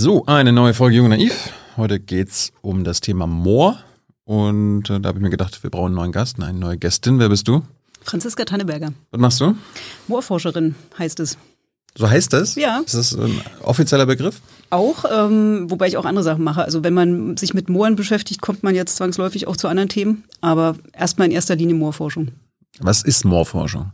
So, eine neue Folge Jung und Naiv. Heute geht's um das Thema Moor. Und äh, da habe ich mir gedacht, wir brauchen einen neuen Gast, eine neue Gästin. Wer bist du? Franziska Tanneberger. Was machst du? Moorforscherin heißt es. So heißt das? Ja. Ist das ein offizieller Begriff? Auch, ähm, wobei ich auch andere Sachen mache. Also wenn man sich mit Mooren beschäftigt, kommt man jetzt zwangsläufig auch zu anderen Themen. Aber erstmal in erster Linie Moorforschung. Was ist Moorforschung?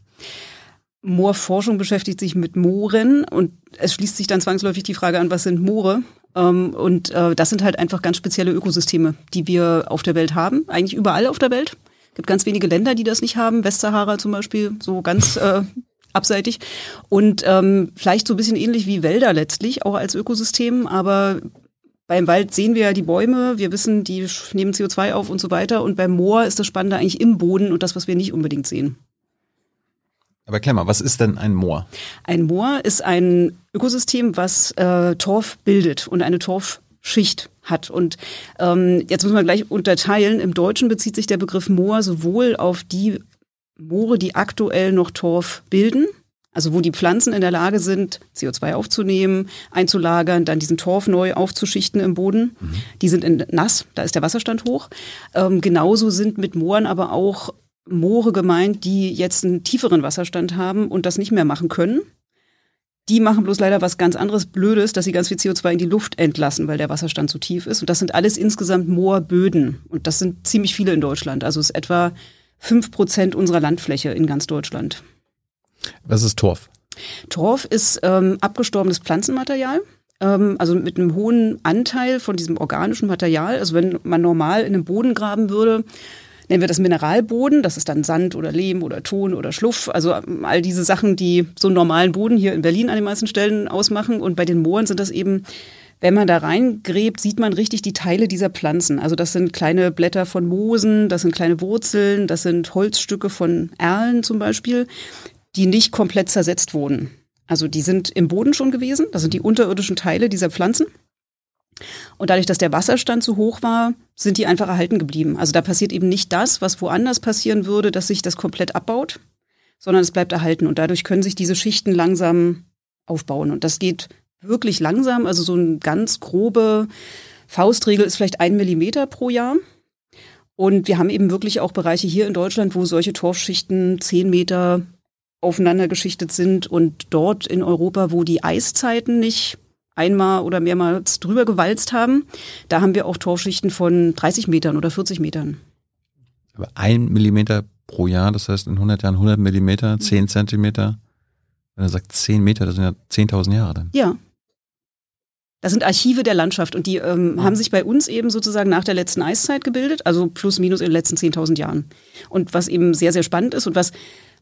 Moorforschung beschäftigt sich mit Mooren und es schließt sich dann zwangsläufig die Frage an, was sind Moore? Ähm, und äh, das sind halt einfach ganz spezielle Ökosysteme, die wir auf der Welt haben, eigentlich überall auf der Welt. Es gibt ganz wenige Länder, die das nicht haben, Westsahara zum Beispiel, so ganz äh, abseitig. Und ähm, vielleicht so ein bisschen ähnlich wie Wälder letztlich, auch als Ökosystem, aber beim Wald sehen wir ja die Bäume, wir wissen, die nehmen CO2 auf und so weiter. Und beim Moor ist das Spannende eigentlich im Boden und das, was wir nicht unbedingt sehen. Aber klär mal, was ist denn ein Moor? Ein Moor ist ein Ökosystem, was äh, Torf bildet und eine Torfschicht hat. Und ähm, jetzt müssen wir gleich unterteilen. Im Deutschen bezieht sich der Begriff Moor sowohl auf die Moore, die aktuell noch Torf bilden, also wo die Pflanzen in der Lage sind, CO2 aufzunehmen, einzulagern, dann diesen Torf neu aufzuschichten im Boden. Mhm. Die sind in nass, da ist der Wasserstand hoch. Ähm, genauso sind mit Mooren aber auch Moore gemeint, die jetzt einen tieferen Wasserstand haben und das nicht mehr machen können. Die machen bloß leider was ganz anderes Blödes, dass sie ganz viel CO2 in die Luft entlassen, weil der Wasserstand zu tief ist. Und das sind alles insgesamt Moorböden. Und das sind ziemlich viele in Deutschland. Also es ist etwa fünf Prozent unserer Landfläche in ganz Deutschland. Was ist Torf? Torf ist ähm, abgestorbenes Pflanzenmaterial ähm, also mit einem hohen Anteil von diesem organischen Material. Also wenn man normal in einem Boden graben würde, nennen wir das Mineralboden. Das ist dann Sand oder Lehm oder Ton oder Schluff. Also ähm, all diese Sachen, die so einen normalen Boden hier in Berlin an den meisten Stellen ausmachen. Und bei den Mooren sind das eben wenn man da reingräbt, sieht man richtig die Teile dieser Pflanzen. Also das sind kleine Blätter von Moosen, das sind kleine Wurzeln, das sind Holzstücke von Erlen zum Beispiel, die nicht komplett zersetzt wurden. Also die sind im Boden schon gewesen, das sind die unterirdischen Teile dieser Pflanzen. Und dadurch, dass der Wasserstand zu hoch war, sind die einfach erhalten geblieben. Also da passiert eben nicht das, was woanders passieren würde, dass sich das komplett abbaut, sondern es bleibt erhalten. Und dadurch können sich diese Schichten langsam aufbauen. Und das geht wirklich langsam. Also so eine ganz grobe Faustregel ist vielleicht ein Millimeter pro Jahr. Und wir haben eben wirklich auch Bereiche hier in Deutschland, wo solche Torfschichten zehn Meter aufeinander geschichtet sind und dort in Europa, wo die Eiszeiten nicht einmal oder mehrmals drüber gewalzt haben. Da haben wir auch Torfschichten von 30 Metern oder 40 Metern. Aber ein Millimeter pro Jahr, das heißt in 100 Jahren 100 Millimeter, 10 Zentimeter. Wenn er sagt 10 Meter, das sind ja 10.000 Jahre dann. Ja. Das sind Archive der Landschaft und die ähm, haben sich bei uns eben sozusagen nach der letzten Eiszeit gebildet, also plus minus in den letzten 10.000 Jahren. Und was eben sehr, sehr spannend ist und was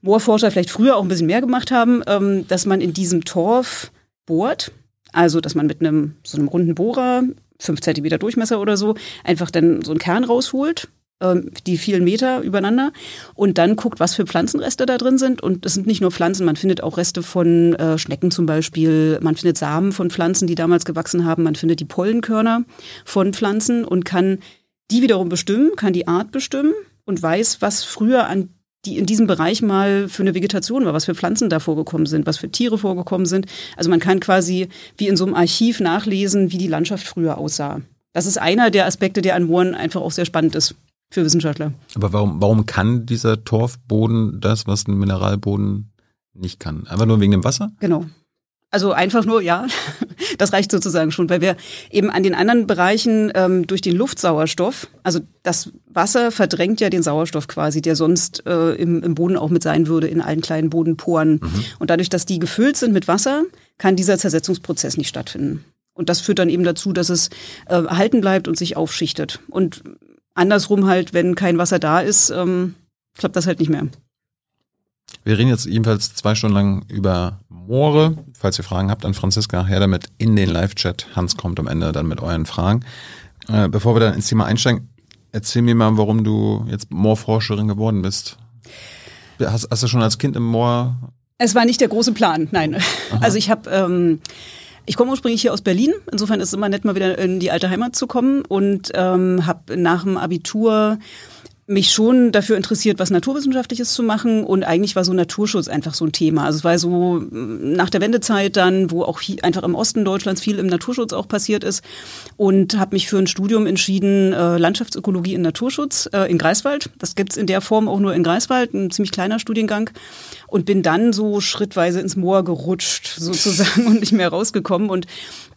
Moorforscher vielleicht früher auch ein bisschen mehr gemacht haben, ähm, dass man in diesem Torf bohrt, also, dass man mit einem so einem runden Bohrer, fünf Zentimeter Durchmesser oder so, einfach dann so einen Kern rausholt, ähm, die vielen Meter übereinander und dann guckt, was für Pflanzenreste da drin sind. Und es sind nicht nur Pflanzen, man findet auch Reste von äh, Schnecken zum Beispiel, man findet Samen von Pflanzen, die damals gewachsen haben, man findet die Pollenkörner von Pflanzen und kann die wiederum bestimmen, kann die Art bestimmen und weiß, was früher an die in diesem Bereich mal für eine Vegetation war, was für Pflanzen da vorgekommen sind, was für Tiere vorgekommen sind. Also man kann quasi wie in so einem Archiv nachlesen, wie die Landschaft früher aussah. Das ist einer der Aspekte, der an Mooren einfach auch sehr spannend ist für Wissenschaftler. Aber warum, warum kann dieser Torfboden das, was ein Mineralboden nicht kann? Einfach nur wegen dem Wasser? Genau. Also einfach nur, ja, das reicht sozusagen schon, weil wir eben an den anderen Bereichen ähm, durch den Luftsauerstoff, also das Wasser verdrängt ja den Sauerstoff quasi, der sonst äh, im, im Boden auch mit sein würde, in allen kleinen Bodenporen. Mhm. Und dadurch, dass die gefüllt sind mit Wasser, kann dieser Zersetzungsprozess nicht stattfinden. Und das führt dann eben dazu, dass es äh, erhalten bleibt und sich aufschichtet. Und andersrum halt, wenn kein Wasser da ist, ähm, klappt das halt nicht mehr. Wir reden jetzt jedenfalls zwei Stunden lang über Moore. Falls ihr Fragen habt an Franziska, her damit in den Live-Chat. Hans kommt am Ende dann mit euren Fragen. Äh, bevor wir dann ins Thema einsteigen, erzähl mir mal, warum du jetzt Moorforscherin geworden bist. Hast, hast du schon als Kind im Moor? Es war nicht der große Plan, nein. Aha. Also ich habe ähm, ich komme ursprünglich hier aus Berlin. Insofern ist es immer nett, mal wieder in die alte Heimat zu kommen und ähm, habe nach dem Abitur mich schon dafür interessiert, was Naturwissenschaftliches zu machen und eigentlich war so Naturschutz einfach so ein Thema. Also es war so mm, nach der Wendezeit dann, wo auch einfach im Osten Deutschlands viel im Naturschutz auch passiert ist und habe mich für ein Studium entschieden, äh, Landschaftsökologie in Naturschutz äh, in Greifswald. Das gibt's in der Form auch nur in Greifswald, ein ziemlich kleiner Studiengang und bin dann so schrittweise ins Moor gerutscht sozusagen und nicht mehr rausgekommen und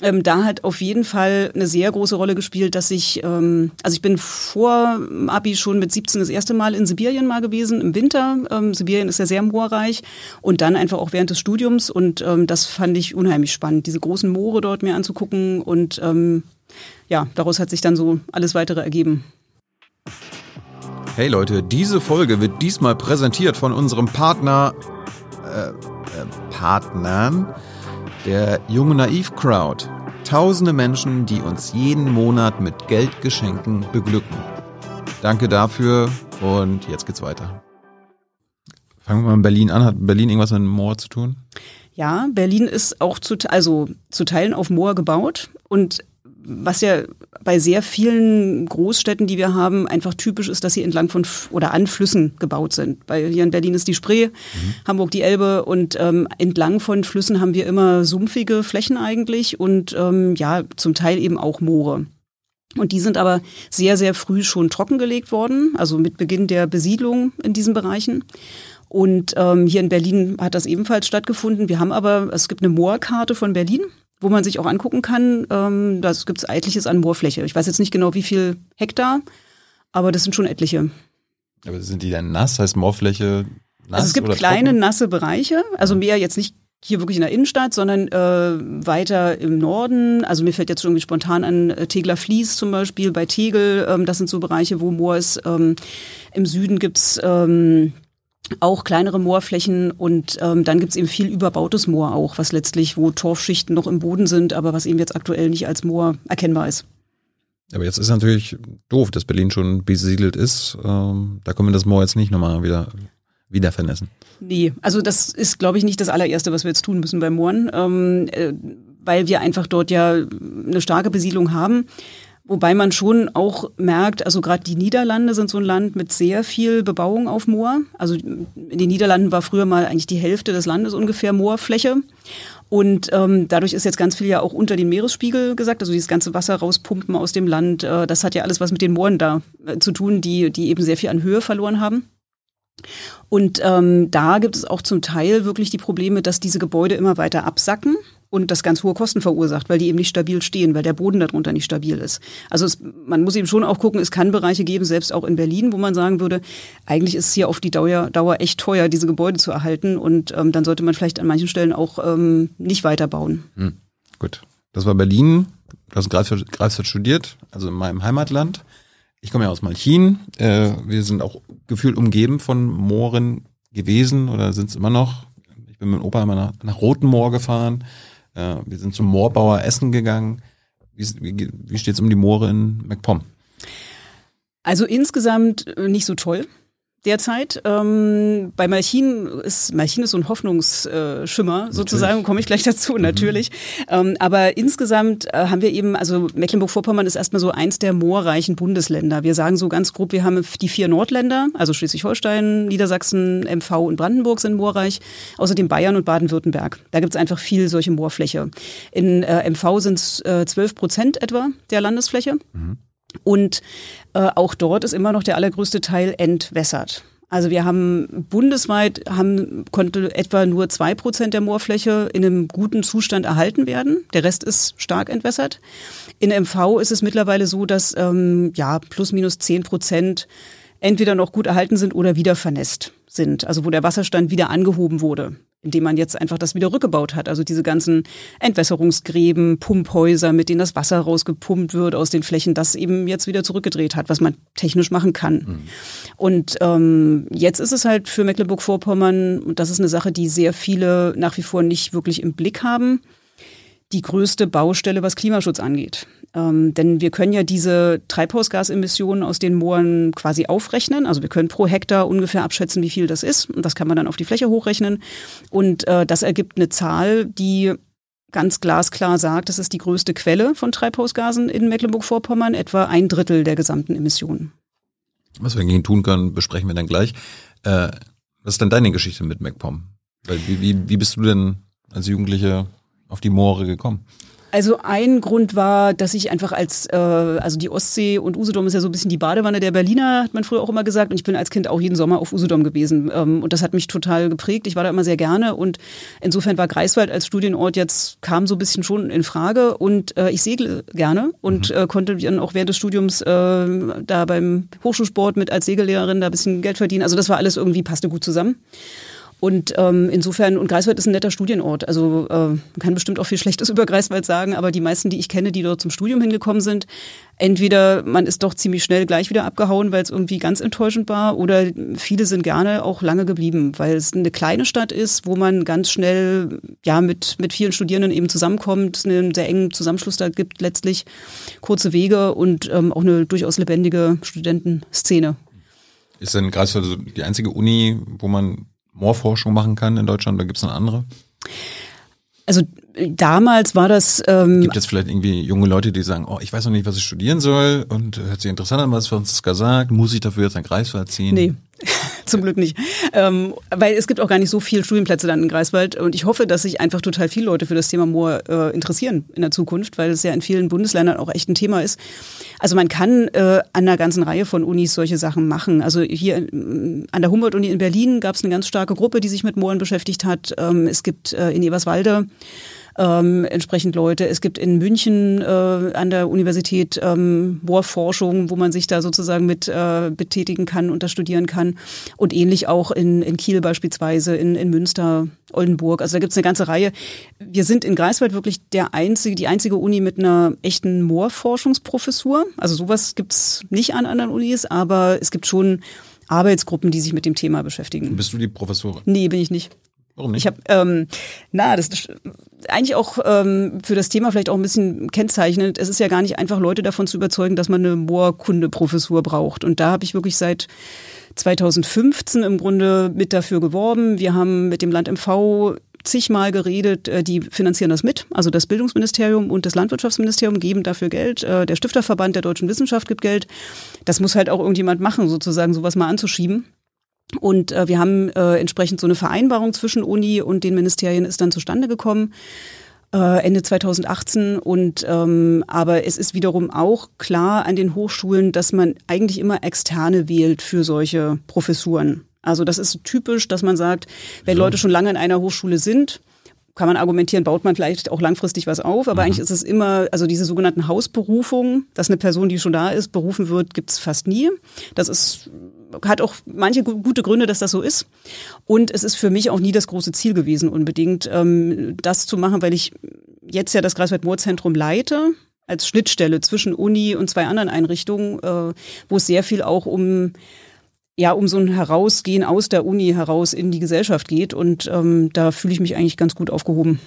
ähm, da hat auf jeden Fall eine sehr große Rolle gespielt, dass ich, ähm, also ich bin vor Abi schon mit 17 das erste Mal in Sibirien mal gewesen, im Winter. Ähm, Sibirien ist ja sehr moorreich und dann einfach auch während des Studiums und ähm, das fand ich unheimlich spannend, diese großen Moore dort mir anzugucken und ähm, ja, daraus hat sich dann so alles weitere ergeben. Hey Leute, diese Folge wird diesmal präsentiert von unserem Partner, äh, äh, Partnern, der Junge Naiv Crowd. Tausende Menschen, die uns jeden Monat mit Geldgeschenken beglücken. Danke dafür und jetzt geht's weiter. Fangen wir mal in Berlin an. Hat Berlin irgendwas mit Moor zu tun? Ja, Berlin ist auch zu, also zu Teilen auf Moor gebaut und was ja bei sehr vielen Großstädten, die wir haben, einfach typisch ist, dass sie entlang von oder an Flüssen gebaut sind. Bei hier in Berlin ist die Spree, mhm. Hamburg die Elbe und ähm, entlang von Flüssen haben wir immer sumpfige Flächen eigentlich und ähm, ja zum Teil eben auch Moore. Und die sind aber sehr, sehr früh schon trockengelegt worden, also mit Beginn der Besiedlung in diesen Bereichen. Und ähm, hier in Berlin hat das ebenfalls stattgefunden. Wir haben aber, es gibt eine Moorkarte von Berlin, wo man sich auch angucken kann. Ähm, da gibt es etliches an Moorfläche. Ich weiß jetzt nicht genau, wie viel Hektar, aber das sind schon etliche. Aber sind die dann nass? Heißt Moorfläche nass? Also es gibt kleine trocken? nasse Bereiche, also mehr jetzt nicht hier wirklich in der Innenstadt, sondern äh, weiter im Norden. Also mir fällt jetzt irgendwie spontan an äh, Tegler Fließ zum Beispiel bei Tegel. Ähm, das sind so Bereiche, wo Moor ist. Ähm, Im Süden gibt's ähm, auch kleinere Moorflächen und ähm, dann gibt's eben viel überbautes Moor auch, was letztlich, wo Torfschichten noch im Boden sind, aber was eben jetzt aktuell nicht als Moor erkennbar ist. Aber jetzt ist natürlich doof, dass Berlin schon besiedelt ist. Ähm, da können wir das Moor jetzt nicht nochmal wieder wieder vernässen. Nee, also das ist, glaube ich, nicht das allererste, was wir jetzt tun müssen beim Mooren, ähm, äh, weil wir einfach dort ja eine starke Besiedlung haben. Wobei man schon auch merkt, also gerade die Niederlande sind so ein Land mit sehr viel Bebauung auf Moor. Also in den Niederlanden war früher mal eigentlich die Hälfte des Landes ungefähr Moorfläche. Und ähm, dadurch ist jetzt ganz viel ja auch unter den Meeresspiegel gesagt, also dieses ganze Wasser rauspumpen aus dem Land. Äh, das hat ja alles was mit den Mooren da äh, zu tun, die, die eben sehr viel an Höhe verloren haben. Und ähm, da gibt es auch zum Teil wirklich die Probleme, dass diese Gebäude immer weiter absacken und das ganz hohe Kosten verursacht, weil die eben nicht stabil stehen, weil der Boden darunter nicht stabil ist. Also es, man muss eben schon auch gucken, es kann Bereiche geben, selbst auch in Berlin, wo man sagen würde, eigentlich ist es hier auf die Dauer, Dauer echt teuer, diese Gebäude zu erhalten und ähm, dann sollte man vielleicht an manchen Stellen auch ähm, nicht weiterbauen. Hm, gut, das war Berlin. Du hast Greifswald, Greifswald studiert, also in meinem Heimatland. Ich komme ja aus Malchin. Äh, wir sind auch gefühlt umgeben von Mooren gewesen oder sind es immer noch. Ich bin mit dem Opa immer nach, nach Roten Moor gefahren. Äh, wir sind zum Moorbauer Essen gegangen. Wie, wie, wie steht es um die Moore in MacPom? Also insgesamt nicht so toll derzeit. Ähm, bei Malchin ist Malchin ist so ein Hoffnungsschimmer sozusagen, komme ich gleich dazu mhm. natürlich. Ähm, aber insgesamt äh, haben wir eben, also Mecklenburg-Vorpommern ist erstmal so eins der moorreichen Bundesländer. Wir sagen so ganz grob, wir haben die vier Nordländer, also Schleswig-Holstein, Niedersachsen, MV und Brandenburg sind moorreich, außerdem Bayern und Baden-Württemberg. Da gibt es einfach viel solche Moorfläche. In äh, MV sind es äh, 12 Prozent etwa der Landesfläche. Mhm. Und äh, auch dort ist immer noch der allergrößte Teil entwässert. Also wir haben bundesweit haben, konnte etwa nur zwei Prozent der Moorfläche in einem guten Zustand erhalten werden. Der Rest ist stark entwässert. In MV ist es mittlerweile so, dass ähm, ja plus minus zehn Prozent entweder noch gut erhalten sind oder wieder vernässt sind. Also wo der Wasserstand wieder angehoben wurde indem man jetzt einfach das wieder rückgebaut hat. Also diese ganzen Entwässerungsgräben, Pumphäuser, mit denen das Wasser rausgepumpt wird aus den Flächen, das eben jetzt wieder zurückgedreht hat, was man technisch machen kann. Mhm. Und ähm, jetzt ist es halt für Mecklenburg-Vorpommern, und das ist eine Sache, die sehr viele nach wie vor nicht wirklich im Blick haben, die größte Baustelle, was Klimaschutz angeht. Ähm, denn wir können ja diese Treibhausgasemissionen aus den Mooren quasi aufrechnen. Also wir können pro Hektar ungefähr abschätzen, wie viel das ist. Und das kann man dann auf die Fläche hochrechnen. Und äh, das ergibt eine Zahl, die ganz glasklar sagt, das ist die größte Quelle von Treibhausgasen in Mecklenburg-Vorpommern, etwa ein Drittel der gesamten Emissionen. Was wir gegen tun können, besprechen wir dann gleich. Äh, was ist denn deine Geschichte mit MacPom? Wie, wie, wie bist du denn als Jugendliche auf die Moore gekommen? Also ein Grund war, dass ich einfach als, äh, also die Ostsee und Usedom ist ja so ein bisschen die Badewanne der Berliner, hat man früher auch immer gesagt. Und ich bin als Kind auch jeden Sommer auf Usedom gewesen. Ähm, und das hat mich total geprägt. Ich war da immer sehr gerne. Und insofern war Greifswald als Studienort jetzt, kam so ein bisschen schon in Frage. Und äh, ich segle gerne und mhm. äh, konnte dann auch während des Studiums äh, da beim Hochschulsport mit als Segellehrerin da ein bisschen Geld verdienen. Also das war alles irgendwie, passte gut zusammen. Und ähm, insofern, und Greifswald ist ein netter Studienort. Also äh, man kann bestimmt auch viel Schlechtes über Greifswald sagen, aber die meisten, die ich kenne, die dort zum Studium hingekommen sind, entweder man ist doch ziemlich schnell gleich wieder abgehauen, weil es irgendwie ganz enttäuschend war, oder viele sind gerne auch lange geblieben, weil es eine kleine Stadt ist, wo man ganz schnell ja mit, mit vielen Studierenden eben zusammenkommt, einen sehr engen Zusammenschluss da gibt letztlich, kurze Wege und ähm, auch eine durchaus lebendige Studentenszene. Ist denn Greifswald also die einzige Uni, wo man Moorforschung machen kann in Deutschland oder gibt es noch andere? Also damals war das. Ähm, Gibt es vielleicht irgendwie junge Leute, die sagen, oh, ich weiß noch nicht, was ich studieren soll und hört sich interessant an, was Franziska sagt, muss ich dafür jetzt ein Greifswald ziehen? Nee, zum Glück nicht. Ähm, weil es gibt auch gar nicht so viele Studienplätze dann in Greifswald und ich hoffe, dass sich einfach total viele Leute für das Thema Moor äh, interessieren in der Zukunft, weil es ja in vielen Bundesländern auch echt ein Thema ist. Also man kann äh, an einer ganzen Reihe von Unis solche Sachen machen. Also hier an der Humboldt-Uni in Berlin gab es eine ganz starke Gruppe, die sich mit Mooren beschäftigt hat. Ähm, es gibt äh, in Eberswalde ähm, entsprechend Leute. Es gibt in München äh, an der Universität ähm, Bohrforschung, wo man sich da sozusagen mit äh, betätigen kann und das studieren kann. Und ähnlich auch in, in Kiel beispielsweise, in, in Münster, Oldenburg. Also da gibt es eine ganze Reihe. Wir sind in Greifswald wirklich der einzige, die einzige Uni mit einer echten Moorforschungsprofessur. Also sowas gibt es nicht an anderen Unis, aber es gibt schon Arbeitsgruppen, die sich mit dem Thema beschäftigen. Bist du die Professorin? Nee, bin ich nicht. Warum nicht? Ich habe, ähm, na, das ist eigentlich auch ähm, für das Thema vielleicht auch ein bisschen kennzeichnend. Es ist ja gar nicht einfach, Leute davon zu überzeugen, dass man eine Moorkunde-Professur braucht. Und da habe ich wirklich seit 2015 im Grunde mit dafür geworben. Wir haben mit dem Land MV zigmal geredet, äh, die finanzieren das mit. Also das Bildungsministerium und das Landwirtschaftsministerium geben dafür Geld. Äh, der Stifterverband der deutschen Wissenschaft gibt Geld. Das muss halt auch irgendjemand machen, sozusagen sowas mal anzuschieben. Und äh, wir haben äh, entsprechend so eine Vereinbarung zwischen Uni und den Ministerien ist dann zustande gekommen. Äh, Ende 2018 und ähm, aber es ist wiederum auch klar an den Hochschulen, dass man eigentlich immer externe wählt für solche Professuren. Also das ist typisch, dass man sagt, wenn Leute schon lange in einer Hochschule sind, kann man argumentieren, baut man vielleicht auch langfristig was auf, aber mhm. eigentlich ist es immer, also diese sogenannten Hausberufungen, dass eine Person, die schon da ist, berufen wird, gibt es fast nie. Das ist hat auch manche gute Gründe, dass das so ist. Und es ist für mich auch nie das große Ziel gewesen, unbedingt ähm, das zu machen, weil ich jetzt ja das Greifswald-Moor-Zentrum leite als Schnittstelle zwischen Uni und zwei anderen Einrichtungen, äh, wo es sehr viel auch um ja um so ein Herausgehen aus der Uni heraus in die Gesellschaft geht. Und ähm, da fühle ich mich eigentlich ganz gut aufgehoben.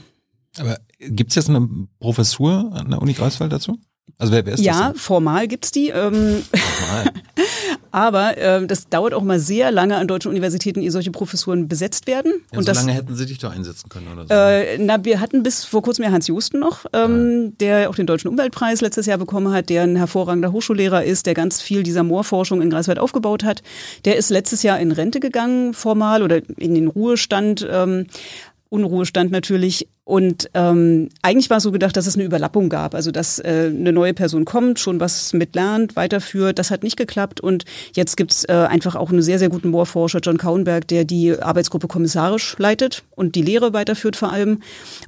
Aber gibt es jetzt eine Professur an der Uni Greifswald dazu? Also wer, wer ist ja, das formal gibt's die. Ähm, formal. Aber äh, das dauert auch mal sehr lange an deutschen Universitäten, ehe solche Professuren besetzt werden. Ja, und so das, lange hätten sie dich doch einsetzen können oder so. Äh, na, wir hatten bis vor kurzem ja Hans Justen noch, ähm, ja. der auch den Deutschen Umweltpreis letztes Jahr bekommen hat, der ein hervorragender Hochschullehrer ist, der ganz viel dieser Moorforschung in Greifswald aufgebaut hat. Der ist letztes Jahr in Rente gegangen, formal oder in den Ruhestand. Ähm, Unruhestand natürlich. Und ähm, eigentlich war es so gedacht, dass es eine Überlappung gab, also dass äh, eine neue Person kommt, schon was mitlernt, weiterführt. Das hat nicht geklappt und jetzt gibt's äh, einfach auch einen sehr, sehr guten Moorforscher, John Kauenberg, der die Arbeitsgruppe kommissarisch leitet und die Lehre weiterführt vor allem.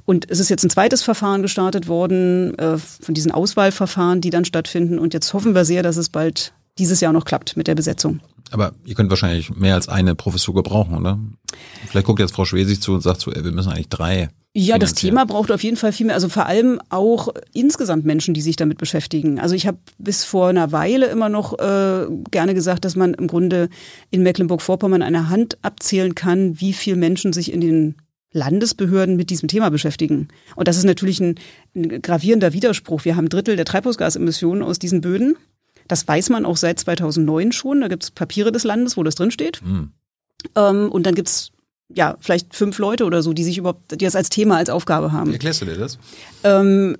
Und es ist jetzt ein zweites Verfahren gestartet worden, äh, von diesen Auswahlverfahren, die dann stattfinden. Und jetzt hoffen wir sehr, dass es bald dieses Jahr noch klappt mit der Besetzung. Aber ihr könnt wahrscheinlich mehr als eine Professur gebrauchen, oder? Vielleicht guckt jetzt Frau Schwesig zu und sagt so, ey, wir müssen eigentlich drei. Ja, das Thema braucht auf jeden Fall viel mehr, also vor allem auch insgesamt Menschen, die sich damit beschäftigen. Also ich habe bis vor einer Weile immer noch äh, gerne gesagt, dass man im Grunde in Mecklenburg-Vorpommern eine Hand abzählen kann, wie viele Menschen sich in den Landesbehörden mit diesem Thema beschäftigen. Und das ist natürlich ein, ein gravierender Widerspruch. Wir haben ein Drittel der Treibhausgasemissionen aus diesen Böden. Das weiß man auch seit 2009 schon. Da gibt es Papiere des Landes, wo das drinsteht. Mhm. Ähm, und dann gibt es ja, vielleicht fünf Leute oder so, die sich überhaupt, die das als Thema, als Aufgabe haben. Wie erklärst du dir das? Ähm,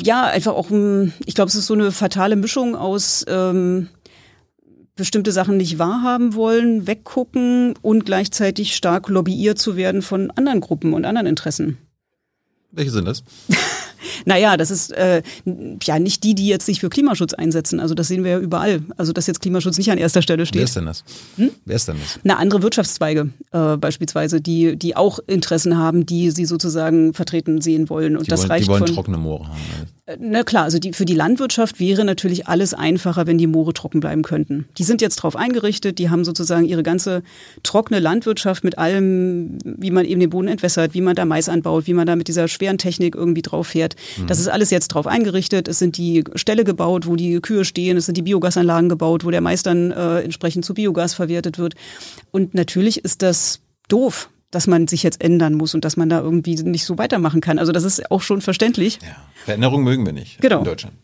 ja, einfach auch, ich glaube, es ist so eine fatale Mischung aus ähm, bestimmte Sachen nicht wahrhaben wollen, weggucken und gleichzeitig stark lobbyiert zu werden von anderen Gruppen und anderen Interessen. Welche sind das? Naja, das ist äh, ja nicht die, die jetzt sich für Klimaschutz einsetzen. Also das sehen wir ja überall. Also dass jetzt Klimaschutz nicht an erster Stelle steht. Wer ist denn das? Hm? Wer ist denn das? Na, andere Wirtschaftszweige äh, beispielsweise, die, die auch Interessen haben, die sie sozusagen vertreten sehen wollen. Und die das wollen, reicht die wollen von, trockene Moore haben. Na klar, also die, für die Landwirtschaft wäre natürlich alles einfacher, wenn die Moore trocken bleiben könnten. Die sind jetzt darauf eingerichtet, die haben sozusagen ihre ganze trockene Landwirtschaft mit allem, wie man eben den Boden entwässert, wie man da Mais anbaut, wie man da mit dieser schweren Technik irgendwie drauf fährt. Das ist alles jetzt drauf eingerichtet. Es sind die Ställe gebaut, wo die Kühe stehen, es sind die Biogasanlagen gebaut, wo der Mais dann äh, entsprechend zu Biogas verwertet wird. Und natürlich ist das doof dass man sich jetzt ändern muss und dass man da irgendwie nicht so weitermachen kann. Also das ist auch schon verständlich. Ja. Veränderung mögen wir nicht Genau. in Deutschland.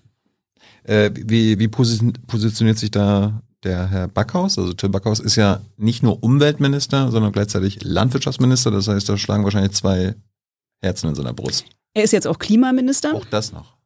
Äh, wie wie posi- positioniert sich da der Herr Backhaus? Also Till Backhaus ist ja nicht nur Umweltminister, sondern gleichzeitig Landwirtschaftsminister. Das heißt, da schlagen wahrscheinlich zwei Herzen in seiner Brust. Er ist jetzt auch Klimaminister. Auch das noch.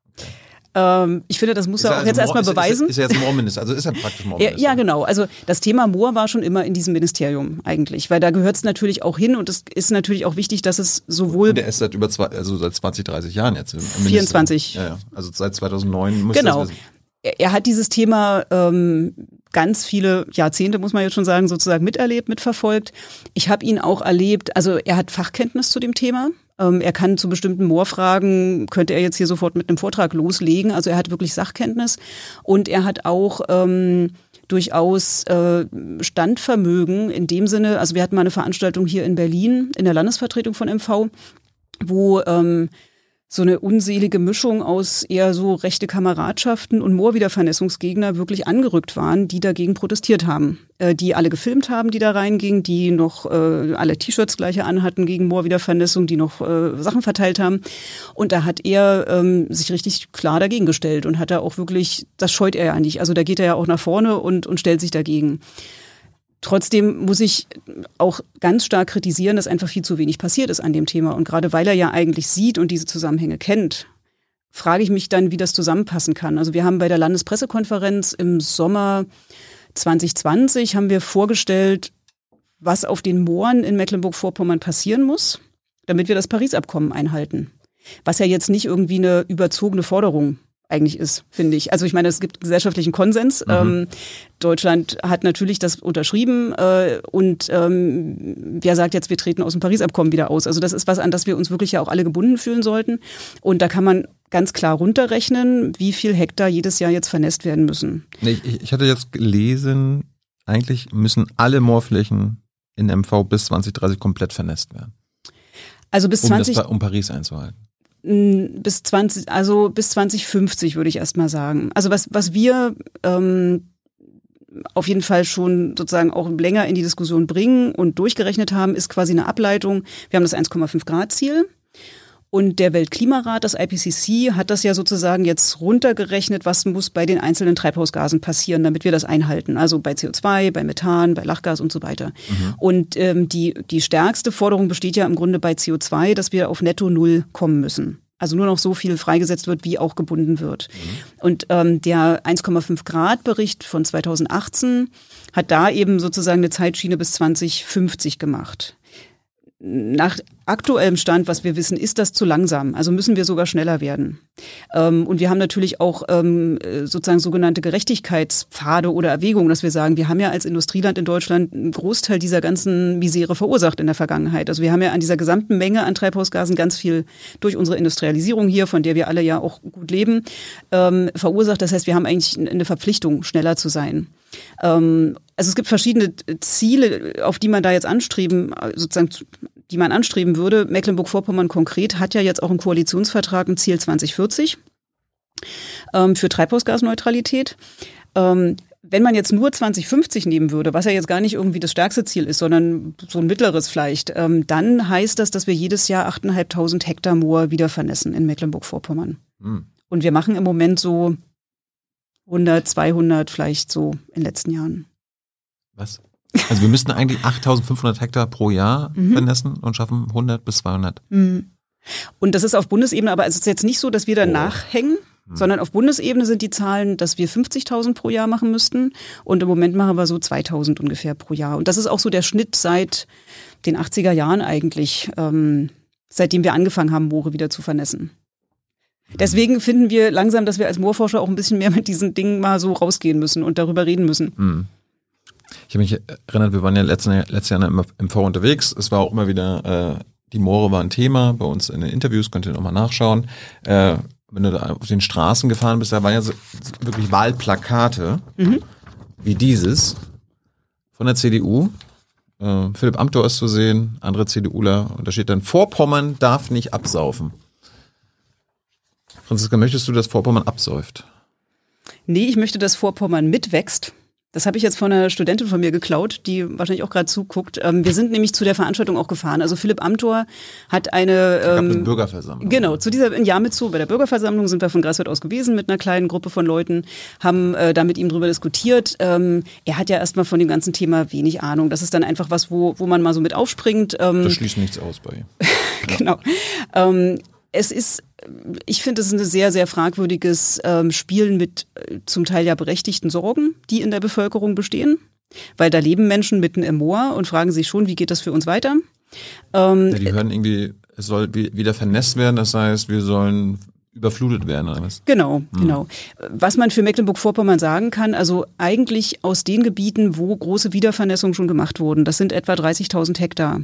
Ähm, ich finde, das muss er auch also jetzt erstmal beweisen. Ist, ist, ist er jetzt Moorminister, also ist er praktisch Moorminister. ja, genau. Also das Thema Moor war schon immer in diesem Ministerium eigentlich, weil da gehört es natürlich auch hin und es ist natürlich auch wichtig, dass es sowohl Und er ist seit über zwei, also seit 20, 30 Jahren jetzt im im 24. Ja, ja. Also seit 2009 muss Genau. das wissen. er er hat dieses Thema ähm, ganz viele Jahrzehnte, muss man jetzt schon sagen, sozusagen miterlebt, mitverfolgt. Ich habe ihn auch erlebt, also er hat Fachkenntnis zu dem Thema. Ähm, er kann zu bestimmten Moorfragen, könnte er jetzt hier sofort mit einem Vortrag loslegen. Also er hat wirklich Sachkenntnis und er hat auch ähm, durchaus äh, Standvermögen in dem Sinne, also wir hatten mal eine Veranstaltung hier in Berlin in der Landesvertretung von MV, wo ähm, so eine unselige Mischung aus eher so rechte Kameradschaften und Moorwiedervernässungsgegner wirklich angerückt waren, die dagegen protestiert haben. Äh, die alle gefilmt haben, die da reingingen, die noch äh, alle T-Shirts gleiche anhatten gegen Moorwiedervernässung, die noch äh, Sachen verteilt haben. Und da hat er ähm, sich richtig klar dagegen gestellt und hat da auch wirklich, das scheut er ja nicht. Also da geht er ja auch nach vorne und, und stellt sich dagegen. Trotzdem muss ich auch ganz stark kritisieren, dass einfach viel zu wenig passiert ist an dem Thema. Und gerade weil er ja eigentlich sieht und diese Zusammenhänge kennt, frage ich mich dann, wie das zusammenpassen kann. Also wir haben bei der Landespressekonferenz im Sommer 2020 haben wir vorgestellt, was auf den Mooren in Mecklenburg-Vorpommern passieren muss, damit wir das Paris-Abkommen einhalten. Was ja jetzt nicht irgendwie eine überzogene Forderung eigentlich ist, finde ich. Also ich meine, es gibt gesellschaftlichen Konsens. Mhm. Ähm, Deutschland hat natürlich das unterschrieben äh, und ähm, wer sagt jetzt, wir treten aus dem Paris-Abkommen wieder aus? Also das ist was, an das wir uns wirklich ja auch alle gebunden fühlen sollten. Und da kann man ganz klar runterrechnen, wie viel Hektar jedes Jahr jetzt vernässt werden müssen. Nee, ich, ich hatte jetzt gelesen, eigentlich müssen alle Moorflächen in MV bis 2030 komplett vernässt werden, Also bis um, 20, das, um Paris einzuhalten. Bis 20, also bis 2050 würde ich erst mal sagen. Also was, was wir ähm, auf jeden Fall schon sozusagen auch länger in die Diskussion bringen und durchgerechnet haben, ist quasi eine Ableitung. Wir haben das 1,5 Grad Ziel. Und der Weltklimarat, das IPCC, hat das ja sozusagen jetzt runtergerechnet, was muss bei den einzelnen Treibhausgasen passieren, damit wir das einhalten. Also bei CO2, bei Methan, bei Lachgas und so weiter. Und ähm, die, die stärkste Forderung besteht ja im Grunde bei CO2, dass wir auf Netto Null kommen müssen. Also nur noch so viel freigesetzt wird, wie auch gebunden wird. Und ähm, der 1,5 Grad Bericht von 2018 hat da eben sozusagen eine Zeitschiene bis 2050 gemacht. Nach aktuellem Stand, was wir wissen, ist das zu langsam. Also müssen wir sogar schneller werden. Ähm, und wir haben natürlich auch ähm, äh, sozusagen sogenannte Gerechtigkeitspfade oder Erwägungen, dass wir sagen, wir haben ja als Industrieland in Deutschland einen Großteil dieser ganzen Misere verursacht in der Vergangenheit. Also wir haben ja an dieser gesamten Menge an Treibhausgasen ganz viel durch unsere Industrialisierung hier, von der wir alle ja auch gut leben, ähm, verursacht. Das heißt, wir haben eigentlich eine Verpflichtung, schneller zu sein. Also es gibt verschiedene Ziele, auf die man da jetzt anstreben, sozusagen, die man anstreben würde. Mecklenburg-Vorpommern konkret hat ja jetzt auch im Koalitionsvertrag ein Ziel 2040 ähm, für Treibhausgasneutralität. Ähm, wenn man jetzt nur 2050 nehmen würde, was ja jetzt gar nicht irgendwie das stärkste Ziel ist, sondern so ein mittleres vielleicht, ähm, dann heißt das, dass wir jedes Jahr 8.500 Hektar Moor wieder vernässen in Mecklenburg-Vorpommern. Hm. Und wir machen im Moment so 100, 200 vielleicht so in den letzten Jahren. Was? Also wir müssten eigentlich 8500 Hektar pro Jahr Mhm. vernässen und schaffen 100 bis 200. Und das ist auf Bundesebene, aber es ist jetzt nicht so, dass wir da Oh. nachhängen. sondern auf Bundesebene sind die Zahlen, dass wir 50.000 pro Jahr machen müssten und im Moment machen wir so 2.000 ungefähr pro Jahr. Und das ist auch so der Schnitt seit den 80er Jahren eigentlich, ähm, seitdem wir angefangen haben, Moore wieder zu vernässen. Deswegen finden wir langsam, dass wir als Moorforscher auch ein bisschen mehr mit diesen Dingen mal so rausgehen müssen und darüber reden müssen. Ich habe mich erinnert, wir waren ja letztes, letztes Jahr immer im Fonds unterwegs. Es war auch immer wieder, äh, die Moore war ein Thema bei uns in den Interviews, könnt ihr nochmal nachschauen. Äh, wenn du da auf den Straßen gefahren bist, da waren ja so, wirklich Wahlplakate mhm. wie dieses von der CDU. Äh, Philipp Amthor ist zu sehen, andere CDUler. Und da steht dann, Vorpommern darf nicht absaufen. Franziska, möchtest du, dass Vorpommern absäuft? Nee, ich möchte, dass Vorpommern mitwächst. Das habe ich jetzt von einer Studentin von mir geklaut, die wahrscheinlich auch gerade zuguckt. Ähm, wir sind nämlich zu der Veranstaltung auch gefahren. Also Philipp Amthor hat eine, ähm, eine Bürgerversammlung. Genau, zu dieser in Jamitzu bei der Bürgerversammlung sind wir von Greifswald aus gewesen mit einer kleinen Gruppe von Leuten, haben äh, da mit ihm drüber diskutiert. Ähm, er hat ja erstmal von dem ganzen Thema wenig Ahnung. Das ist dann einfach was, wo, wo man mal so mit aufspringt. Ähm, das schließt nichts aus bei ihm. genau. Ähm, es ist, ich finde, es ist ein sehr, sehr fragwürdiges ähm, Spielen mit äh, zum Teil ja berechtigten Sorgen, die in der Bevölkerung bestehen. Weil da leben Menschen mitten im Moor und fragen sich schon, wie geht das für uns weiter? Ähm, ja, die hören irgendwie, es soll wieder vernässt werden, das heißt, wir sollen überflutet werden oder was? Genau, hm. genau. Was man für Mecklenburg-Vorpommern sagen kann, also eigentlich aus den Gebieten, wo große Wiedervernässungen schon gemacht wurden, das sind etwa 30.000 Hektar,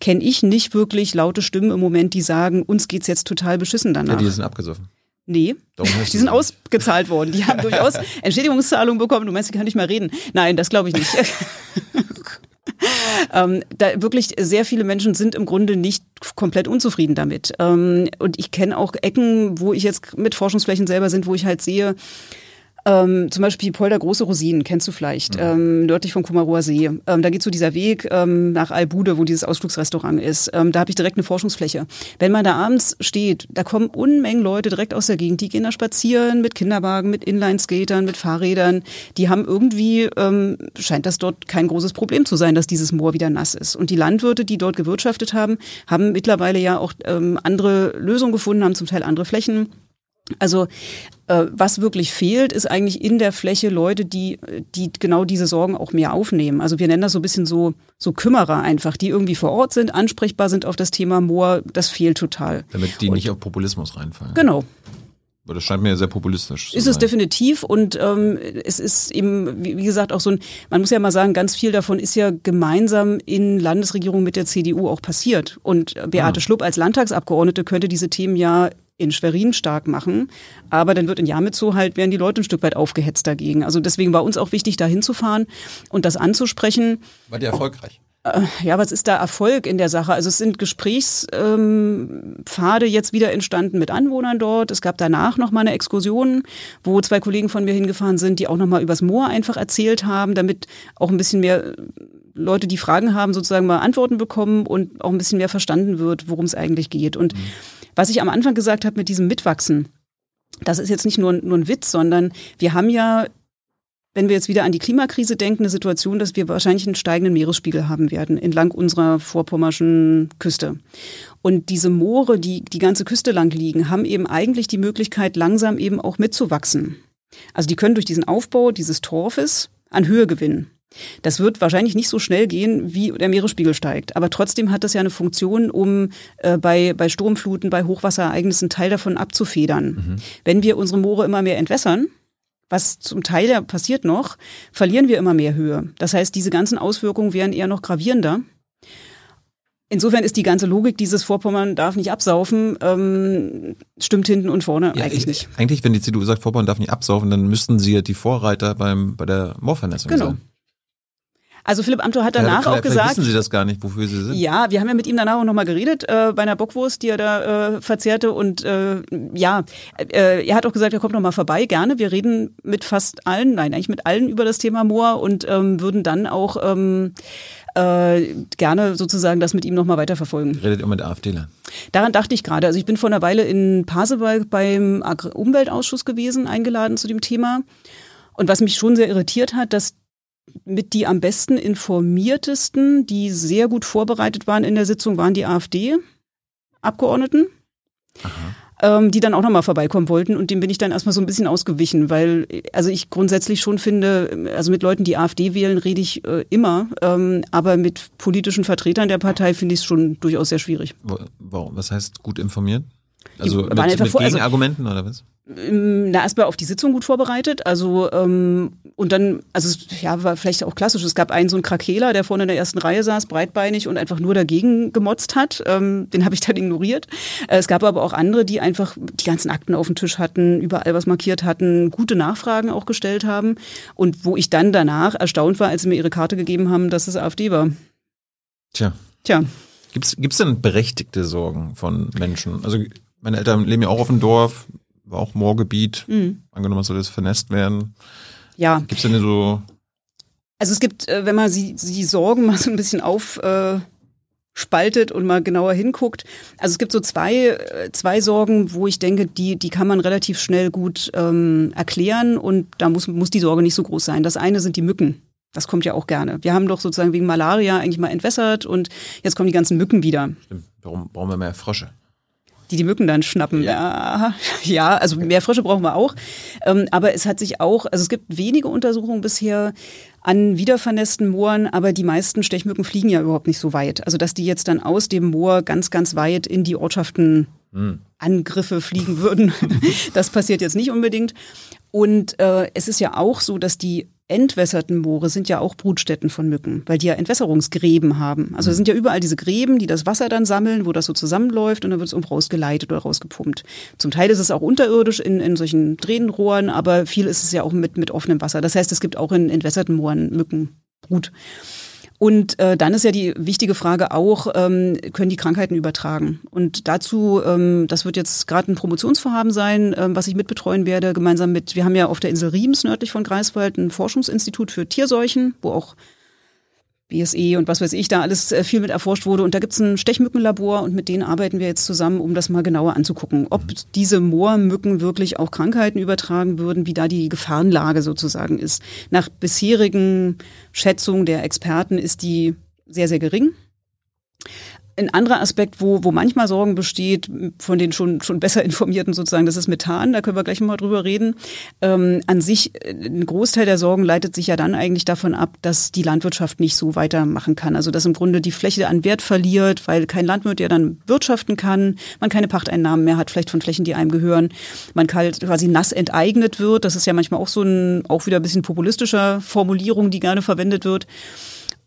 kenne ich nicht wirklich laute Stimmen im Moment, die sagen, uns geht's jetzt total beschissen danach. Ja, die sind abgesoffen. Nee, die sind ausgezahlt worden. Die haben durchaus Entschädigungszahlungen bekommen. Du meinst, die kann nicht mehr reden. Nein, das glaube ich nicht. ähm, da wirklich sehr viele Menschen sind im Grunde nicht komplett unzufrieden damit. Ähm, und ich kenne auch Ecken, wo ich jetzt mit Forschungsflächen selber sind, wo ich halt sehe, ähm, zum Beispiel Polder Große Rosinen, kennst du vielleicht, mhm. ähm, nördlich vom Kumarower See. Ähm, da geht so dieser Weg ähm, nach Albude, wo dieses Ausflugsrestaurant ist. Ähm, da habe ich direkt eine Forschungsfläche. Wenn man da abends steht, da kommen Unmengen Leute direkt aus der Gegend, die gehen da spazieren mit Kinderwagen, mit Inline-Skatern, mit Fahrrädern. Die haben irgendwie, ähm, scheint das dort kein großes Problem zu sein, dass dieses Moor wieder nass ist. Und die Landwirte, die dort gewirtschaftet haben, haben mittlerweile ja auch ähm, andere Lösungen gefunden, haben zum Teil andere Flächen. Also äh, was wirklich fehlt, ist eigentlich in der Fläche Leute, die, die genau diese Sorgen auch mehr aufnehmen. Also wir nennen das so ein bisschen so, so Kümmerer einfach, die irgendwie vor Ort sind, ansprechbar sind auf das Thema Moor. Das fehlt total. Damit die Und, nicht auf Populismus reinfallen. Genau. Aber das scheint mir sehr populistisch. Zu ist sein. es definitiv und ähm, es ist eben, wie, wie gesagt, auch so ein, man muss ja mal sagen, ganz viel davon ist ja gemeinsam in Landesregierung mit der CDU auch passiert. Und Beate ah. Schlupp als Landtagsabgeordnete könnte diese Themen ja in Schwerin stark machen. Aber dann wird in Jamitzo halt, werden die Leute ein Stück weit aufgehetzt dagegen. Also deswegen war uns auch wichtig, da hinzufahren und das anzusprechen. War die erfolgreich? Äh, ja, was ist da Erfolg in der Sache? Also es sind Gesprächspfade ähm, jetzt wieder entstanden mit Anwohnern dort. Es gab danach noch mal eine Exkursion, wo zwei Kollegen von mir hingefahren sind, die auch noch mal übers Moor einfach erzählt haben, damit auch ein bisschen mehr Leute, die Fragen haben, sozusagen mal Antworten bekommen und auch ein bisschen mehr verstanden wird, worum es eigentlich geht. Und mhm. Was ich am Anfang gesagt habe mit diesem Mitwachsen, das ist jetzt nicht nur, nur ein Witz, sondern wir haben ja wenn wir jetzt wieder an die Klimakrise denken, eine Situation, dass wir wahrscheinlich einen steigenden Meeresspiegel haben werden entlang unserer vorpommerschen Küste. Und diese Moore, die die ganze Küste lang liegen, haben eben eigentlich die Möglichkeit, langsam eben auch mitzuwachsen. Also die können durch diesen Aufbau dieses Torfes an Höhe gewinnen. Das wird wahrscheinlich nicht so schnell gehen, wie der Meeresspiegel steigt. Aber trotzdem hat das ja eine Funktion, um äh, bei, bei Sturmfluten, bei Hochwasserereignissen einen Teil davon abzufedern. Mhm. Wenn wir unsere Moore immer mehr entwässern, was zum Teil ja passiert noch, verlieren wir immer mehr Höhe. Das heißt, diese ganzen Auswirkungen wären eher noch gravierender. Insofern ist die ganze Logik dieses Vorpommern darf nicht absaufen, ähm, stimmt hinten und vorne ja, eigentlich nicht. Eigentlich, wenn die CDU sagt, Vorpommern darf nicht absaufen, dann müssten sie ja die Vorreiter beim, bei der Moorvernässung genau. sein. Also Philipp Amthor hat danach ja, auch gesagt. wissen Sie das gar nicht, wofür Sie sind. Ja, wir haben ja mit ihm danach auch nochmal geredet äh, bei einer Bockwurst, die er da äh, verzehrte. Und äh, ja, äh, er hat auch gesagt, er kommt nochmal vorbei, gerne. Wir reden mit fast allen, nein, eigentlich mit allen über das Thema Moor und ähm, würden dann auch ähm, äh, gerne sozusagen das mit ihm nochmal weiterverfolgen. Redet immer mit AfDler. Daran dachte ich gerade. Also ich bin vor einer Weile in Pasewalk beim Umweltausschuss gewesen, eingeladen zu dem Thema. Und was mich schon sehr irritiert hat, dass mit die am besten informiertesten, die sehr gut vorbereitet waren in der Sitzung, waren die AfD-Abgeordneten. ähm, die dann auch nochmal vorbeikommen wollten und dem bin ich dann erstmal so ein bisschen ausgewichen, weil also ich grundsätzlich schon finde, also mit Leuten, die AfD wählen, rede ich äh, immer, ähm, aber mit politischen Vertretern der Partei finde ich es schon durchaus sehr schwierig. Warum? Was heißt gut informiert? Also Die mit, mit vor- also- Gegenargumenten oder was? Ähm, Na, erstmal auf die Sitzung gut vorbereitet. Also, ähm, und dann, also ja, war vielleicht auch klassisch. Es gab einen so einen Krakeler, der vorne in der ersten Reihe saß, breitbeinig und einfach nur dagegen gemotzt hat. Ähm, den habe ich dann ignoriert. Äh, es gab aber auch andere, die einfach die ganzen Akten auf dem Tisch hatten, überall was markiert hatten, gute Nachfragen auch gestellt haben. Und wo ich dann danach erstaunt war, als sie mir ihre Karte gegeben haben, dass es AfD war. Tja. Tja. Gibt's gibt's denn berechtigte Sorgen von Menschen? Also meine Eltern leben ja auch auf dem Dorf, war auch Moorgebiet. Mhm. Angenommen, es soll das vernässt werden. Ja, Gibt's denn so Also es gibt, äh, wenn man sie, sie Sorgen mal so ein bisschen aufspaltet äh, und mal genauer hinguckt. Also es gibt so zwei, äh, zwei Sorgen, wo ich denke, die, die kann man relativ schnell gut ähm, erklären und da muss, muss die Sorge nicht so groß sein. Das eine sind die Mücken. Das kommt ja auch gerne. Wir haben doch sozusagen wegen Malaria eigentlich mal entwässert und jetzt kommen die ganzen Mücken wieder Stimmt. Warum brauchen wir mehr Frösche? Die die Mücken dann schnappen. Ja, ja also mehr Frösche brauchen wir auch. Ähm, aber es hat sich auch, also es gibt wenige Untersuchungen bisher an wiedervernässten Mooren, aber die meisten Stechmücken fliegen ja überhaupt nicht so weit. Also dass die jetzt dann aus dem Moor ganz, ganz weit in die Ortschaften Angriffe fliegen würden, das passiert jetzt nicht unbedingt. Und äh, es ist ja auch so, dass die entwässerten Moore sind ja auch Brutstätten von Mücken, weil die ja Entwässerungsgräben haben. Also es sind ja überall diese Gräben, die das Wasser dann sammeln, wo das so zusammenläuft und dann wird es irgendwo rausgeleitet oder rausgepumpt. Zum Teil ist es auch unterirdisch in, in solchen Tränenrohren, aber viel ist es ja auch mit, mit offenem Wasser. Das heißt, es gibt auch in entwässerten Mooren Mückenbrut. Und äh, dann ist ja die wichtige Frage auch, ähm, können die Krankheiten übertragen? Und dazu, ähm, das wird jetzt gerade ein Promotionsvorhaben sein, ähm, was ich mitbetreuen werde, gemeinsam mit, wir haben ja auf der Insel Riems nördlich von Greifswald ein Forschungsinstitut für Tierseuchen, wo auch BSE und was weiß ich da alles äh, viel mit erforscht wurde. Und da gibt's ein Stechmückenlabor und mit denen arbeiten wir jetzt zusammen, um das mal genauer anzugucken, ob diese Moormücken wirklich auch Krankheiten übertragen würden, wie da die Gefahrenlage sozusagen ist. Nach bisherigen Schätzungen der Experten ist die sehr, sehr gering. Ein anderer Aspekt, wo, wo manchmal Sorgen besteht, von den schon, schon besser informierten sozusagen, das ist Methan, da können wir gleich mal drüber reden. Ähm, an sich, äh, ein Großteil der Sorgen leitet sich ja dann eigentlich davon ab, dass die Landwirtschaft nicht so weitermachen kann. Also dass im Grunde die Fläche an Wert verliert, weil kein Landwirt ja dann wirtschaften kann, man keine Pachteinnahmen mehr hat, vielleicht von Flächen, die einem gehören, man quasi nass enteignet wird. Das ist ja manchmal auch so ein, auch wieder ein bisschen populistischer Formulierung, die gerne verwendet wird.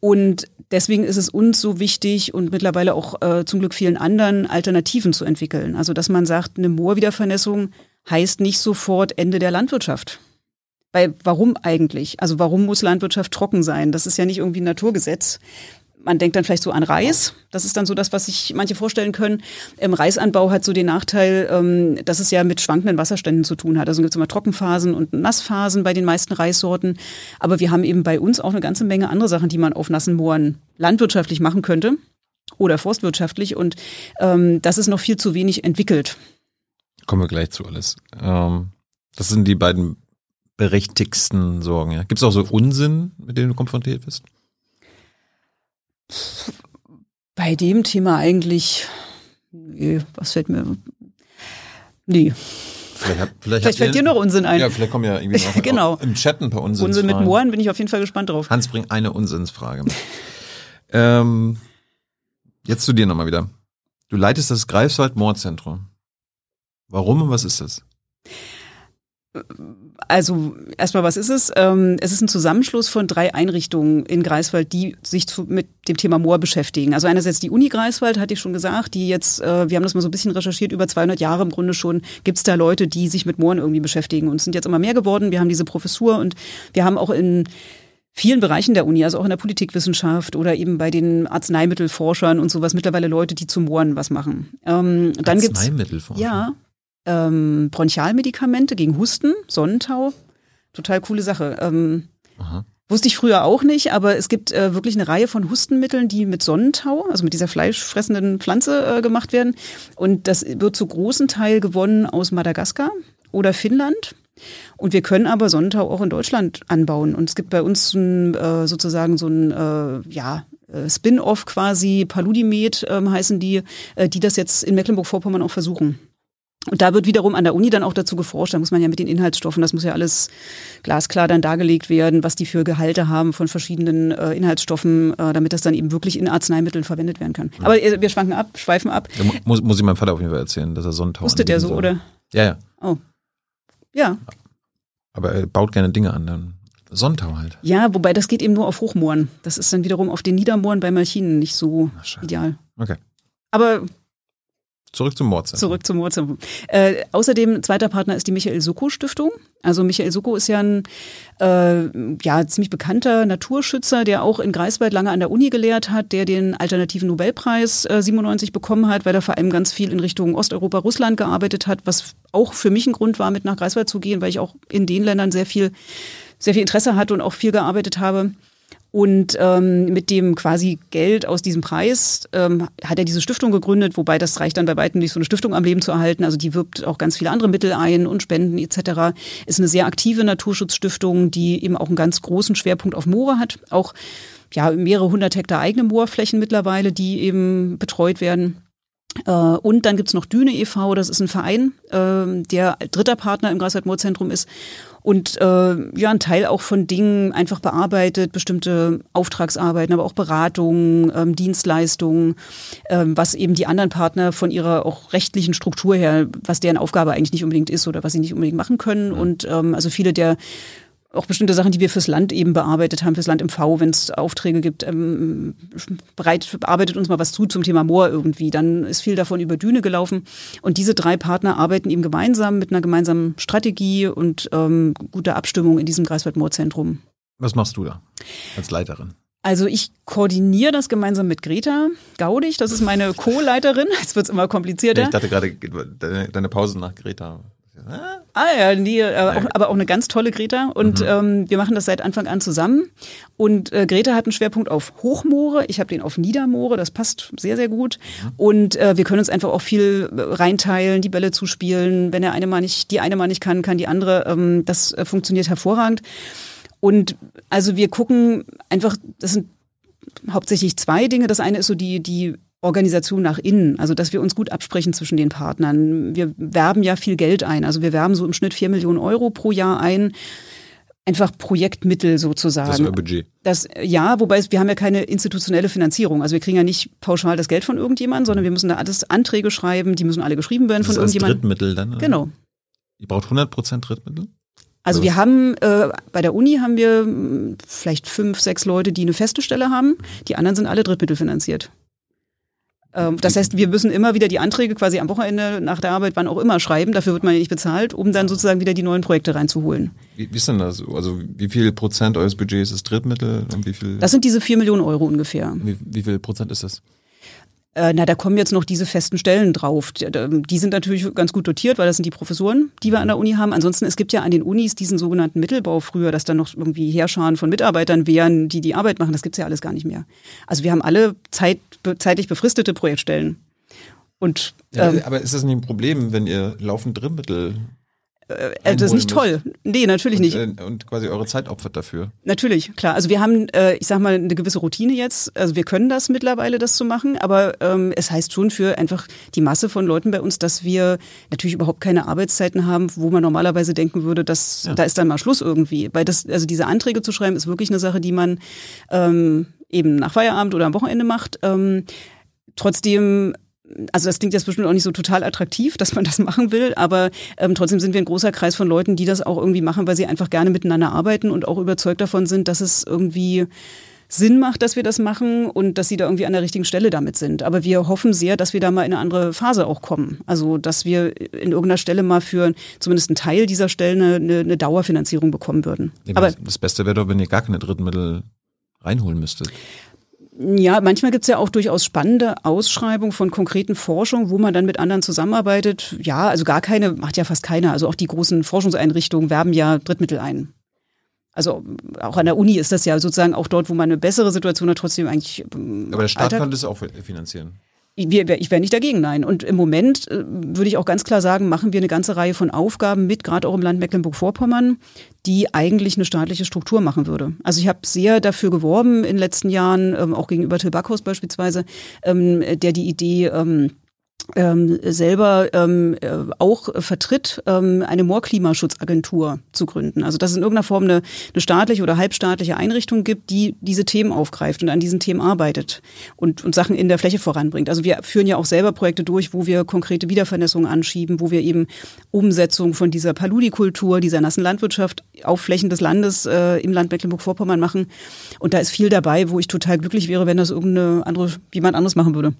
Und deswegen ist es uns so wichtig und mittlerweile auch äh, zum Glück vielen anderen Alternativen zu entwickeln. Also dass man sagt, eine Moorwiedervernässung heißt nicht sofort Ende der Landwirtschaft. Weil warum eigentlich? Also warum muss Landwirtschaft trocken sein? Das ist ja nicht irgendwie ein Naturgesetz. Man denkt dann vielleicht so an Reis. Das ist dann so das, was sich manche vorstellen können. Im Reisanbau hat so den Nachteil, ähm, dass es ja mit schwankenden Wasserständen zu tun hat. Also gibt es immer Trockenphasen und Nassphasen bei den meisten Reissorten. Aber wir haben eben bei uns auch eine ganze Menge andere Sachen, die man auf nassen Mooren landwirtschaftlich machen könnte oder forstwirtschaftlich. Und ähm, das ist noch viel zu wenig entwickelt. Kommen wir gleich zu alles. Ähm, das sind die beiden berechtigsten Sorgen. Ja. Gibt es auch so Unsinn, mit dem du konfrontiert bist? Bei dem Thema eigentlich, nee, was fällt mir? Nee, Vielleicht, hab, vielleicht, vielleicht fällt dir noch Unsinn ein. Ja, vielleicht kommen ja irgendwie noch Genau. im Chat ein paar Unsinnsfragen. Unsinn mit Mooren bin ich auf jeden Fall gespannt drauf. Hans bringt eine Unsinnsfrage mit. ähm, jetzt zu dir nochmal wieder. Du leitest das Greifswald Mordzentrum. Warum und was ist das? Also erstmal, was ist es? Ähm, es ist ein Zusammenschluss von drei Einrichtungen in Greifswald, die sich zu, mit dem Thema Moor beschäftigen. Also einerseits die Uni Greifswald, hatte ich schon gesagt, die jetzt, äh, wir haben das mal so ein bisschen recherchiert, über 200 Jahre im Grunde schon, gibt es da Leute, die sich mit Mooren irgendwie beschäftigen. Und sind jetzt immer mehr geworden. Wir haben diese Professur und wir haben auch in vielen Bereichen der Uni, also auch in der Politikwissenschaft oder eben bei den Arzneimittelforschern und sowas, mittlerweile Leute, die zu Mooren was machen. Ähm, dann gibt's ja, ähm, Bronchialmedikamente gegen Husten, Sonnentau. Total coole Sache. Ähm, wusste ich früher auch nicht, aber es gibt äh, wirklich eine Reihe von Hustenmitteln, die mit Sonnentau, also mit dieser fleischfressenden Pflanze äh, gemacht werden. Und das wird zu großen Teil gewonnen aus Madagaskar oder Finnland. Und wir können aber Sonnentau auch in Deutschland anbauen. Und es gibt bei uns ein, äh, sozusagen so ein, äh, ja, äh, Spin-off quasi, Paludimed ähm, heißen die, äh, die das jetzt in Mecklenburg-Vorpommern auch versuchen. Und da wird wiederum an der Uni dann auch dazu geforscht, da muss man ja mit den Inhaltsstoffen, das muss ja alles glasklar dann dargelegt werden, was die für Gehalte haben von verschiedenen äh, Inhaltsstoffen, äh, damit das dann eben wirklich in Arzneimitteln verwendet werden kann. Aber äh, wir schwanken ab, schweifen ab. Ja, muss, muss ich meinem Vater auf jeden Fall erzählen, dass er Sonnentau Wusste der so, soll. oder? Ja, ja. Oh. Ja. Aber er baut gerne Dinge an, dann Sonnentau halt. Ja, wobei das geht eben nur auf Hochmooren. Das ist dann wiederum auf den Niedermooren bei Malchinen nicht so Ach, ideal. Okay. Aber Zurück zum Mordzentrum. Zurück zum Mordzentrum. Äh, außerdem, zweiter Partner ist die Michael Soko Stiftung. Also Michael Soko ist ja ein äh, ja, ziemlich bekannter Naturschützer, der auch in Greifswald lange an der Uni gelehrt hat, der den alternativen Nobelpreis äh, 97 bekommen hat, weil er vor allem ganz viel in Richtung Osteuropa, Russland gearbeitet hat, was auch für mich ein Grund war, mit nach Greifswald zu gehen, weil ich auch in den Ländern sehr viel, sehr viel Interesse hatte und auch viel gearbeitet habe. Und ähm, mit dem quasi Geld aus diesem Preis ähm, hat er diese Stiftung gegründet, wobei das reicht dann bei weitem nicht, so eine Stiftung am Leben zu erhalten. Also die wirbt auch ganz viele andere Mittel ein und Spenden etc. Ist eine sehr aktive Naturschutzstiftung, die eben auch einen ganz großen Schwerpunkt auf Moore hat. Auch ja, mehrere hundert Hektar eigene Moorflächen mittlerweile, die eben betreut werden. Äh, und dann gibt's noch Düne e.V., das ist ein Verein, äh, der dritter Partner im Greifswald-Moorzentrum ist und äh, ja, ein Teil auch von Dingen einfach bearbeitet, bestimmte Auftragsarbeiten, aber auch Beratungen, ähm, Dienstleistungen, ähm, was eben die anderen Partner von ihrer auch rechtlichen Struktur her, was deren Aufgabe eigentlich nicht unbedingt ist oder was sie nicht unbedingt machen können. Und ähm, also viele der auch bestimmte Sachen, die wir fürs Land eben bearbeitet haben, fürs Land MV, wenn es Aufträge gibt, ähm, bereit, arbeitet uns mal was zu zum Thema Moor irgendwie. Dann ist viel davon über Düne gelaufen. Und diese drei Partner arbeiten eben gemeinsam mit einer gemeinsamen Strategie und ähm, guter Abstimmung in diesem Greifswald-Moorzentrum. Was machst du da als Leiterin? Also ich koordiniere das gemeinsam mit Greta Gaudig, das ist meine Co-Leiterin. Jetzt wird es immer komplizierter. Ich dachte gerade, deine Pause nach Greta Ah ja, aber, auch, aber auch eine ganz tolle Greta. Und mhm. ähm, wir machen das seit Anfang an zusammen. Und äh, Greta hat einen Schwerpunkt auf Hochmoore. Ich habe den auf Niedermoore. Das passt sehr, sehr gut. Mhm. Und äh, wir können uns einfach auch viel äh, reinteilen, die Bälle zuspielen. Wenn der eine mal nicht, die eine mal nicht kann, kann die andere. Ähm, das äh, funktioniert hervorragend. Und also wir gucken einfach, das sind hauptsächlich zwei Dinge. Das eine ist so die, die Organisation nach innen, also dass wir uns gut absprechen zwischen den Partnern. Wir werben ja viel Geld ein, also wir werben so im Schnitt vier Millionen Euro pro Jahr ein. Einfach Projektmittel sozusagen. Das ist euer Budget. Das, ja, wobei es, wir haben ja keine institutionelle Finanzierung. Also wir kriegen ja nicht pauschal das Geld von irgendjemandem, sondern wir müssen da alles Anträge schreiben, die müssen alle geschrieben werden das von ist irgendjemandem. Drittmittel dann? Oder? Genau. Ihr braucht 100 Prozent Drittmittel? Also wir haben äh, bei der Uni haben wir hm, vielleicht fünf, sechs Leute, die eine feste Stelle haben. Die anderen sind alle Drittmittelfinanziert. Ähm, das heißt, wir müssen immer wieder die Anträge quasi am Wochenende nach der Arbeit, wann auch immer schreiben. Dafür wird man ja nicht bezahlt, um dann sozusagen wieder die neuen Projekte reinzuholen. Wie, wie ist denn das? Also wie viel Prozent eures Budgets ist Drittmittel und wie viel? Das sind diese vier Millionen Euro ungefähr. Wie, wie viel Prozent ist das? Äh, na, da kommen jetzt noch diese festen Stellen drauf. Die sind natürlich ganz gut dotiert, weil das sind die Professoren, die wir an der Uni haben. Ansonsten, es gibt ja an den Unis diesen sogenannten Mittelbau früher, dass da noch irgendwie Heerscharen von Mitarbeitern wären, die die Arbeit machen. Das gibt's ja alles gar nicht mehr. Also wir haben alle Zeit, zeitlich befristete Projektstellen. Und, ähm, ja, aber ist das nicht ein Problem, wenn ihr laufend Drittmittel äh, äh, das ist nicht toll. Nee, natürlich und, nicht. Äh, und quasi eure Zeit opfert dafür. Natürlich, klar. Also wir haben, äh, ich sag mal, eine gewisse Routine jetzt. Also wir können das mittlerweile, das zu machen, aber ähm, es heißt schon für einfach die Masse von Leuten bei uns, dass wir natürlich überhaupt keine Arbeitszeiten haben, wo man normalerweise denken würde, dass ja. da ist dann mal Schluss irgendwie. Weil das, also diese Anträge zu schreiben, ist wirklich eine Sache, die man ähm, eben nach Feierabend oder am Wochenende macht. Ähm, trotzdem also das klingt jetzt bestimmt auch nicht so total attraktiv, dass man das machen will, aber ähm, trotzdem sind wir ein großer Kreis von Leuten, die das auch irgendwie machen, weil sie einfach gerne miteinander arbeiten und auch überzeugt davon sind, dass es irgendwie Sinn macht, dass wir das machen und dass sie da irgendwie an der richtigen Stelle damit sind. Aber wir hoffen sehr, dass wir da mal in eine andere Phase auch kommen. Also, dass wir in irgendeiner Stelle mal für zumindest einen Teil dieser Stellen eine, eine Dauerfinanzierung bekommen würden. Ja, aber das Beste wäre doch, wenn ihr gar keine Drittmittel reinholen müsstet. Ja, manchmal gibt's ja auch durchaus spannende Ausschreibungen von konkreten Forschungen, wo man dann mit anderen zusammenarbeitet. Ja, also gar keine, macht ja fast keiner. Also auch die großen Forschungseinrichtungen werben ja Drittmittel ein. Also auch an der Uni ist das ja sozusagen auch dort, wo man eine bessere Situation hat, trotzdem eigentlich. Ähm, Aber der Staat Alltag. kann das auch finanzieren. Ich wäre nicht dagegen, nein. Und im Moment äh, würde ich auch ganz klar sagen, machen wir eine ganze Reihe von Aufgaben mit, gerade auch im Land Mecklenburg-Vorpommern, die eigentlich eine staatliche Struktur machen würde. Also ich habe sehr dafür geworben in den letzten Jahren, ähm, auch gegenüber Till Backhaus beispielsweise, ähm, der die Idee ähm, selber ähm, äh, auch vertritt, ähm, eine Moorklimaschutzagentur zu gründen. Also dass es in irgendeiner Form eine, eine staatliche oder halbstaatliche Einrichtung gibt, die diese Themen aufgreift und an diesen Themen arbeitet und, und Sachen in der Fläche voranbringt. Also wir führen ja auch selber Projekte durch, wo wir konkrete Wiedervernässungen anschieben, wo wir eben Umsetzung von dieser Paludikultur, dieser nassen Landwirtschaft auf Flächen des Landes äh, im Land Mecklenburg-Vorpommern machen. Und da ist viel dabei, wo ich total glücklich wäre, wenn das irgendeine andere, jemand anderes machen würde.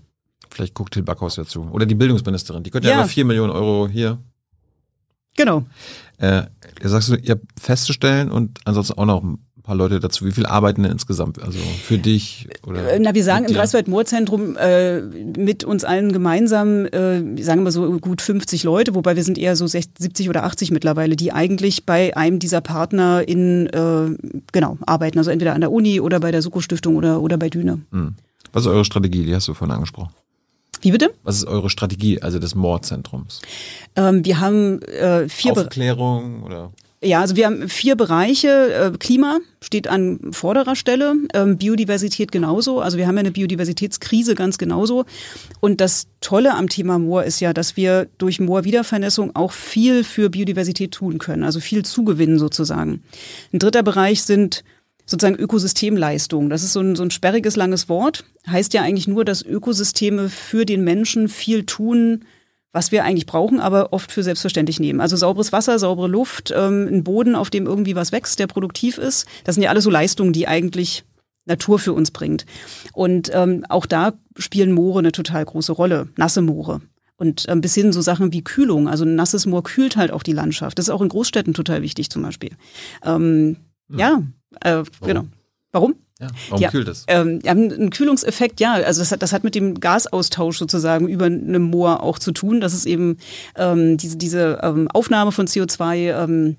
Vielleicht guckt Till Backhaus ja zu. Oder die Bildungsministerin. Die könnte ja, ja über vier Millionen Euro hier. Genau. Äh, sagst du, ihr habt festzustellen und ansonsten auch noch ein paar Leute dazu. Wie viel arbeiten denn insgesamt? Also für dich oder? Äh, na, wir sagen im Greifswald-Moor-Zentrum äh, mit uns allen gemeinsam, äh, sagen wir so gut 50 Leute, wobei wir sind eher so 60, 70 oder 80 mittlerweile, die eigentlich bei einem dieser Partner in äh, genau arbeiten. Also entweder an der Uni oder bei der Suko-Stiftung oder, oder bei Düne. Hm. Was ist eure Strategie? Die hast du vorhin angesprochen. Wie bitte? Was ist eure Strategie, also des Mordzentrums? Ähm, wir haben äh, vier Aufklärung oder? Ja, also wir haben vier Bereiche. Äh, Klima steht an vorderer Stelle, ähm, Biodiversität genauso. Also wir haben ja eine Biodiversitätskrise ganz genauso. Und das Tolle am Thema Moor ist ja, dass wir durch Moorwiedervernässung auch viel für Biodiversität tun können, also viel zugewinnen sozusagen. Ein dritter Bereich sind sozusagen Ökosystemleistung. Das ist so ein, so ein sperriges, langes Wort. Heißt ja eigentlich nur, dass Ökosysteme für den Menschen viel tun, was wir eigentlich brauchen, aber oft für selbstverständlich nehmen. Also sauberes Wasser, saubere Luft, ähm, ein Boden, auf dem irgendwie was wächst, der produktiv ist. Das sind ja alles so Leistungen, die eigentlich Natur für uns bringt. Und ähm, auch da spielen Moore eine total große Rolle, nasse Moore. Und ähm, bis hin so Sachen wie Kühlung. Also ein nasses Moor kühlt halt auch die Landschaft. Das ist auch in Großstädten total wichtig zum Beispiel. Ähm, hm. Ja, äh, genau. Warum? Ja, warum ja, kühlt es? Ähm, ja, ein Kühlungseffekt, ja. Also das hat, das hat mit dem Gasaustausch sozusagen über einem Moor auch zu tun. Das ist eben ähm, diese, diese ähm, Aufnahme von CO2 ähm,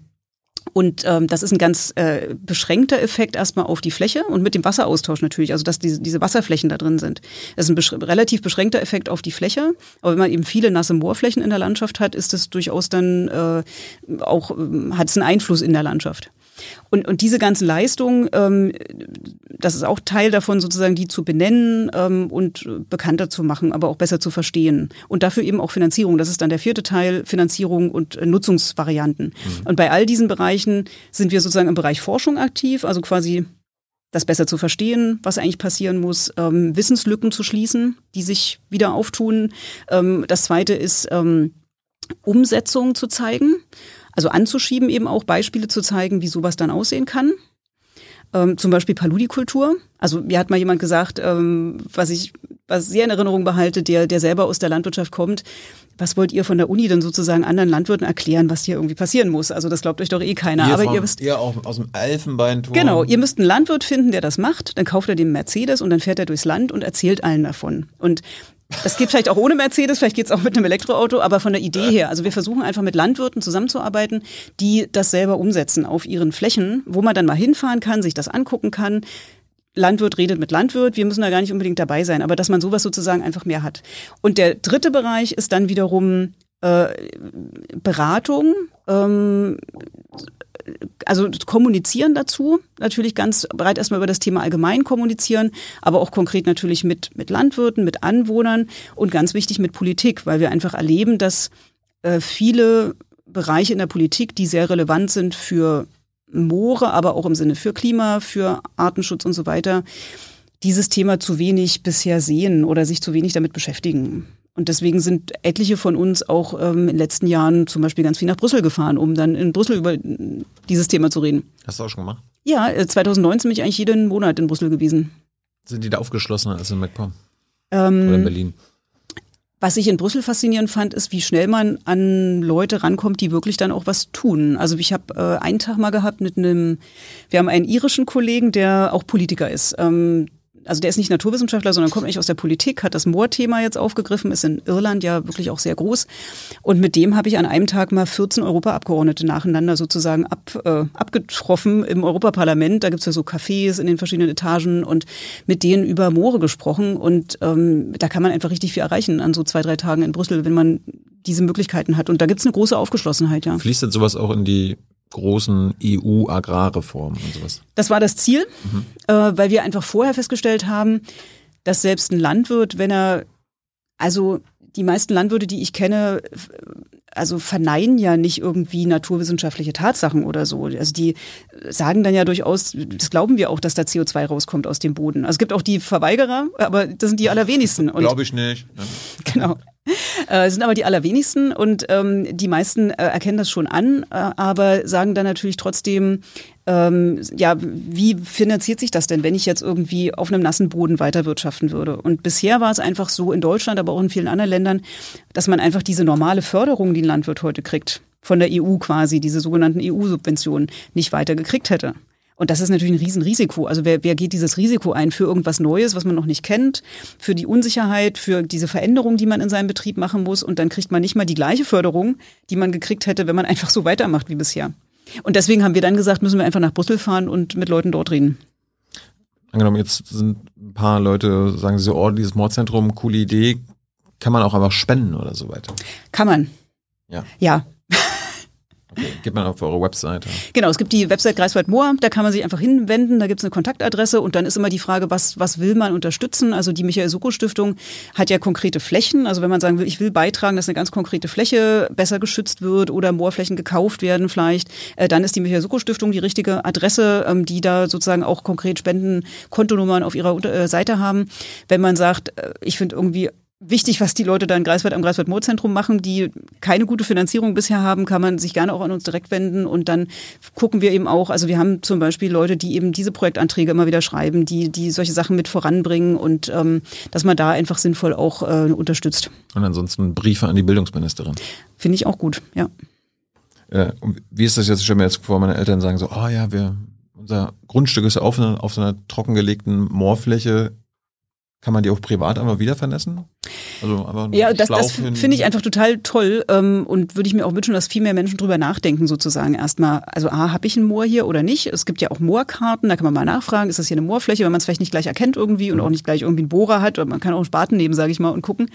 und ähm, das ist ein ganz äh, beschränkter Effekt erstmal auf die Fläche und mit dem Wasseraustausch natürlich, also dass diese, diese Wasserflächen da drin sind. Das ist ein besch relativ beschränkter Effekt auf die Fläche. Aber wenn man eben viele nasse Moorflächen in der Landschaft hat, ist das durchaus dann äh, auch, äh, hat es einen Einfluss in der Landschaft. Und, und diese ganzen Leistungen, ähm, das ist auch Teil davon, sozusagen die zu benennen ähm, und bekannter zu machen, aber auch besser zu verstehen. Und dafür eben auch Finanzierung. Das ist dann der vierte Teil, Finanzierung und äh, Nutzungsvarianten. Mhm. Und bei all diesen Bereichen sind wir sozusagen im Bereich Forschung aktiv, also quasi das besser zu verstehen, was eigentlich passieren muss, ähm, Wissenslücken zu schließen, die sich wieder auftun. Ähm, das zweite ist, ähm, Umsetzung zu zeigen. Also anzuschieben, eben auch Beispiele zu zeigen, wie sowas dann aussehen kann. Ähm, zum Beispiel Paludikultur. Also mir hat mal jemand gesagt, ähm, was ich was sehr in Erinnerung behalte, der, der selber aus der Landwirtschaft kommt. Was wollt ihr von der Uni denn sozusagen anderen Landwirten erklären, was hier irgendwie passieren muss? Also das glaubt euch doch eh keiner. Ihr Aber vom, ihr müsst ihr auch aus dem Elfenbeinturm. Genau, ihr müsst einen Landwirt finden, der das macht. Dann kauft er den Mercedes und dann fährt er durchs Land und erzählt allen davon. Und das geht vielleicht auch ohne Mercedes, vielleicht geht es auch mit einem Elektroauto, aber von der Idee her. Also wir versuchen einfach mit Landwirten zusammenzuarbeiten, die das selber umsetzen auf ihren Flächen, wo man dann mal hinfahren kann, sich das angucken kann. Landwirt redet mit Landwirt, wir müssen da gar nicht unbedingt dabei sein, aber dass man sowas sozusagen einfach mehr hat. Und der dritte Bereich ist dann wiederum äh, Beratung, ähm, also kommunizieren dazu, natürlich ganz breit erstmal über das Thema allgemein kommunizieren, aber auch konkret natürlich mit, mit Landwirten, mit Anwohnern und ganz wichtig mit Politik, weil wir einfach erleben, dass äh, viele Bereiche in der Politik, die sehr relevant sind für Moore, aber auch im Sinne für Klima, für Artenschutz und so weiter, dieses Thema zu wenig bisher sehen oder sich zu wenig damit beschäftigen. Und deswegen sind etliche von uns auch ähm, in den letzten Jahren zum Beispiel ganz viel nach Brüssel gefahren, um dann in Brüssel über dieses Thema zu reden. Hast du auch schon gemacht? Ja, 2019 äh, bin ich eigentlich jeden Monat in Brüssel gewesen. Sind die da aufgeschlossener als in MacPom? Ähm, Oder in Berlin? Was ich in Brüssel faszinierend fand, ist, wie schnell man an Leute rankommt, die wirklich dann auch was tun. Also ich habe äh, einen Tag mal gehabt mit einem, wir haben einen irischen Kollegen, der auch Politiker ist. Ähm, also der ist nicht Naturwissenschaftler, sondern kommt eigentlich aus der Politik, hat das Moorthema jetzt aufgegriffen, ist in Irland ja wirklich auch sehr groß. Und mit dem habe ich an einem Tag mal 14 Europaabgeordnete nacheinander sozusagen ab, äh, abgetroffen im Europaparlament. Da gibt's ja so Cafés in den verschiedenen Etagen und mit denen über Moore gesprochen. Und ähm, da kann man einfach richtig viel erreichen an so zwei, drei Tagen in Brüssel, wenn man diese Möglichkeiten hat. Und da gibt's eine große Aufgeschlossenheit, ja. Fließt denn sowas auch in die großen EU-Agrarreformen und sowas. Das war das Ziel, mhm. äh, weil wir einfach vorher festgestellt haben, dass selbst ein Landwirt, wenn er, also die meisten Landwirte, die ich kenne, also verneinen ja nicht irgendwie naturwissenschaftliche Tatsachen oder so. Also die sagen dann ja durchaus, das glauben wir auch, dass da CO2 rauskommt aus dem Boden. Also es gibt auch die Verweigerer, aber das sind die allerwenigsten. Glaube ich nicht. Genau. Äh, sind aber die allerwenigsten und ähm, die meisten äh, erkennen das schon an, äh, aber sagen dann natürlich trotzdem, ähm, ja, wie finanziert sich das denn, wenn ich jetzt irgendwie auf einem nassen Boden weiterwirtschaften würde? Und bisher war es einfach so in Deutschland, aber auch in vielen anderen Ländern, dass man einfach diese normale Förderung, die ein Landwirt heute kriegt, von der EU quasi, diese sogenannten EU-Subventionen, nicht weitergekriegt hätte. Und das ist natürlich ein Riesenrisiko. Also wer, wer geht dieses Risiko ein für irgendwas Neues, was man noch nicht kennt, für die Unsicherheit, für diese Veränderung, die man in seinem Betrieb machen muss und dann kriegt man nicht mal die gleiche Förderung, die man gekriegt hätte, wenn man einfach so weitermacht wie bisher. Und deswegen haben wir dann gesagt, müssen wir einfach nach Brüssel fahren und mit Leuten dort reden. Angenommen, jetzt sind ein paar Leute, sagen sie so, oh, dieses Mordzentrum, coole Idee, kann man auch einfach spenden oder so weiter? Kann man. Ja. Ja, Okay, geht man auf eure Webseite. Genau, es gibt die Website Greifswald Moor, da kann man sich einfach hinwenden, da gibt es eine Kontaktadresse und dann ist immer die Frage, was, was will man unterstützen? Also die Michael Suko Stiftung hat ja konkrete Flächen, also wenn man sagen will, ich will beitragen, dass eine ganz konkrete Fläche besser geschützt wird oder Moorflächen gekauft werden vielleicht, äh, dann ist die Michael Suko Stiftung die richtige Adresse, ähm, die da sozusagen auch konkret Spenden, Kontonummern auf ihrer äh, Seite haben. Wenn man sagt, äh, ich finde irgendwie wichtig, was die Leute da in Greifswald am Greifswald Moorzentrum machen, die keine gute Finanzierung bisher haben, kann man sich gerne auch an uns direkt wenden und dann gucken wir eben auch, also wir haben zum Beispiel Leute, die eben diese Projektanträge immer wieder schreiben, die, die solche Sachen mit voranbringen und ähm, dass man da einfach sinnvoll auch äh, unterstützt. Und ansonsten Briefe an die Bildungsministerin. Finde ich auch gut, ja. Äh, wie ist das jetzt? Ich stelle mir jetzt vor, meine Eltern sagen so, oh ja, wir, unser Grundstück ist auf, auf so einer trockengelegten Moorfläche kann man die auch privat einmal wieder vernässen? Also aber ja, das, das finde ich einfach total toll ähm, und würde ich mir auch wünschen, dass viel mehr Menschen drüber nachdenken sozusagen. Erstmal, also A, habe ich ein Moor hier oder nicht? Es gibt ja auch Moorkarten, da kann man mal nachfragen, ist das hier eine Moorfläche, wenn man es vielleicht nicht gleich erkennt irgendwie und auch nicht gleich irgendwie einen Bohrer hat oder man kann auch einen Spaten nehmen, sage ich mal, und gucken.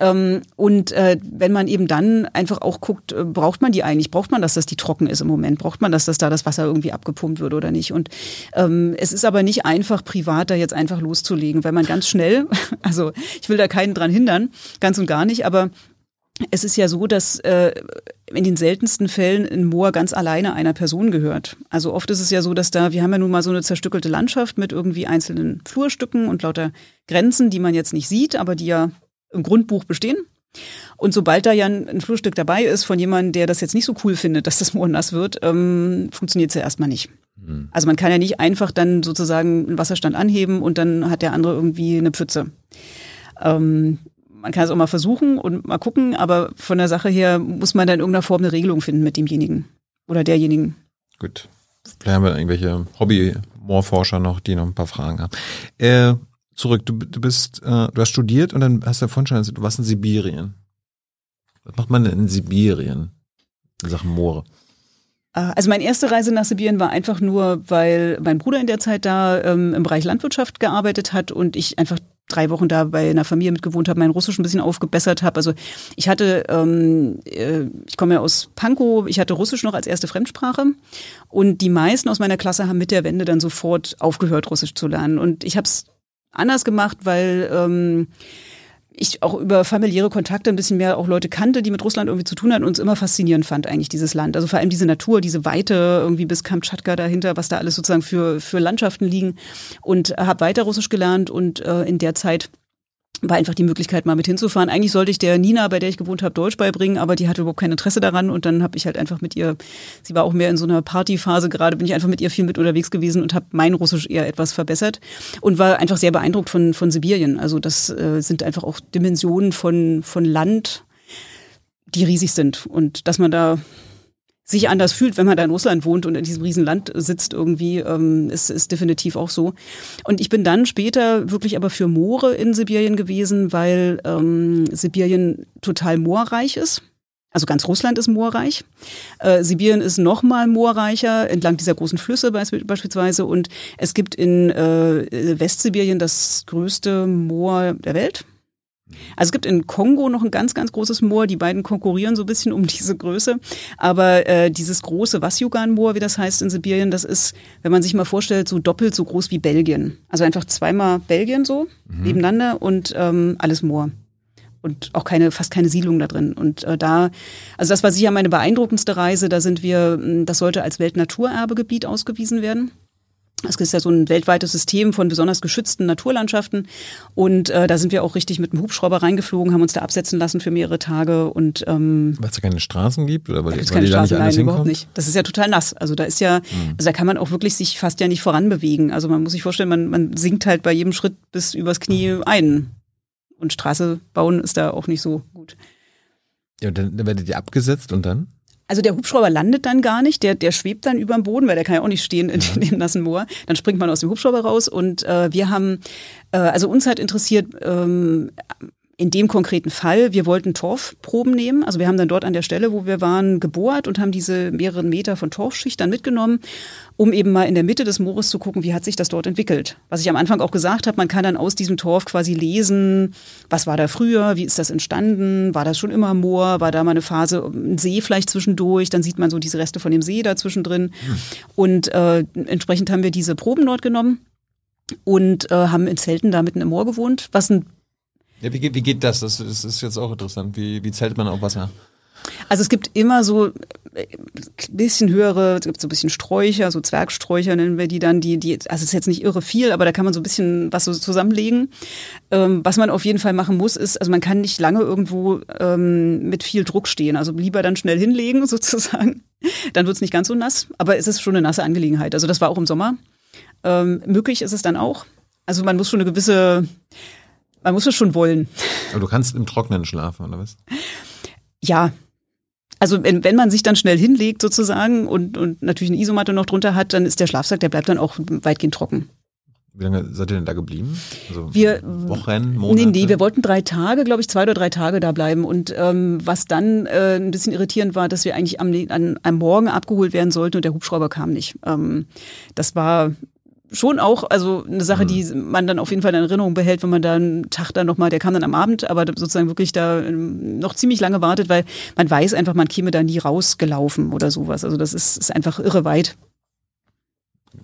Ähm, und äh, wenn man eben dann einfach auch guckt, äh, braucht man die eigentlich? Braucht man das, dass die trocken ist im Moment? Braucht man das, dass da das Wasser irgendwie abgepumpt wird oder nicht? Und ähm, es ist aber nicht einfach, privat da jetzt einfach loszulegen, weil man ganz schnell schnell. Also ich will da keinen dran hindern, ganz und gar nicht, aber es ist ja so, dass äh, in den seltensten Fällen ein Moor ganz alleine einer Person gehört. Also oft ist es ja so, dass da, wir haben ja nun mal so eine zerstückelte Landschaft mit irgendwie einzelnen Flurstücken und lauter Grenzen, die man jetzt nicht sieht, aber die ja im Grundbuch bestehen. Und sobald da ja ein, ein Flurstück dabei ist von jemandem, der das jetzt nicht so cool findet, dass das Moor nass wird, ähm, funktioniert es ja erstmal nicht. Mhm. Also man kann ja nicht einfach dann sozusagen einen Wasserstand anheben und dann hat der andere irgendwie eine Pfütze. Ähm, man kann es auch mal versuchen und mal gucken, aber von der Sache her muss man dann in irgendeiner Form eine Regelung finden mit demjenigen oder derjenigen. Gut. Vielleicht haben wir irgendwelche Hobby-Moorforscher noch, die noch ein paar Fragen haben. Äh, zurück, du, du bist, äh, du hast studiert und dann hast du ja vorhin schon du warst in Sibirien. Was macht man denn in Sibirien in Sachen Moore? Äh, also meine erste Reise nach Sibirien war einfach nur, weil mein Bruder in der Zeit da ähm, im Bereich Landwirtschaft gearbeitet hat und ich einfach drei Wochen da bei einer Familie mitgewohnt habe, mein Russisch ein bisschen aufgebessert habe. Also ich hatte, ähm, äh, ich komme ja aus Pankow, ich hatte Russisch noch als erste Fremdsprache und die meisten aus meiner Klasse haben mit der Wende dann sofort aufgehört, Russisch zu lernen. Und ich habe es anders gemacht, weil ähm, ich auch über familiäre Kontakte ein bisschen mehr auch Leute kannte, die mit Russland irgendwie zu tun hatten und es immer faszinierend fand eigentlich dieses Land. Also vor allem diese Natur, diese Weite irgendwie bis Kamtschatka dahinter, was da alles sozusagen für, für Landschaften liegen und habe weiter Russisch gelernt und äh, in der Zeit war einfach die Möglichkeit, mal mit hinzufahren. Eigentlich sollte ich der Nina, bei der ich gewohnt habe, Deutsch beibringen, aber die hatte überhaupt kein Interesse daran und dann habe ich halt einfach mit ihr, sie war auch mehr in so einer Partyphase gerade, bin ich einfach mit ihr viel mit unterwegs gewesen und habe mein Russisch eher etwas verbessert und war einfach sehr beeindruckt von, von Sibirien. Also das äh, sind einfach auch Dimensionen von, von Land, die riesig sind und dass man da sich anders fühlt, wenn man da in Russland wohnt und in diesem Riesenland sitzt irgendwie, ähm, ist, ist definitiv auch so. Und ich bin dann später wirklich aber für Moore in Sibirien gewesen, weil ähm, Sibirien total moorreich ist. Also ganz Russland ist moorreich. Äh, Sibirien ist noch mal moorreicher entlang dieser großen Flüsse beispielsweise. Und es gibt in äh, Westsibirien das größte Moor der Welt. Also es gibt in Kongo noch ein ganz, ganz großes Moor. Die beiden konkurrieren so ein bisschen um diese Größe. Aber äh, dieses große Wasyugan-Moor, wie das heißt in Sibirien, das ist, wenn man sich mal vorstellt, so doppelt so groß wie Belgien. Also einfach zweimal Belgien so mhm. nebeneinander und ähm, alles Moor. und auch keine, fast keine Siedlung da drin. Und äh, da, also das war sicher meine beeindruckendste Reise. Da sind wir, das sollte als Weltnaturerbegebiet ausgewiesen werden. Es ist ja so ein weltweites System von besonders geschützten Naturlandschaften. Und äh, da sind wir auch richtig mit dem Hubschrauber reingeflogen, haben uns da absetzen lassen für mehrere Tage. Und ähm, weil es da keine Straßen gibt oder weil, da die da nicht alles nein, überhaupt nicht. Das ist ja total nass. Also da ist ja, mhm. also da kann man auch wirklich sich fast ja nicht voranbewegen. Also man muss sich vorstellen, man, man sinkt halt bei jedem Schritt bis übers Knie ein. Und Straße bauen ist da auch nicht so gut. Ja, und dann werdet ihr abgesetzt und dann? Also der Hubschrauber landet dann gar nicht, der, der schwebt dann über dem Boden, weil der kann ja auch nicht stehen in, in dem nassen Moor. Dann springt man aus dem Hubschrauber raus und äh, wir haben, äh, also uns hat interessiert, ähm, in dem konkreten Fall, wir wollten Torfproben nehmen. Also wir haben dann dort an der Stelle, wo wir waren, gebohrt und haben diese mehreren Meter von Torfschicht dann mitgenommen, um eben mal in der Mitte des Moores zu gucken, wie hat sich das dort entwickelt. Was ich am Anfang auch gesagt habe, man kann dann aus diesem Torf quasi lesen, was war da früher, wie ist das entstanden, war das schon immer Moor, war da mal eine Phase, ein See vielleicht zwischendurch, dann sieht man so diese Reste von dem See da zwischendrin. Hm. Und äh, entsprechend haben wir diese Proben dort genommen und äh, haben in Zelten da mitten im Moor gewohnt, was ein ja, wie, geht, wie geht das? das? Das ist jetzt auch interessant. Wie, wie zählt man auf Wasser? Also es gibt immer so ein äh, bisschen höhere, es gibt so ein bisschen Sträucher, so Zwergsträucher nennen wir die dann, die, die, also es ist jetzt nicht irre viel, aber da kann man so ein bisschen was so zusammenlegen. Ähm, was man auf jeden Fall machen muss, ist, also man kann nicht lange irgendwo ähm, mit viel Druck stehen. Also lieber dann schnell hinlegen sozusagen. Dann wird es nicht ganz so nass, aber es ist schon eine nasse Angelegenheit. Also das war auch im Sommer. Ähm, möglich ist es dann auch. Also man muss schon eine gewisse man muss es schon wollen. Aber du kannst im Trocknen schlafen, oder was? Ja. Also wenn, wenn man sich dann schnell hinlegt sozusagen und, und natürlich eine Isomatte noch drunter hat, dann ist der Schlafsack, der bleibt dann auch weitgehend trocken. Wie lange seid ihr denn da geblieben? Also wir, Wochen, Monate? Nee, nee, wir wollten drei Tage, glaube ich, zwei oder drei Tage da bleiben. Und ähm, was dann äh, ein bisschen irritierend war, dass wir eigentlich am, an, am Morgen abgeholt werden sollten und der Hubschrauber kam nicht. Ähm, das war schon auch, also eine Sache, die mhm. man dann auf jeden Fall in Erinnerung behält, wenn man da einen Tag dann nochmal, der kam dann am Abend, aber sozusagen wirklich da ähm, noch ziemlich lange wartet, weil man weiß einfach, man käme da nie rausgelaufen oder sowas. Also das ist, ist einfach irre weit.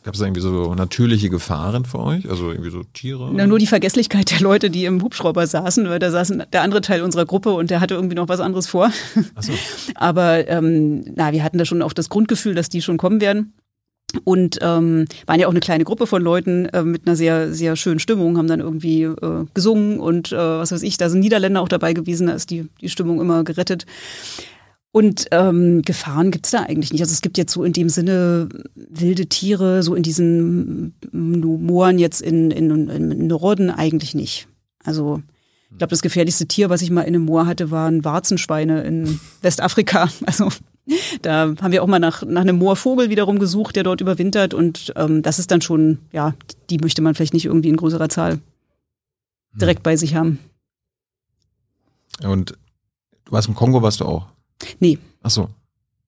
Gab es irgendwie so natürliche Gefahren für euch? Also irgendwie so Tiere? Na, nur die Vergesslichkeit der Leute, die im Hubschrauber saßen, weil da saßen der andere Teil unserer Gruppe und der hatte irgendwie noch was anderes vor. Ach so. Aber ähm, na, wir hatten da schon auch das Grundgefühl, dass die schon kommen werden. Und ähm, waren ja auch eine kleine Gruppe von Leuten äh, mit einer sehr, sehr schönen Stimmung, haben dann irgendwie äh, gesungen und äh, was weiß ich, da sind Niederländer auch dabei gewesen, da ist die, die Stimmung immer gerettet. Und ähm, Gefahren gibt's da eigentlich nicht. Also es gibt jetzt so in dem Sinne wilde Tiere, so in diesen Mooren jetzt in, in, in Norden eigentlich nicht. Also ich glaube, das gefährlichste Tier, was ich mal in einem Moor hatte, waren Warzenschweine in Westafrika. Also da haben wir auch mal nach, nach einem Moorvogel wiederum gesucht, der dort überwintert. Und ähm, das ist dann schon, ja, die möchte man vielleicht nicht irgendwie in größerer Zahl direkt bei sich haben. Und du warst im Kongo, warst du auch? Nee. Ach so.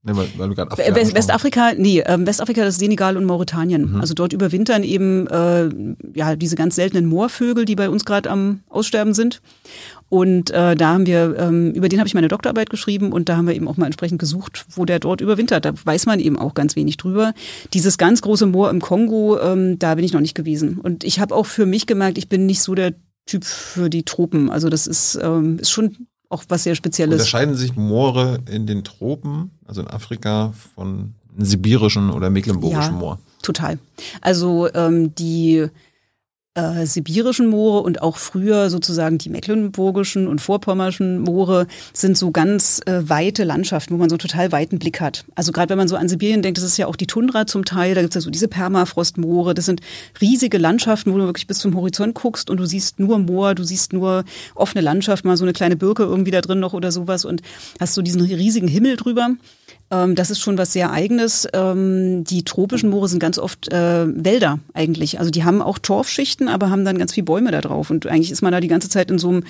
Nee, weil, weil West, Westafrika, nee, äh, Westafrika, das Senegal und Mauretanien. Mhm. Also dort überwintern eben äh, ja diese ganz seltenen Moorvögel, die bei uns gerade am Aussterben sind. Und äh, da haben wir, ähm, über den habe ich meine Doktorarbeit geschrieben und da haben wir eben auch mal entsprechend gesucht, wo der dort überwintert. Da weiß man eben auch ganz wenig drüber. Dieses ganz große Moor im Kongo, ähm, da bin ich noch nicht gewesen. Und ich habe auch für mich gemerkt, ich bin nicht so der Typ für die Tropen. Also das ist, ähm, ist schon auch was sehr Spezielles. Unterscheiden sich Moore in den Tropen, also in Afrika, von sibirischen oder mecklenburgischen ja, Moor? Total. Also ähm, die äh, sibirischen Moore und auch früher sozusagen die mecklenburgischen und vorpommerschen Moore sind so ganz äh, weite Landschaften, wo man so total weiten Blick hat. Also gerade wenn man so an Sibirien denkt, das ist ja auch die Tundra zum Teil, da gibt es ja so diese Permafrostmoore, das sind riesige Landschaften, wo du wirklich bis zum Horizont guckst und du siehst nur Moor, du siehst nur offene Landschaft, mal so eine kleine Birke irgendwie da drin noch oder sowas und hast so diesen riesigen Himmel drüber. Ähm, das ist schon was sehr Eigenes. Ähm, die tropischen Moore sind ganz oft äh, Wälder eigentlich. Also die haben auch Torfschichten, aber haben dann ganz viele Bäume da drauf. Und eigentlich ist man da die ganze Zeit in so einem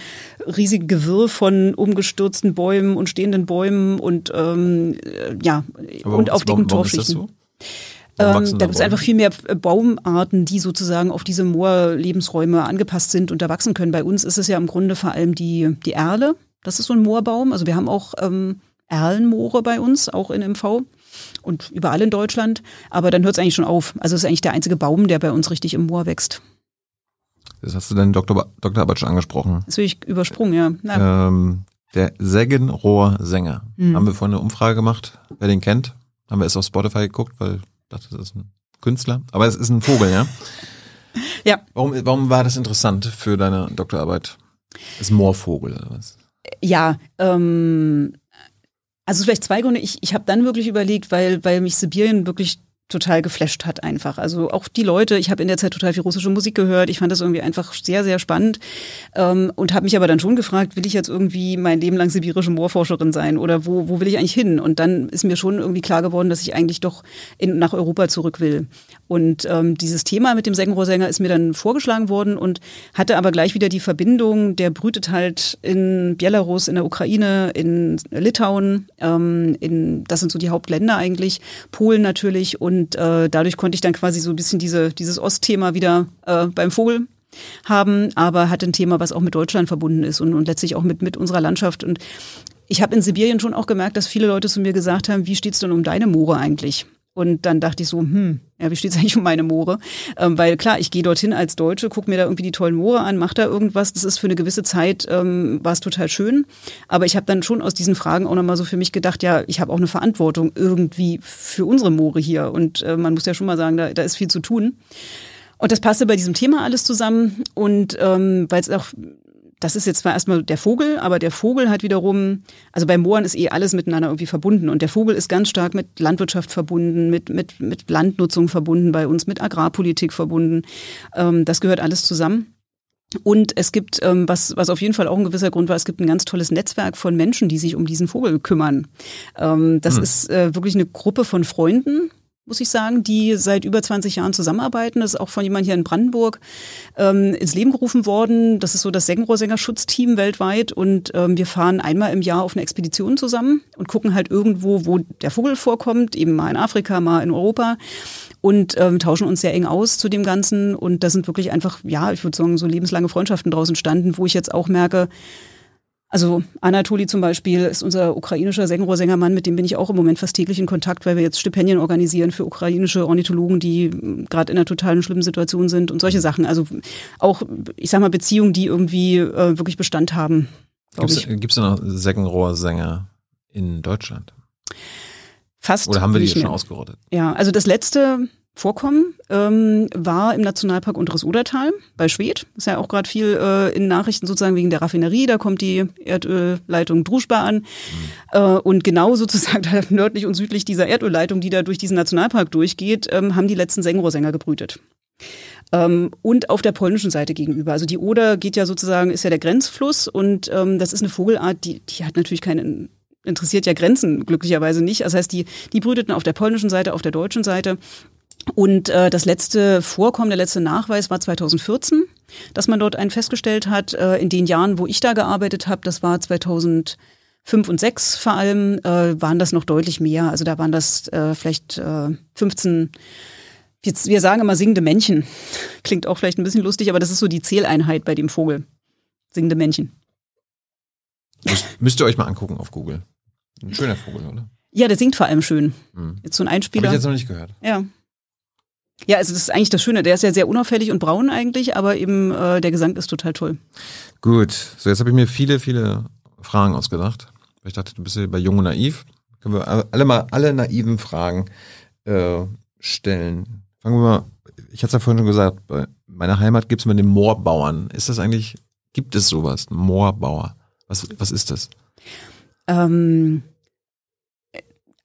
riesigen Gewirr von umgestürzten Bäumen und stehenden Bäumen und ähm, ja, aber und auf dicken Torfschichten. Ähm, da gibt es einfach viel mehr Baumarten, die sozusagen auf diese Moorlebensräume angepasst sind und da wachsen können. Bei uns ist es ja im Grunde vor allem die, die Erle. Das ist so ein Moorbaum. Also wir haben auch ähm, Erlenmoore bei uns, auch in MV und überall in Deutschland. Aber dann hört es eigentlich schon auf. Also es ist eigentlich der einzige Baum, der bei uns richtig im Moor wächst. Das hast du deinen Doktor, Doktorarbeit schon angesprochen. Das will ich übersprungen, ja. Na. Ähm, der Seggenrohr-Sänger. Hm. Haben wir vorhin eine Umfrage gemacht, wer den kennt. Haben wir erst auf Spotify geguckt, weil ich dachte, das ist ein Künstler. Aber es ist ein Vogel, ja? ja. Warum, warum war das interessant für deine Doktorarbeit? Das ist ein Moorvogel oder was? Ja, ähm, also vielleicht zwei Gründe. Ich, ich habe dann wirklich überlegt, weil, weil mich Sibirien wirklich total geflasht hat einfach. Also auch die Leute, ich habe in der Zeit total viel russische Musik gehört. Ich fand das irgendwie einfach sehr, sehr spannend ähm, und habe mich aber dann schon gefragt, will ich jetzt irgendwie mein Leben lang sibirische Moorforscherin sein oder wo, wo will ich eigentlich hin? Und dann ist mir schon irgendwie klar geworden, dass ich eigentlich doch in, nach Europa zurück will. Und ähm, dieses Thema mit dem Sengenrohrsänger ist mir dann vorgeschlagen worden und hatte aber gleich wieder die Verbindung, der brütet halt in Belarus, in der Ukraine, in Litauen, ähm, in, das sind so die Hauptländer eigentlich, Polen natürlich und und äh, dadurch konnte ich dann quasi so ein bisschen diese, dieses Ostthema wieder äh, beim Vogel haben, aber hat ein Thema, was auch mit Deutschland verbunden ist und, und letztlich auch mit, mit unserer Landschaft. Und ich habe in Sibirien schon auch gemerkt, dass viele Leute zu mir gesagt haben, wie steht's denn um deine Moore eigentlich? Und dann dachte ich so, hm, ja, wie steht's eigentlich um meine Moore? Ähm, weil klar, ich gehe dorthin als Deutsche, gucke mir da irgendwie die tollen Moore an, mache da irgendwas. Das ist für eine gewisse Zeit, ähm, war es total schön. Aber ich habe dann schon aus diesen Fragen auch nochmal so für mich gedacht, ja, ich habe auch eine Verantwortung irgendwie für unsere Moore hier. Und äh, man muss ja schon mal sagen, da, da ist viel zu tun. Und das passte bei diesem Thema alles zusammen. Und ähm, weil es auch das ist jetzt zwar erstmal der Vogel, aber der Vogel hat wiederum, also bei Mooren ist eh alles miteinander irgendwie verbunden und der Vogel ist ganz stark mit Landwirtschaft verbunden, mit, mit, mit Landnutzung verbunden bei uns, mit Agrarpolitik verbunden. Ähm, das gehört alles zusammen. Und es gibt, ähm, was, was auf jeden Fall auch ein gewisser Grund war, es gibt ein ganz tolles Netzwerk von Menschen, die sich um diesen Vogel kümmern. Ähm, das hm. ist äh, wirklich eine Gruppe von Freunden, muss ich sagen, die seit über 20 Jahren zusammenarbeiten. Das ist auch von jemand hier in Brandenburg ähm, ins Leben gerufen worden. Das ist so das Sengenrohrsängerschutzteam weltweit und ähm, wir fahren einmal im Jahr auf eine Expedition zusammen und gucken halt irgendwo, wo der Vogel vorkommt, eben mal in Afrika, mal in Europa und ähm, tauschen uns sehr eng aus zu dem Ganzen und da sind wirklich einfach, ja, ich würde sagen, so lebenslange Freundschaften draußen entstanden, wo ich jetzt auch merke, also Anatoli zum Beispiel ist unser ukrainischer Sengenrohrsängermann, mit dem bin ich auch im Moment fast täglich in Kontakt, weil wir jetzt Stipendien organisieren für ukrainische Ornithologen, die gerade in einer totalen schlimmen Situation sind und solche Sachen. Also auch, ich sag mal, Beziehungen, die irgendwie äh, wirklich Bestand haben. Gibt es noch Sengenrohrsänger in Deutschland? Fast. Oder haben wir die schon ausgerottet? Ja, also das letzte vorkommen, ähm, war im Nationalpark Unteres Odertal bei Schwedt. Ist ja auch gerade viel äh, in Nachrichten sozusagen wegen der Raffinerie. Da kommt die Erdölleitung Druschba an. Mhm. Äh, und genau sozusagen nördlich und südlich dieser Erdölleitung, die da durch diesen Nationalpark durchgeht, ähm, haben die letzten Sengrohrsänger gebrütet. Ähm, und auf der polnischen Seite gegenüber. Also die Oder geht ja sozusagen, ist ja der Grenzfluss und ähm, das ist eine Vogelart, die, die hat natürlich keinen interessiert ja Grenzen glücklicherweise nicht. Das heißt, die, die brüteten auf der polnischen Seite, auf der deutschen Seite. Und äh, das letzte Vorkommen, der letzte Nachweis war 2014, dass man dort einen festgestellt hat. Äh, in den Jahren, wo ich da gearbeitet habe, das war 2005 und 6 vor allem, äh, waren das noch deutlich mehr. Also da waren das äh, vielleicht äh, 15 Jetzt, wir sagen immer singende Männchen. Klingt auch vielleicht ein bisschen lustig, aber das ist so die Zähleinheit bei dem Vogel. Singende Männchen. Müsst, müsst ihr euch mal angucken auf Google. Ein schöner Vogel, oder? Ja, der singt vor allem schön. Hm. Jetzt so ein Einspieler. Habe ich jetzt noch nicht gehört. Ja. Ja, also das ist eigentlich das Schöne. Der ist ja sehr unauffällig und braun eigentlich, aber eben äh, der Gesang ist total toll. Gut, so jetzt habe ich mir viele, viele Fragen ausgedacht. Ich dachte, du bist ja bei Jung und Naiv. Können wir alle mal alle naiven Fragen äh, stellen. Fangen wir mal, ich hatte es ja vorhin schon gesagt, bei meiner Heimat gibt es mal den Moorbauern. Ist das eigentlich, gibt es sowas, Moorbauer? Was, was ist das? Ähm,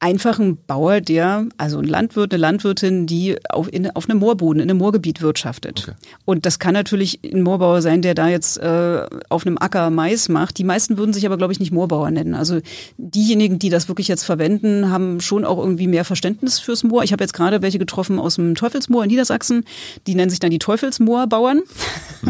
einfachen Bauer, der, also ein Landwirt, eine Landwirtin, die auf, in, auf einem Moorboden, in einem Moorgebiet wirtschaftet. Okay. Und das kann natürlich ein Moorbauer sein, der da jetzt äh, auf einem Acker Mais macht. Die meisten würden sich aber, glaube ich, nicht Moorbauer nennen. Also diejenigen, die das wirklich jetzt verwenden, haben schon auch irgendwie mehr Verständnis fürs Moor. Ich habe jetzt gerade welche getroffen aus dem Teufelsmoor in Niedersachsen. Die nennen sich dann die Teufelsmoorbauern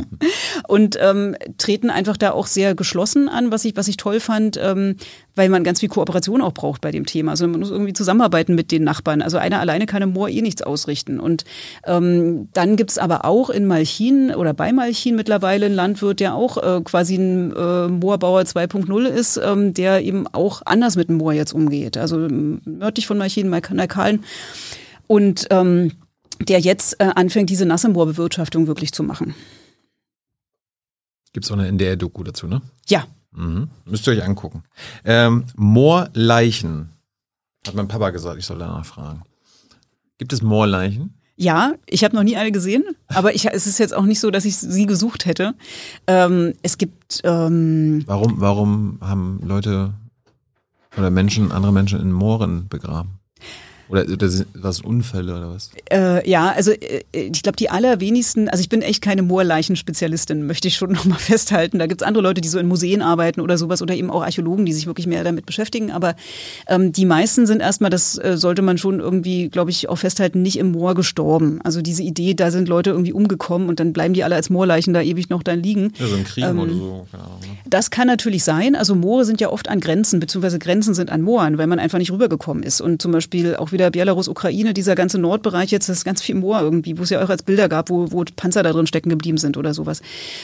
und ähm, treten einfach da auch sehr geschlossen an, was ich, was ich toll fand. Ähm, weil man ganz viel Kooperation auch braucht bei dem Thema. Also muss irgendwie zusammenarbeiten mit den Nachbarn. Also einer alleine kann im Moor eh nichts ausrichten. Und ähm, dann gibt's aber auch in Malchin oder bei Malchin mittlerweile einen Landwirt, der auch äh, quasi ein äh, Moorbauer 2.0 ist, ähm, der eben auch anders mit dem Moor jetzt umgeht. Also nördlich von Malchin, Neukalen. Und ähm, der jetzt äh, anfängt, diese nasse Moorbewirtschaftung wirklich zu machen. Gibt es auch eine NDR-Doku dazu, ne? Ja. Mhm. Müsst ihr euch angucken. Ähm, Moorleichen. Hat mein Papa gesagt, ich soll danach fragen. Gibt es Moorleichen? Ja, ich habe noch nie eine gesehen, aber ich, es ist jetzt auch nicht so, dass ich sie gesucht hätte. Ähm, es gibt. Ähm, warum, warum haben Leute oder Menschen, andere Menschen in Mooren begraben? Oder, oder was Unfälle oder was? Äh, ja, also äh, ich glaube, die allerwenigsten, also ich bin echt keine Moorleichenspezialistin, möchte ich schon nochmal festhalten. Da gibt's andere Leute, die so in Museen arbeiten oder sowas oder eben auch Archäologen, die sich wirklich mehr damit beschäftigen. Aber ähm, die meisten sind erstmal, das äh, sollte man schon irgendwie, glaube ich, auch festhalten, nicht im Moor gestorben. Also diese Idee, da sind Leute irgendwie umgekommen und dann bleiben die alle als Moorleichen da ewig noch dann liegen. Ja, so ein Krieg ähm, oder so. Keine Ahnung, ne? Das kann natürlich sein. Also Moore sind ja oft an Grenzen, beziehungsweise Grenzen sind an Mooren, weil man einfach nicht rübergekommen ist. Und zum Beispiel auch wieder wieder Belarus, Ukraine, dieser ganze Nordbereich jetzt, das ist ganz viel Moor irgendwie, wo es ja auch als Bilder gab, wo, wo Panzer da drin stecken geblieben sind oder sowas.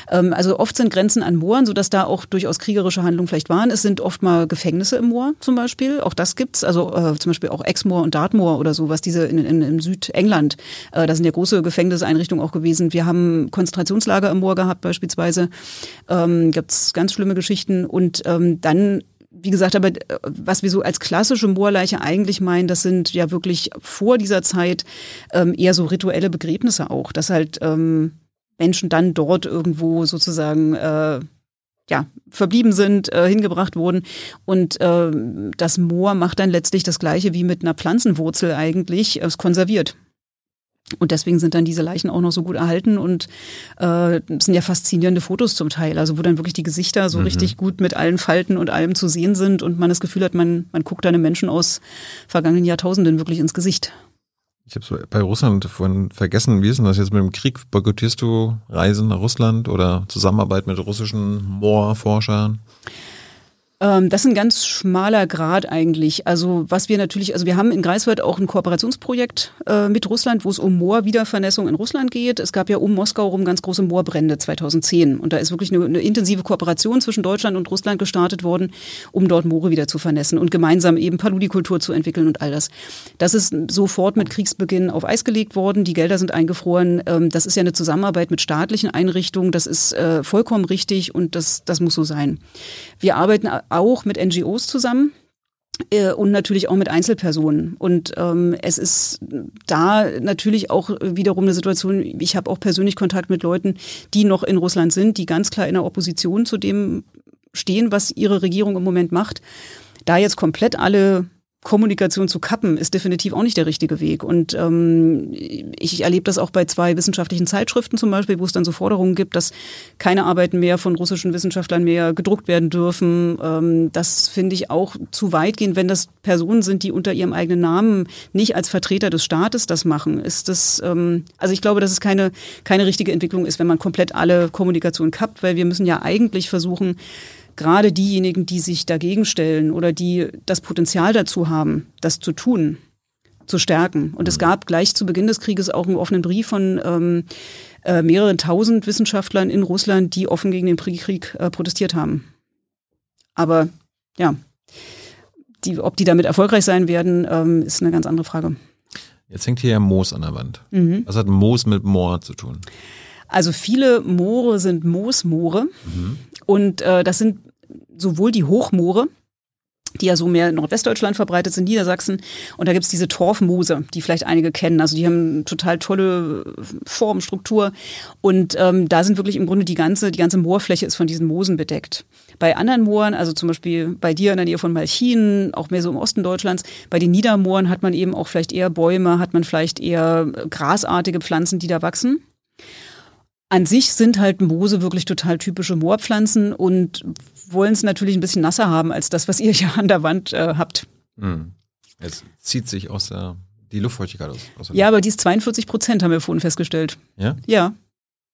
Ähm, also oft sind Grenzen an Mooren, sodass da auch durchaus kriegerische Handlungen vielleicht waren. Es sind oft mal Gefängnisse im Moor zum Beispiel, auch das gibt's. Also äh, zum Beispiel auch Exmoor und Dartmoor oder sowas, diese in, in, in Südengland. Äh, da sind ja große Gefängniseinrichtungen auch gewesen. Wir haben Konzentrationslager im Moor gehabt beispielsweise. Ähm, gibt's ganz schlimme Geschichten und ähm, dann wie gesagt, aber äh, was wir so als klassische Moorleiche eigentlich meinen, das sind ja wirklich vor dieser Zeit ähm, eher so rituelle Begräbnisse auch, dass halt ähm, Menschen dann dort irgendwo sozusagen äh, ja, verblieben sind, äh, hingebracht wurden. Und äh, das Moor macht dann letztlich das gleiche wie mit einer Pflanzenwurzel eigentlich, es konserviert. Und deswegen sind dann diese Leichen auch noch so gut erhalten und äh, sind ja faszinierende Fotos zum Teil, also wo dann wirklich die Gesichter so mhm. richtig gut mit allen Falten und allem zu sehen sind und man das Gefühl hat, man, man guckt einem Menschen aus vergangenen Jahrtausenden wirklich ins Gesicht. Ich habe bei Russland vorhin vergessen, wie ist denn das jetzt mit dem Krieg? Boykottierst du Reisen nach Russland oder Zusammenarbeit mit russischen Moorforschern? Ähm, das ist ein ganz schmaler Grad eigentlich. Also was wir natürlich, also wir haben in Greifswald auch ein Kooperationsprojekt äh, mit Russland, wo es um Moorwiedervernässung in Russland geht. Es gab ja um Moskau rum ganz große Moorbrände 2010 und da ist wirklich eine, eine intensive Kooperation zwischen Deutschland und Russland gestartet worden, um dort Moore wieder zu vernässen und gemeinsam eben Paludikultur zu entwickeln und all das. Das ist sofort mit Kriegsbeginn auf Eis gelegt worden. Die Gelder sind eingefroren. Ähm, das ist ja eine Zusammenarbeit mit staatlichen Einrichtungen. Das ist äh, vollkommen richtig und das, das muss so sein. Wir arbeiten auch mit NGOs zusammen äh, und natürlich auch mit Einzelpersonen. Und ähm, es ist da natürlich auch wiederum eine Situation, ich habe auch persönlich Kontakt mit Leuten, die noch in Russland sind, die ganz klar in der Opposition zu dem stehen, was ihre Regierung im Moment macht. Da jetzt komplett alle Kommunikation zu kappen, ist definitiv auch nicht der richtige Weg. Und ähm, ich erlebe das auch bei zwei wissenschaftlichen Zeitschriften zum Beispiel, wo es dann so Forderungen gibt, dass keine Arbeiten mehr von russischen Wissenschaftlern mehr gedruckt werden dürfen. Ähm, das finde ich auch zu weit gehen, wenn das Personen sind, die unter ihrem eigenen Namen nicht als Vertreter des Staates das machen. Ist das, ähm, also ich glaube, dass es keine, keine richtige Entwicklung ist, wenn man komplett alle Kommunikation kappt, weil wir müssen ja eigentlich versuchen, gerade diejenigen, die sich dagegen stellen oder die das Potenzial dazu haben, das zu tun, zu stärken. Und es mhm. gab gleich zu Beginn des Krieges auch einen offenen Brief von ähm, äh, mehreren tausend Wissenschaftlern in Russland, die offen gegen den Krieg äh, protestiert haben. Aber ja, die, ob die damit erfolgreich sein werden, ähm, ist eine ganz andere Frage. Jetzt hängt hier ja Moos an der Wand. Mhm. Was hat Moos mit Moor zu tun? Also viele Moore sind Moosmoore. Mhm. Und äh, das sind sowohl die Hochmoore, die ja so mehr in Nordwestdeutschland verbreitet sind, Niedersachsen. Und da gibt's diese Torfmoose, die vielleicht einige kennen. Also die haben total tolle Form, Struktur. Und ähm, da sind wirklich im Grunde die ganze, die ganze Moorfläche ist von diesen Moosen bedeckt. Bei anderen Mooren, also zum Beispiel bei dir in der Nähe von Malchin, auch mehr so im Osten Deutschlands, bei den Niedermooren hat man eben auch vielleicht eher Bäume, hat man vielleicht eher grasartige Pflanzen, die da wachsen. An sich sind halt Moose wirklich total typische Moorpflanzen und wollen es natürlich ein bisschen nasser haben als das, was ihr hier an der Wand äh, habt. Hm. Es zieht sich aus der, die Luftfeuchtigkeit aus. aus ja, aber die ist 42 Prozent, haben wir vorhin festgestellt. Ja? Ja.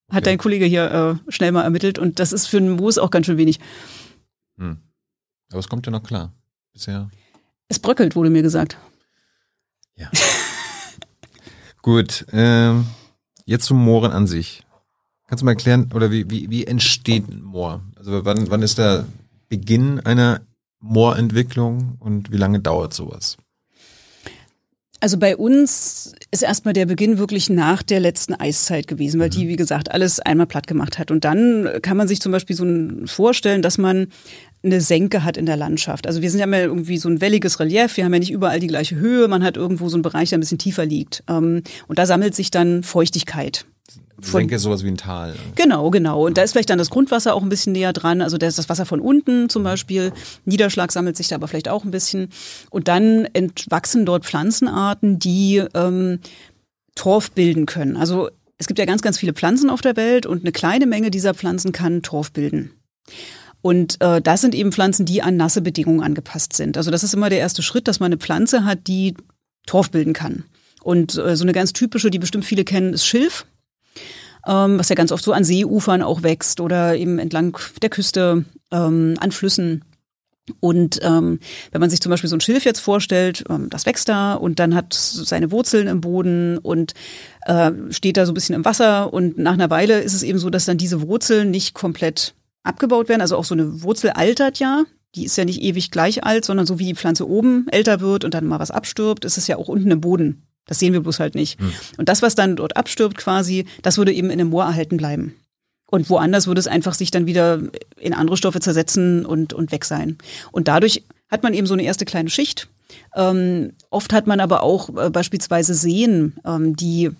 Hat okay. dein Kollege hier äh, schnell mal ermittelt und das ist für einen Moos auch ganz schön wenig. Hm. Aber es kommt ja noch klar. Bisher. Es bröckelt, wurde mir gesagt. Ja. Gut. Ähm, jetzt zum Mooren an sich. Kannst du mal erklären, oder wie, wie, wie entsteht ein Moor? Also wann, wann ist der Beginn einer Moorentwicklung und wie lange dauert sowas? Also bei uns ist erstmal der Beginn wirklich nach der letzten Eiszeit gewesen, weil die, wie gesagt, alles einmal platt gemacht hat. Und dann kann man sich zum Beispiel so vorstellen, dass man eine Senke hat in der Landschaft. Also wir sind ja mal irgendwie so ein welliges Relief, wir haben ja nicht überall die gleiche Höhe, man hat irgendwo so einen Bereich, der ein bisschen tiefer liegt. Ähm, und da sammelt sich dann Feuchtigkeit. Von, Senke ist sowas wie ein Tal. Genau, genau. Und da ist vielleicht dann das Grundwasser auch ein bisschen näher dran. Also da ist das Wasser von unten zum Beispiel. Niederschlag sammelt sich da aber vielleicht auch ein bisschen. Und dann entwachsen dort Pflanzenarten, die ähm, Torf bilden können. Also es gibt ja ganz, ganz viele Pflanzen auf der Welt und eine kleine Menge dieser Pflanzen kann Torf bilden. Und äh, das sind eben Pflanzen, die an nasse Bedingungen angepasst sind. Also das ist immer der erste Schritt, dass man eine Pflanze hat, die Torf bilden kann. Und äh, so eine ganz typische, die bestimmt viele kennen, ist Schilf, ähm, was ja ganz oft so an Seeufern auch wächst oder eben entlang der Küste, ähm, an Flüssen. Und ähm, wenn man sich zum Beispiel so ein Schilf jetzt vorstellt, ähm, das wächst da und dann hat seine Wurzeln im Boden und äh, steht da so ein bisschen im Wasser und nach einer Weile ist es eben so, dass dann diese Wurzeln nicht komplett abgebaut werden. Also auch so eine Wurzel altert ja. Die ist ja nicht ewig gleich alt, sondern so wie die Pflanze oben älter wird und dann mal was abstirbt, ist es ja auch unten im Boden. Das sehen wir bloß halt nicht. Hm. Und das, was dann dort abstirbt quasi, das würde eben in dem Moor erhalten bleiben. Und woanders würde es einfach sich dann wieder in andere Stoffe zersetzen und, und weg sein. Und dadurch hat man eben so eine erste kleine Schicht. Ähm, oft hat man aber auch äh, beispielsweise Seen, ähm, die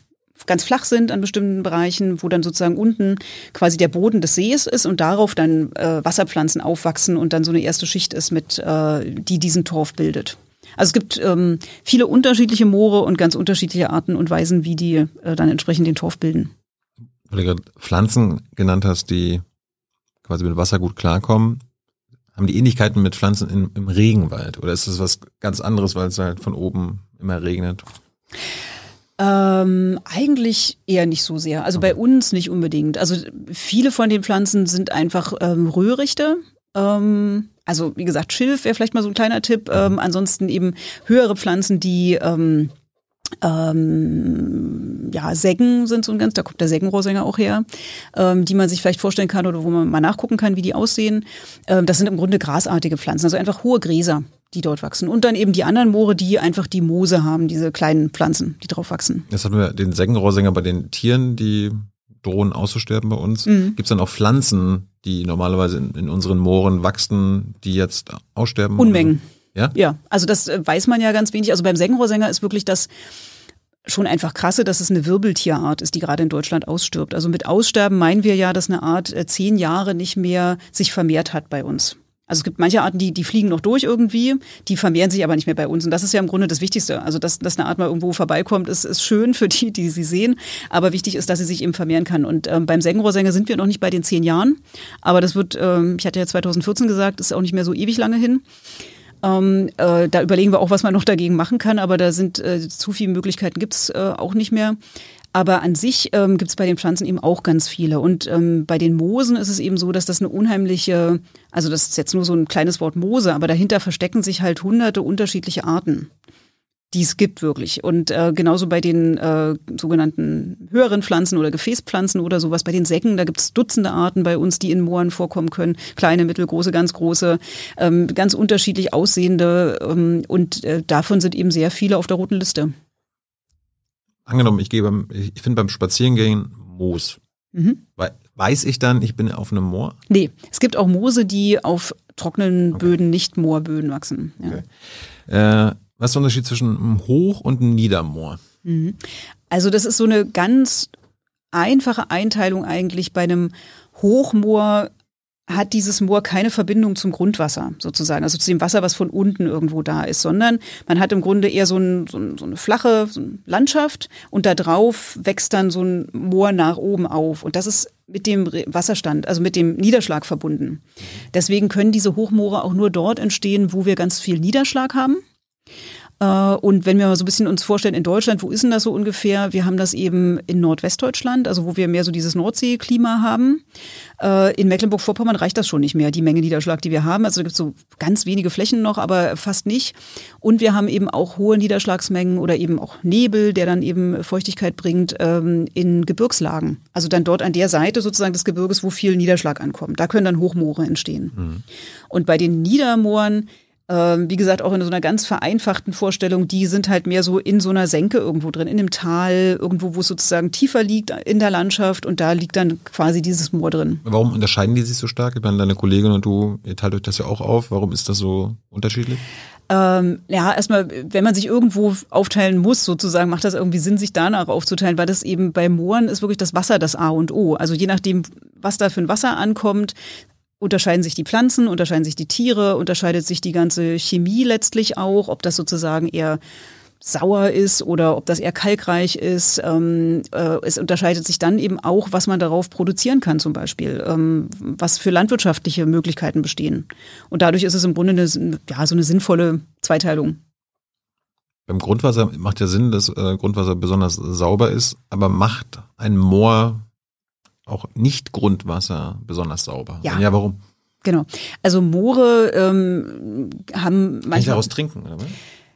ganz flach sind an bestimmten Bereichen, wo dann sozusagen unten quasi der Boden des Sees ist und darauf dann äh, Wasserpflanzen aufwachsen und dann so eine erste Schicht ist, mit äh, die diesen Torf bildet. Also es gibt ähm, viele unterschiedliche Moore und ganz unterschiedliche Arten und Weisen, wie die äh, dann entsprechend den Torf bilden. Weil du gerade Pflanzen genannt hast, die quasi mit Wasser gut klarkommen, haben die Ähnlichkeiten mit Pflanzen in, im Regenwald? Oder ist das was ganz anderes, weil es halt von oben immer regnet? Ähm, eigentlich eher nicht so sehr. Also bei uns nicht unbedingt. Also viele von den Pflanzen sind einfach ähm, Röhrichte. Ähm, also wie gesagt, Schilf wäre vielleicht mal so ein kleiner Tipp. Ähm, ansonsten eben höhere Pflanzen, die ähm, ähm, ja, Sägen sind so ein ganz, da kommt der Sägenrohrsänger auch her, ähm, die man sich vielleicht vorstellen kann oder wo man mal nachgucken kann, wie die aussehen. Ähm, das sind im Grunde grasartige Pflanzen, also einfach hohe Gräser, die dort wachsen. Und dann eben die anderen Moore, die einfach die Moose haben, diese kleinen Pflanzen, die drauf wachsen. Jetzt hatten wir den Sägenrohrsänger bei den Tieren, die drohen auszusterben bei uns. Mhm. Gibt es dann auch Pflanzen, die normalerweise in, in, unseren Mooren wachsen, die jetzt aussterben? Unmengen. Ja? Ja, also das äh, weiß man ja ganz wenig. Also beim Sägenrohrsänger ist wirklich das schon einfach krasse, dass es eine Wirbeltierart ist, die gerade in Deutschland ausstirbt. Also mit Aussterben meinen wir ja, dass eine Art äh, zehn Jahre nicht mehr sich vermehrt hat bei uns. Also es gibt manche Arten, die, die fliegen noch durch irgendwie, die vermehren sich aber nicht mehr bei uns. Und das ist ja im Grunde das Wichtigste. Also, dass, dass eine Art mal irgendwo vorbeikommt, ist, ist schön für die, die sie sehen. Aber wichtig ist, dass sie sich eben vermehren kann. Und ähm, beim Sengenrohrsänger sind wir noch nicht bei den zehn Jahren. Aber das wird, ähm, ich hatte ja 2014 gesagt, ist auch nicht mehr so ewig lange hin. Ähm, äh, da überlegen wir auch, was man noch dagegen machen kann, aber da sind äh, zu viele Möglichkeiten gibt's äh, auch nicht mehr. Aber an sich ähm, gibt es bei den Pflanzen eben auch ganz viele. Und ähm, bei den Moosen ist es eben so, dass das eine unheimliche, also das ist jetzt nur so ein kleines Wort Moose, aber dahinter verstecken sich halt hunderte unterschiedliche Arten die es gibt wirklich. Und äh, genauso bei den äh, sogenannten höheren Pflanzen oder Gefäßpflanzen oder sowas, bei den Säcken, da gibt es Dutzende Arten bei uns, die in Mooren vorkommen können. Kleine, mittelgroße, ganz große, ähm, ganz unterschiedlich aussehende. Ähm, und äh, davon sind eben sehr viele auf der roten Liste. Angenommen, ich gehe beim, ich finde beim Spazierengehen Moos. Mhm. Weiß ich dann, ich bin auf einem Moor? Nee, es gibt auch Moose, die auf trockenen okay. Böden, nicht Moorböden wachsen. Ja. Okay. Äh, was ist der Unterschied zwischen einem Hoch- und einem Niedermoor? Mhm. Also das ist so eine ganz einfache Einteilung eigentlich. Bei einem Hochmoor hat dieses Moor keine Verbindung zum Grundwasser sozusagen, also zu dem Wasser, was von unten irgendwo da ist, sondern man hat im Grunde eher so, ein, so, ein, so eine flache so eine Landschaft und da drauf wächst dann so ein Moor nach oben auf und das ist mit dem Wasserstand, also mit dem Niederschlag verbunden. Deswegen können diese Hochmoore auch nur dort entstehen, wo wir ganz viel Niederschlag haben. Äh, und wenn wir mal so ein bisschen uns vorstellen, in Deutschland, wo ist denn das so ungefähr? Wir haben das eben in Nordwestdeutschland, also wo wir mehr so dieses Nordseeklima haben. Äh, in Mecklenburg-Vorpommern reicht das schon nicht mehr, die Menge Niederschlag, die wir haben. Also da gibt es so ganz wenige Flächen noch, aber fast nicht. Und wir haben eben auch hohe Niederschlagsmengen oder eben auch Nebel, der dann eben Feuchtigkeit bringt ähm, in Gebirgslagen. Also dann dort an der Seite sozusagen des Gebirges, wo viel Niederschlag ankommt. Da können dann Hochmoore entstehen. Mhm. Und bei den Niedermooren Ähm, wie gesagt, auch in so einer ganz vereinfachten Vorstellung, die sind halt mehr so in so einer Senke irgendwo drin, in einem Tal, irgendwo, wo es sozusagen tiefer liegt in der Landschaft und da liegt dann quasi dieses Moor drin. Warum unterscheiden die sich so stark? Ich meine, deine Kollegin und du, ihr teilt euch das ja auch auf. Warum ist das so unterschiedlich? Ähm, ja, erstmal, wenn man sich irgendwo aufteilen muss, sozusagen, macht das irgendwie Sinn, sich danach aufzuteilen, weil das eben bei Mooren ist wirklich das Wasser das A und O. Also je nachdem, was da für ein Wasser ankommt, unterscheiden sich die Pflanzen, unterscheiden sich die Tiere, unterscheidet sich die ganze Chemie letztlich auch, ob das sozusagen eher sauer ist oder ob das eher kalkreich ist. Ähm, äh, es unterscheidet sich dann eben auch, was man darauf produzieren kann zum Beispiel, ähm, was für landwirtschaftliche Möglichkeiten bestehen. Und dadurch ist es im Grunde eine, ja, so eine sinnvolle Zweiteilung. Beim Grundwasser macht ja Sinn, dass äh, Grundwasser besonders sauber ist, aber macht ein Moor auch nicht Grundwasser besonders sauber? Ja. ja, warum? Genau. Also Moore ähm, haben manchmal. Kann ich daraus trinken, oder?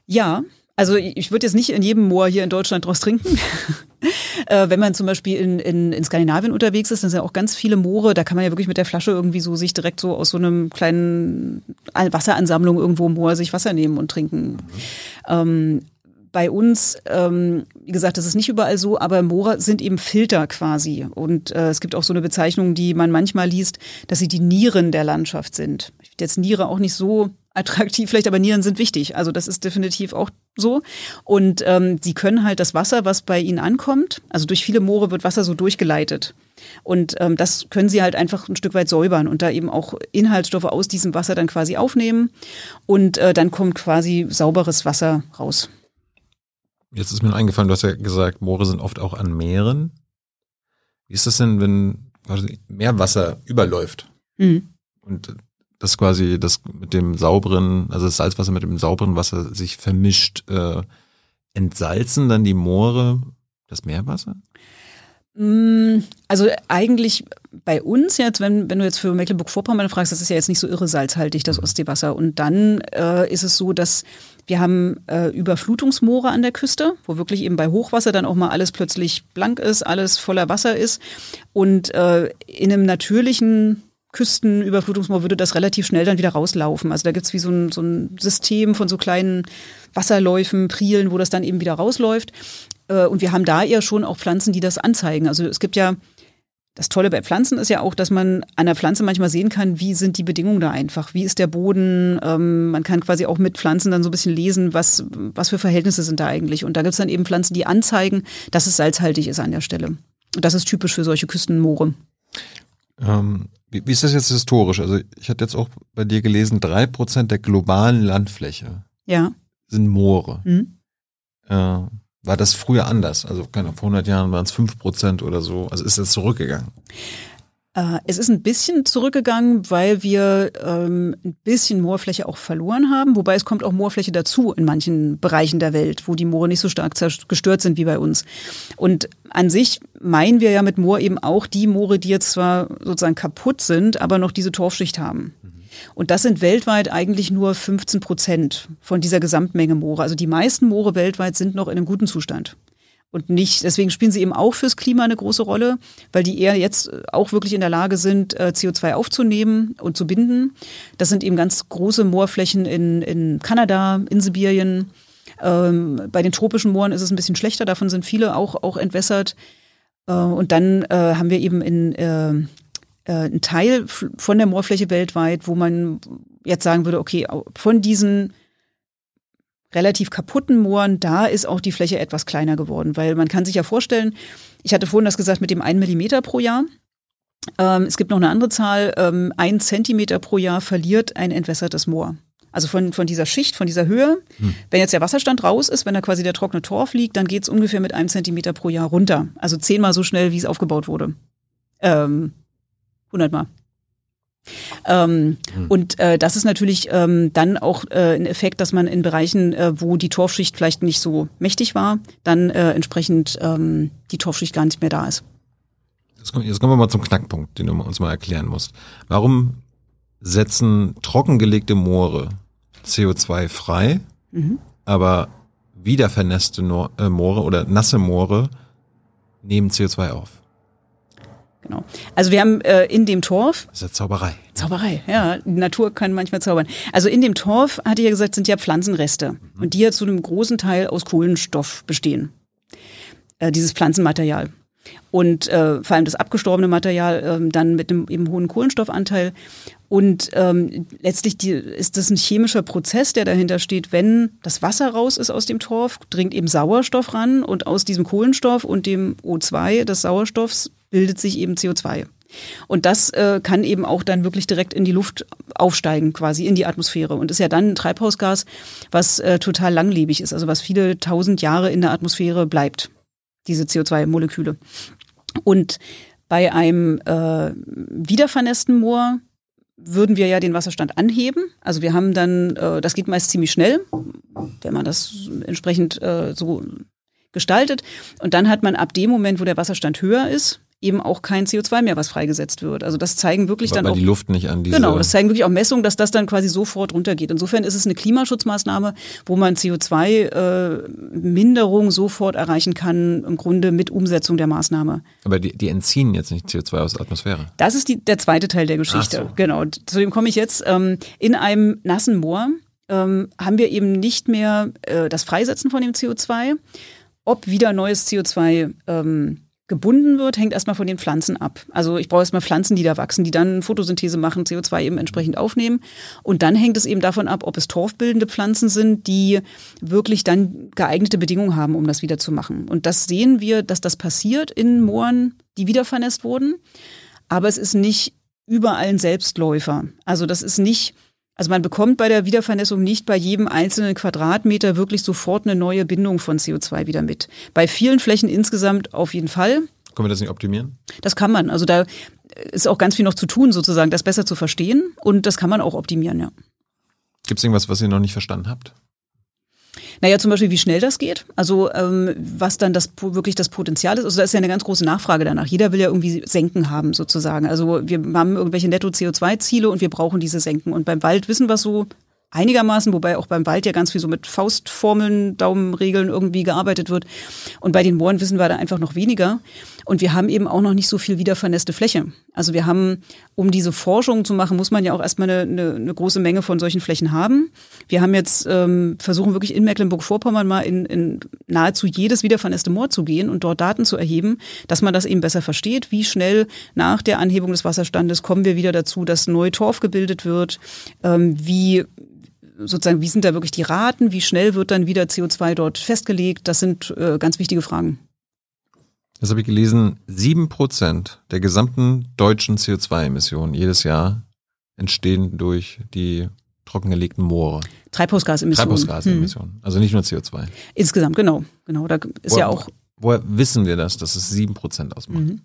Ja, also ich würde jetzt nicht in jedem Moor hier in Deutschland draus trinken. äh, wenn man zum Beispiel in, in, in Skandinavien unterwegs ist, dann sind ja auch ganz viele Moore, da kann man ja wirklich mit der Flasche irgendwie so sich direkt so aus so einem kleinen Wasseransammlung irgendwo im Moor sich Wasser nehmen und trinken. Mhm. Ähm, bei uns, ähm, wie gesagt, das ist nicht überall so, aber Moore sind eben Filter quasi. Und äh, es gibt auch so eine Bezeichnung, die man manchmal liest, dass sie die Nieren der Landschaft sind. Ich finde jetzt Niere auch nicht so attraktiv vielleicht, aber Nieren sind wichtig. Also das ist definitiv auch so. Und ähm, sie können halt das Wasser, was bei ihnen ankommt, also durch viele Moore wird Wasser so durchgeleitet. Und ähm, das können sie halt einfach ein Stück weit säubern und da eben auch Inhaltsstoffe aus diesem Wasser dann quasi aufnehmen. Und äh, dann kommt quasi sauberes Wasser raus. Jetzt ist mir eingefallen, du hast ja gesagt, Moore sind oft auch an Meeren. Wie ist das denn, wenn Meerwasser überläuft? Mhm. Und das quasi das mit dem sauberen, also das Salzwasser mit dem sauberen Wasser sich vermischt, äh, entsalzen dann die Moore das Meerwasser? Mm, also eigentlich bei uns jetzt, wenn, wenn du jetzt für Mecklenburg-Vorpommern fragst, das ist ja jetzt nicht so irre salzhaltig, das mhm. Ostseewasser. Und dann äh, ist es so, dass wir haben äh, Überflutungsmoore an der Küste, wo wirklich eben bei Hochwasser dann auch mal alles plötzlich blank ist, alles voller Wasser ist. Und äh, in einem natürlichen Küstenüberflutungsmoor würde das relativ schnell dann wieder rauslaufen. Also da gibt's wie so ein, so ein System von so kleinen Wasserläufen, Prielen, wo das dann eben wieder rausläuft. Äh, und wir haben da eher schon auch Pflanzen, die das anzeigen. Also es gibt ja, das Tolle bei Pflanzen ist ja auch, dass man an der Pflanze manchmal sehen kann, wie sind die Bedingungen da einfach, wie ist der Boden. Ähm, man kann quasi auch mit Pflanzen dann so ein bisschen lesen, was, was für Verhältnisse sind da eigentlich. Und da gibt's dann eben Pflanzen, die anzeigen, dass es salzhaltig ist an der Stelle. Und das ist typisch für solche Küstenmoore. Ähm, wie, wie ist das jetzt historisch? Also ich hatte jetzt auch bei dir gelesen, drei Prozent der globalen Landfläche ja. sind Moore. Mhm. Äh, war das früher anders? Also keine, vor 100 Jahren waren es fünf Prozent oder so. Also ist das zurückgegangen? Äh, es ist ein bisschen zurückgegangen, weil wir ähm, ein bisschen Moorfläche auch verloren haben, wobei es kommt auch Moorfläche dazu in manchen Bereichen der Welt, wo die Moore nicht so stark gestört sind wie bei uns. Und an sich meinen wir ja mit Moor eben auch die Moore, die jetzt zwar sozusagen kaputt sind, aber noch diese Torfschicht haben. Und das sind weltweit eigentlich nur 15 Prozent von dieser Gesamtmenge Moore. Also die meisten Moore weltweit sind noch in einem guten Zustand und nicht, deswegen spielen sie eben auch fürs Klima eine große Rolle, weil die eher jetzt auch wirklich in der Lage sind, äh, CO2 aufzunehmen und zu binden. Das sind eben ganz große Moorflächen in, in Kanada, in Sibirien. Ähm, bei den tropischen Mooren ist es ein bisschen schlechter, davon sind viele auch, auch entwässert. Äh, und dann äh, haben wir eben in, äh, äh einen Teil von der Moorfläche weltweit, wo man jetzt sagen würde, okay, von diesen relativ kaputten Mooren, da ist auch die Fläche etwas kleiner geworden, weil man kann sich ja vorstellen, ich hatte vorhin das gesagt mit dem 1 Millimeter pro Jahr. Ähm, es gibt noch eine andere Zahl, ähm, ein Zentimeter pro Jahr verliert ein entwässertes Moor. Also von, von dieser Schicht, von dieser Höhe. Hm. Wenn jetzt der Wasserstand raus ist, wenn da quasi der trockene Torf liegt, dann geht es ungefähr mit einem Zentimeter pro Jahr runter. Also zehnmal so schnell, wie es aufgebaut wurde. Ähm, hundertmal. Ähm, mhm. Und äh, das ist natürlich ähm, dann auch äh, ein Effekt, dass man in Bereichen, äh, wo die Torfschicht vielleicht nicht so mächtig war, dann äh, entsprechend ähm, die Torfschicht gar nicht mehr da ist. Jetzt kommen, jetzt kommen wir mal zum Knackpunkt, den du uns mal erklären musst. Warum setzen trockengelegte Moore CO2 frei, mhm. aber wiedervernässte äh, Moore oder nasse Moore nehmen CO2 auf? Genau. Also wir haben äh, in dem Torf. Das ist ja Zauberei. Zauberei, ja. Die Natur kann manchmal zaubern. Also in dem Torf, hatte ich ja gesagt, sind ja Pflanzenreste. Mhm. Und die ja zu einem großen Teil aus Kohlenstoff bestehen. Äh, dieses Pflanzenmaterial. Und äh, vor allem das abgestorbene Material ähm, dann mit einem eben hohen Kohlenstoffanteil. Und ähm, letztlich die, ist das ein chemischer Prozess, der dahinter steht. Wenn das Wasser raus ist aus dem Torf, dringt eben Sauerstoff ran und aus diesem Kohlenstoff und dem O2 des Sauerstoffs bildet sich eben CO2. Und das äh, kann eben auch dann wirklich direkt in die Luft aufsteigen, quasi in die Atmosphäre. Und ist ja dann ein Treibhausgas, was äh, total langlebig ist, also was viele tausend Jahre in der Atmosphäre bleibt, diese CO2-Moleküle. Und bei einem äh, wiedervernässten Moor würden wir ja den Wasserstand anheben. Also wir haben dann, äh, das geht meist ziemlich schnell, wenn man das entsprechend äh, so gestaltet. Und dann hat man ab dem Moment, wo der Wasserstand höher ist, eben auch kein CO2 mehr, was freigesetzt wird. Also das zeigen wirklich weil, dann auch die Luft nicht an diese Genau, das zeigen wirklich auch Messungen, dass das dann quasi sofort runtergeht. Insofern ist es eine Klimaschutzmaßnahme, wo man CO2-Minderung äh, sofort erreichen kann, im Grunde mit Umsetzung der Maßnahme. Aber die, die entziehen jetzt nicht CO2 aus der Atmosphäre. Das ist die, der zweite Teil der Geschichte. So. Genau, zu dem komme ich jetzt. Ähm, in einem nassen Moor ähm, haben wir eben nicht mehr äh, das Freisetzen von dem CO2. Ob wieder neues CO2 ähm, gebunden wird, hängt erstmal von den Pflanzen ab. Also ich brauche erstmal Pflanzen, die da wachsen, die dann Photosynthese machen, CO2 eben entsprechend aufnehmen. Und dann hängt es eben davon ab, ob es torfbildende Pflanzen sind, die wirklich dann geeignete Bedingungen haben, um das wieder zu machen. Und das sehen wir, dass das passiert in Mooren, die wieder vernässt wurden. Aber es ist nicht überall ein Selbstläufer. Also das ist nicht also man bekommt bei der Wiedervernässung nicht bei jedem einzelnen Quadratmeter wirklich sofort eine neue Bindung von CO2 wieder mit. Bei vielen Flächen insgesamt auf jeden Fall. Können wir das nicht optimieren? Das kann man. Also da ist auch ganz viel noch zu tun, sozusagen, das besser zu verstehen. Und das kann man auch optimieren, ja. Gibt es irgendwas, was ihr noch nicht verstanden habt? Naja, zum Beispiel, wie schnell das geht. Also ähm, was dann das wirklich das Potenzial ist. Also da ist ja eine ganz große Nachfrage danach. Jeder will ja irgendwie Senken haben, sozusagen. Also wir haben irgendwelche Netto-CO2-Ziele und wir brauchen diese Senken. Und beim Wald wissen wir so einigermaßen, wobei auch beim Wald ja ganz viel so mit Faustformeln, Daumenregeln irgendwie gearbeitet wird. Und bei den Mooren wissen wir da einfach noch weniger. Und wir haben eben auch noch nicht so viel wiedervernässte Fläche. Also wir haben, um diese Forschung zu machen, muss man ja auch erstmal eine, eine, eine große Menge von solchen Flächen haben. Wir haben jetzt, ähm, versuchen wirklich in Mecklenburg-Vorpommern mal in, in nahezu jedes wiedervernässte Moor zu gehen und dort Daten zu erheben, dass man das eben besser versteht, wie schnell nach der Anhebung des Wasserstandes kommen wir wieder dazu, dass neu Torf gebildet wird, ähm, wie sozusagen, wie sind da wirklich die Raten, wie schnell wird dann wieder CO2 dort festgelegt, das sind äh, ganz wichtige Fragen. Das habe ich gelesen, sieben Prozent der gesamten deutschen CO2-Emissionen jedes Jahr entstehen durch die trockengelegten Moore. Treibhausgasemissionen. Treibhausgasemissionen. Hm. Also nicht nur CO2. Insgesamt, genau. Genau. Da ist Woher, ja auch. Woher wissen wir das, dass es sieben Prozent ausmacht? Mhm.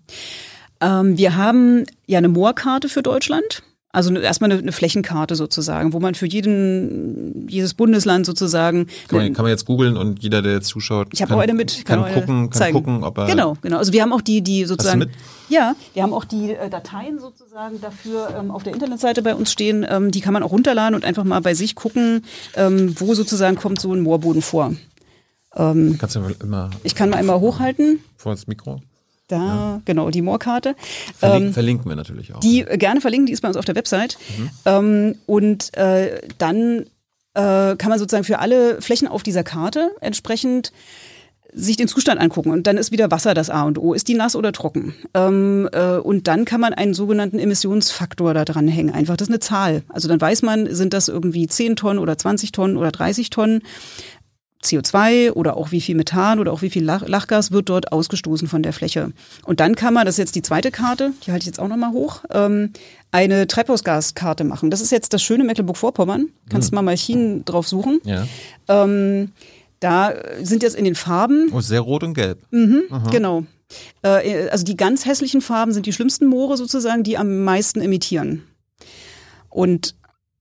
Ähm, wir haben ja eine Moorkarte für Deutschland. Also erstmal eine, eine, Flächenkarte sozusagen, wo man für jeden, jedes Bundesland sozusagen. Kann man, kann man jetzt googeln und jeder, der jetzt zuschaut, ich habe heute mit, kann, kann gucken, kann zeigen. gucken, ob er. Genau, genau. Also wir haben auch die, die sozusagen. Ja, wir haben auch die äh, Dateien sozusagen dafür ähm, auf der Internetseite bei uns stehen. Ähm, die kann man auch runterladen und einfach mal bei sich gucken, ähm, wo sozusagen kommt so ein Moorboden vor. Ähm, Kannst du immer. Ich kann mal einmal hochhalten. Vor das Mikro. Da, ja. genau, die Moorkarte. Verlink, ähm, verlinken wir natürlich auch. Die ja. gerne verlinken, die ist bei uns auf der Website. Mhm. Ähm, und äh, dann äh, kann man sozusagen für alle Flächen auf dieser Karte entsprechend sich den Zustand angucken und dann ist wieder Wasser das A und O. Ist die nass oder trocken? Ähm, äh, und dann kann man einen sogenannten Emissionsfaktor da dran hängen. Einfach, das ist eine Zahl. Also dann weiß man, sind das irgendwie 10 Tonnen oder 20 Tonnen oder 30 Tonnen. CO2 oder auch wie viel Methan oder auch wie viel Lach Lachgas wird dort ausgestoßen von der Fläche. Und dann kann man, das ist jetzt die zweite Karte, die halte ich jetzt auch nochmal hoch, ähm, eine Treibhausgaskarte machen. Das ist jetzt das schöne Mecklenburg-Vorpommern. Kannst hm. mal Malchin drauf suchen. Ja. Ähm, da sind jetzt in den Farben. Oh, sehr rot und gelb. Mhm, genau. Äh, also die ganz hässlichen Farben sind die schlimmsten Moore sozusagen, die am meisten emittieren. Und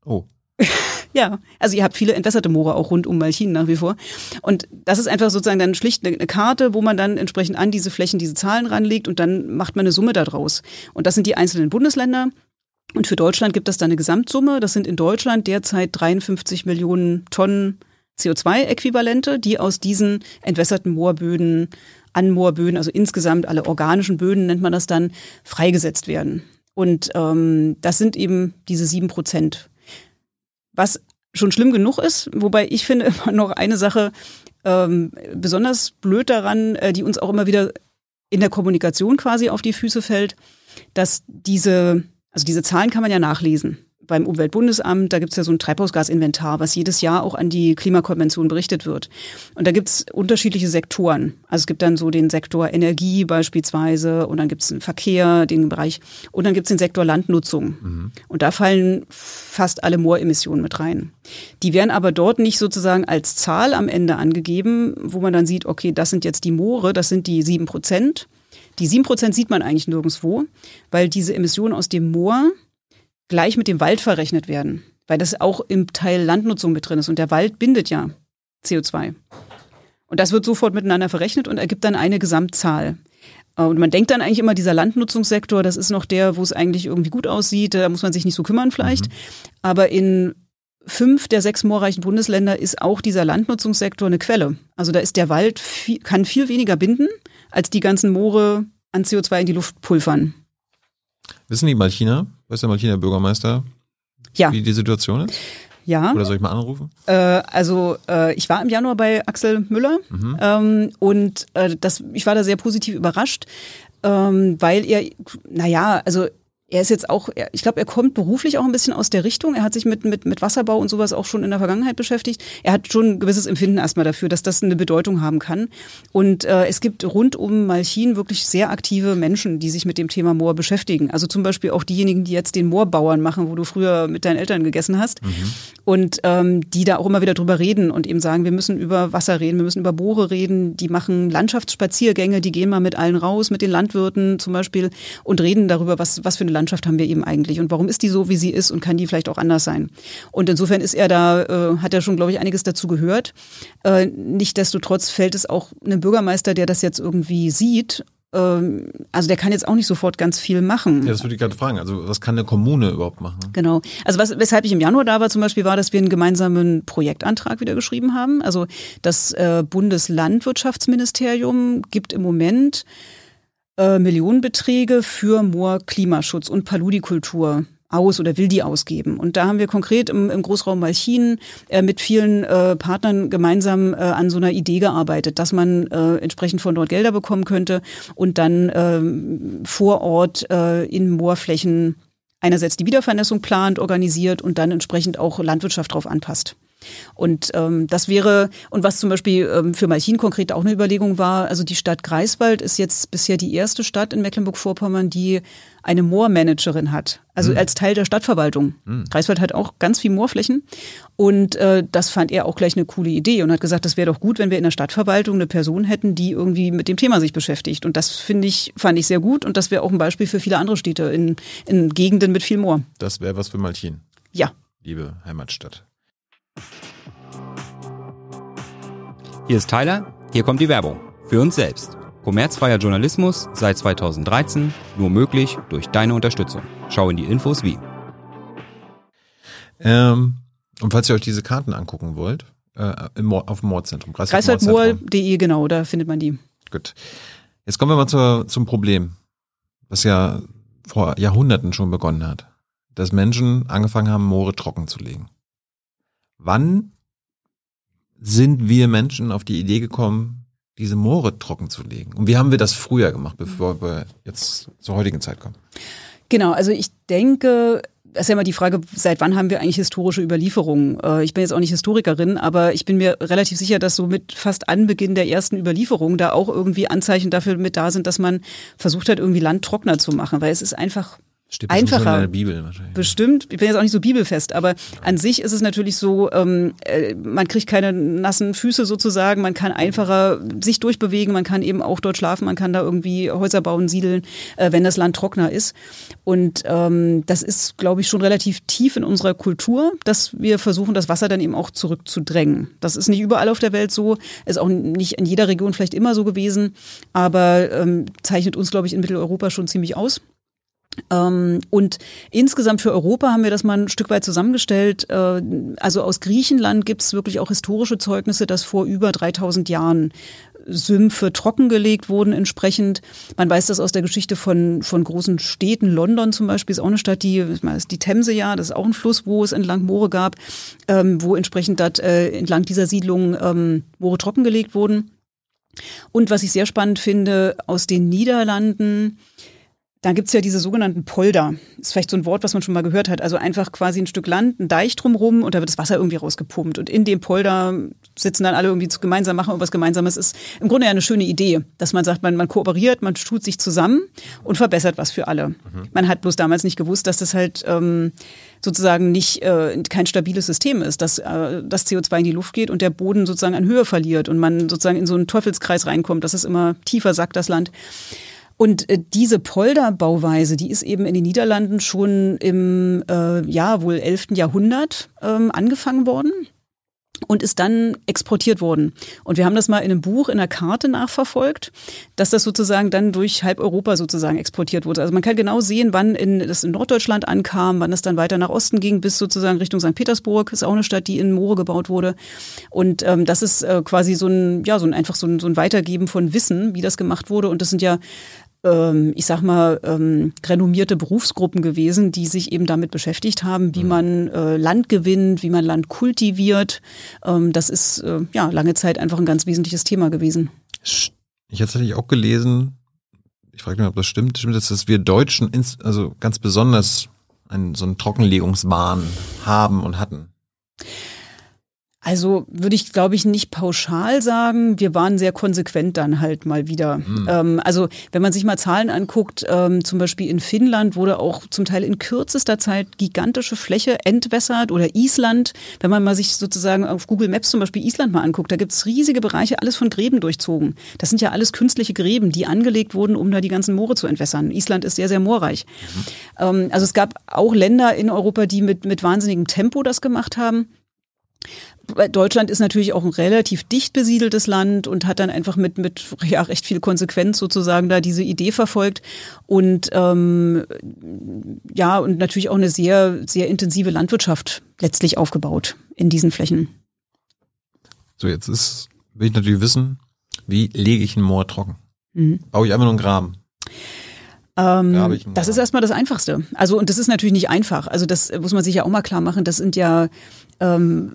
oh. Ja, also ihr habt viele entwässerte Moore auch rund um Malchin nach wie vor. Und das ist einfach sozusagen dann schlicht eine Karte, wo man dann entsprechend an diese Flächen diese Zahlen ranlegt und dann macht man eine Summe daraus. Und das sind die einzelnen Bundesländer. Und für Deutschland gibt es dann eine Gesamtsumme. Das sind in Deutschland derzeit 53 Millionen Tonnen CO2-Äquivalente, die aus diesen entwässerten Moorböden an Moorböden, also insgesamt alle organischen Böden nennt man das dann, freigesetzt werden. Und ähm, das sind eben diese sieben Prozent. Was schon schlimm genug ist, wobei ich finde immer noch eine Sache ähm, besonders blöd daran, äh, die uns auch immer wieder in der Kommunikation quasi auf die Füße fällt, dass diese, also diese Zahlen kann man ja nachlesen beim Umweltbundesamt, da gibt es ja so ein Treibhausgasinventar, was jedes Jahr auch an die Klimakonvention berichtet wird. Und da gibt es unterschiedliche Sektoren. Also es gibt dann so den Sektor Energie beispielsweise und dann gibt es den Verkehr, den Bereich und dann gibt es den Sektor Landnutzung. Mhm. Und da fallen fast alle Mooremissionen mit rein. Die werden aber dort nicht sozusagen als Zahl am Ende angegeben, wo man dann sieht, okay, das sind jetzt die Moore, das sind die sieben Prozent. Die sieben Prozent sieht man eigentlich nirgendwo, weil diese Emissionen aus dem Moor gleich mit dem Wald verrechnet werden, weil das auch im Teil Landnutzung mit drin ist und der Wald bindet ja CO2. Und das wird sofort miteinander verrechnet und ergibt dann eine Gesamtzahl. Und man denkt dann eigentlich immer, dieser Landnutzungssektor, das ist noch der, wo es eigentlich irgendwie gut aussieht, da muss man sich nicht so kümmern vielleicht. Mhm. Aber in fünf der sechs moorreichen Bundesländer ist auch dieser Landnutzungssektor eine Quelle. Also da ist der Wald, viel, kann viel weniger binden, als die ganzen Moore an CO2 in die Luft pulvern. Wissen die Malchiner, weiß der Malchiner Bürgermeister, ja. wie die Situation ist? Ja. Oder soll ich mal anrufen? Äh, also äh, ich war im Januar bei Axel Müller mhm. ähm, und äh, das, ich war da sehr positiv überrascht, ähm, weil er, naja, also er ist jetzt auch, ich glaube, er kommt beruflich auch ein bisschen aus der Richtung. Er hat sich mit, mit, mit Wasserbau und sowas auch schon in der Vergangenheit beschäftigt. Er hat schon ein gewisses Empfinden erstmal dafür, dass das eine Bedeutung haben kann. Und äh, es gibt rund um Malchin wirklich sehr aktive Menschen, die sich mit dem Thema Moor beschäftigen. Also zum Beispiel auch diejenigen, die jetzt den Moorbauern machen, wo du früher mit deinen Eltern gegessen hast. Mhm. Und ähm, die da auch immer wieder drüber reden und eben sagen, wir müssen über Wasser reden, wir müssen über Bohre reden. Die machen Landschaftsspaziergänge, die gehen mal mit allen raus, mit den Landwirten zum Beispiel und reden darüber, was, was für eine Landschaft haben wir eben eigentlich und warum ist die so, wie sie ist und kann die vielleicht auch anders sein. Und insofern ist er da, äh, hat er schon, glaube ich, einiges dazu gehört. Äh, Nichtsdestotrotz fällt es auch einem Bürgermeister, der das jetzt irgendwie sieht ähm, also der kann jetzt auch nicht sofort ganz viel machen. Ja, das würde ich gerade fragen. Also was kann eine Kommune überhaupt machen? Genau. Also was, weshalb ich im Januar da war zum Beispiel, war, dass wir einen gemeinsamen Projektantrag wieder geschrieben haben. Also das äh, Bundeslandwirtschaftsministerium gibt im Moment äh, Millionenbeträge für Moor-Klimaschutz und Paludikultur aus oder will die ausgeben. Und da haben wir konkret im, im Großraum Malchin äh, mit vielen äh, Partnern gemeinsam äh, an so einer Idee gearbeitet, dass man äh, entsprechend von dort Gelder bekommen könnte und dann äh, vor Ort äh, in Moorflächen einerseits die Wiedervernässung plant, organisiert und dann entsprechend auch Landwirtschaft darauf anpasst. Und ähm, das wäre, und was zum Beispiel ähm, für Malchin konkret auch eine Überlegung war, also die Stadt Greifswald ist jetzt bisher die erste Stadt in Mecklenburg-Vorpommern, die eine Moormanagerin hat, also mhm. als Teil der Stadtverwaltung. Mhm. Greifswald hat auch ganz viel Moorflächen und äh, das fand er auch gleich eine coole Idee und hat gesagt, das wäre doch gut, wenn wir in der Stadtverwaltung eine Person hätten, die irgendwie mit dem Thema sich beschäftigt. Und das finde ich, fand ich sehr gut und das wäre auch ein Beispiel für viele andere Städte in, in Gegenden mit viel Moor. Das wäre was für Malchin. Ja. Liebe Heimatstadt. Hier ist Tyler, hier kommt die Werbung. Für uns selbst. Kommerzfreier Journalismus seit 2013 nur möglich durch deine Unterstützung. Schau in die Infos wie. Ähm, und falls ihr euch diese Karten angucken wollt, äh, im, auf dem Mordzentrum. Kreiswaldmoor.de, genau, da findet man die. Gut. Jetzt kommen wir mal zur, zum Problem, was ja vor Jahrhunderten schon begonnen hat. Dass Menschen angefangen haben, Moore trocken zu legen. Wann sind wir Menschen auf die Idee gekommen, diese Moore trocken zu legen? Und wie haben wir das früher gemacht, bevor wir jetzt zur heutigen Zeit kommen? Genau, also ich denke, das ist ja immer die Frage, seit wann haben wir eigentlich historische Überlieferungen? Äh, ich bin jetzt auch nicht Historikerin, aber ich bin mir relativ sicher, dass so mit fast Anbeginn der ersten Überlieferung da auch irgendwie Anzeichen dafür mit da sind, dass man versucht hat, irgendwie Land trockener zu machen, weil es ist einfach Steht einfacher. In der Bibel wahrscheinlich. Bestimmt. Ich bin jetzt auch nicht so bibelfest, aber an sich ist es natürlich so, ähm, äh, man kriegt keine nassen Füße sozusagen, man kann einfacher sich durchbewegen, man kann eben auch dort schlafen, man kann da irgendwie Häuser bauen, siedeln, äh, wenn das Land trockener ist. Und ähm, das ist, glaube ich, schon relativ tief in unserer Kultur, dass wir versuchen, das Wasser dann eben auch zurückzudrängen. Das ist nicht überall auf der Welt so, ist auch nicht in jeder Region vielleicht immer so gewesen, aber ähm, zeichnet uns, glaube ich, in Mitteleuropa schon ziemlich aus. Ähm, und insgesamt für Europa haben wir das mal ein Stück weit zusammengestellt. Äh, also aus Griechenland gibt es wirklich auch historische Zeugnisse, dass vor über 3000 Jahren Sümpfe trockengelegt wurden entsprechend. Man weiß das aus der Geschichte von, von großen Städten. London zum Beispiel ist auch eine Stadt, die, ist die Themse ja, das ist auch ein Fluss, wo es entlang Moore gab, ähm, wo entsprechend dort, äh, entlang dieser Siedlung ähm, Moore trockengelegt wurden. Und was ich sehr spannend finde, aus den Niederlanden, da gibt's ja diese sogenannten Polder. Das ist vielleicht so ein Wort, was man schon mal gehört hat. Also einfach quasi ein Stück Land, ein Deich drumrum und da wird das Wasser irgendwie rausgepumpt. Und in dem Polder sitzen dann alle irgendwie gemeinsam, machen irgendwas Gemeinsames. Ist im Grunde ja eine schöne Idee, dass man sagt, man, man kooperiert, man tut sich zusammen und verbessert was für alle. Mhm. Man hat bloß damals nicht gewusst, dass das halt ähm, sozusagen nicht äh, kein stabiles System ist, dass äh, das CO2 in die Luft geht und der Boden sozusagen an Höhe verliert und man sozusagen in so einen Teufelskreis reinkommt, dass es immer tiefer sackt, das Land. Und äh, diese Polderbauweise, die ist eben in den Niederlanden schon im äh, ja wohl 11. Jahrhundert ähm, angefangen worden und ist dann exportiert worden. Und wir haben das mal in einem Buch, in einer Karte nachverfolgt, dass das sozusagen dann durch halb Europa sozusagen exportiert wurde. Also man kann genau sehen, wann in, das in Norddeutschland ankam, wann es dann weiter nach Osten ging, bis sozusagen Richtung St. Petersburg, ist auch eine Stadt, die in Moore gebaut wurde. Und ähm, das ist äh, quasi so ein, ja, so ein einfach so ein, so ein Weitergeben von Wissen, wie das gemacht wurde. Und das sind ja ähm, ich sag mal, ähm, renommierte Berufsgruppen gewesen, die sich eben damit beschäftigt haben, wie mhm. man äh, Land gewinnt, wie man Land kultiviert. Ähm, das ist äh, ja lange Zeit einfach ein ganz wesentliches Thema gewesen. Ich hatte tatsächlich auch gelesen, ich frage mich, ob das stimmt, stimmt das, dass wir Deutschen also ganz besonders einen, so einen Trockenlegungswahn haben und hatten? Also würde ich, glaube ich, nicht pauschal sagen. Wir waren sehr konsequent dann halt mal wieder. Mhm. Ähm, also wenn man sich mal Zahlen anguckt, ähm, zum Beispiel in Finnland wurde auch zum Teil in kürzester Zeit gigantische Fläche entwässert oder Island. Wenn man mal sich sozusagen auf Google Maps zum Beispiel Island mal anguckt, da gibt's riesige Bereiche, alles von Gräben durchzogen. Das sind ja alles künstliche Gräben, die angelegt wurden, um da die ganzen Moore zu entwässern. Island ist sehr, sehr moorreich. Mhm. Ähm, also es gab auch Länder in Europa, die mit, mit wahnsinnigem Tempo das gemacht haben. Deutschland ist natürlich auch ein relativ dicht besiedeltes Land und hat dann einfach mit, mit ja, recht viel Konsequenz sozusagen da diese Idee verfolgt und ähm, ja, und natürlich auch eine sehr, sehr intensive Landwirtschaft letztlich aufgebaut in diesen Flächen. So, jetzt ist, will ich natürlich wissen, wie lege ich ein Moor trocken? Mhm. Baue ich einfach nur einen Graben? Ähm, das ist erstmal das Einfachste. Also, und das ist natürlich nicht einfach. Also, das muss man sich ja auch mal klar machen. Das sind ja ähm,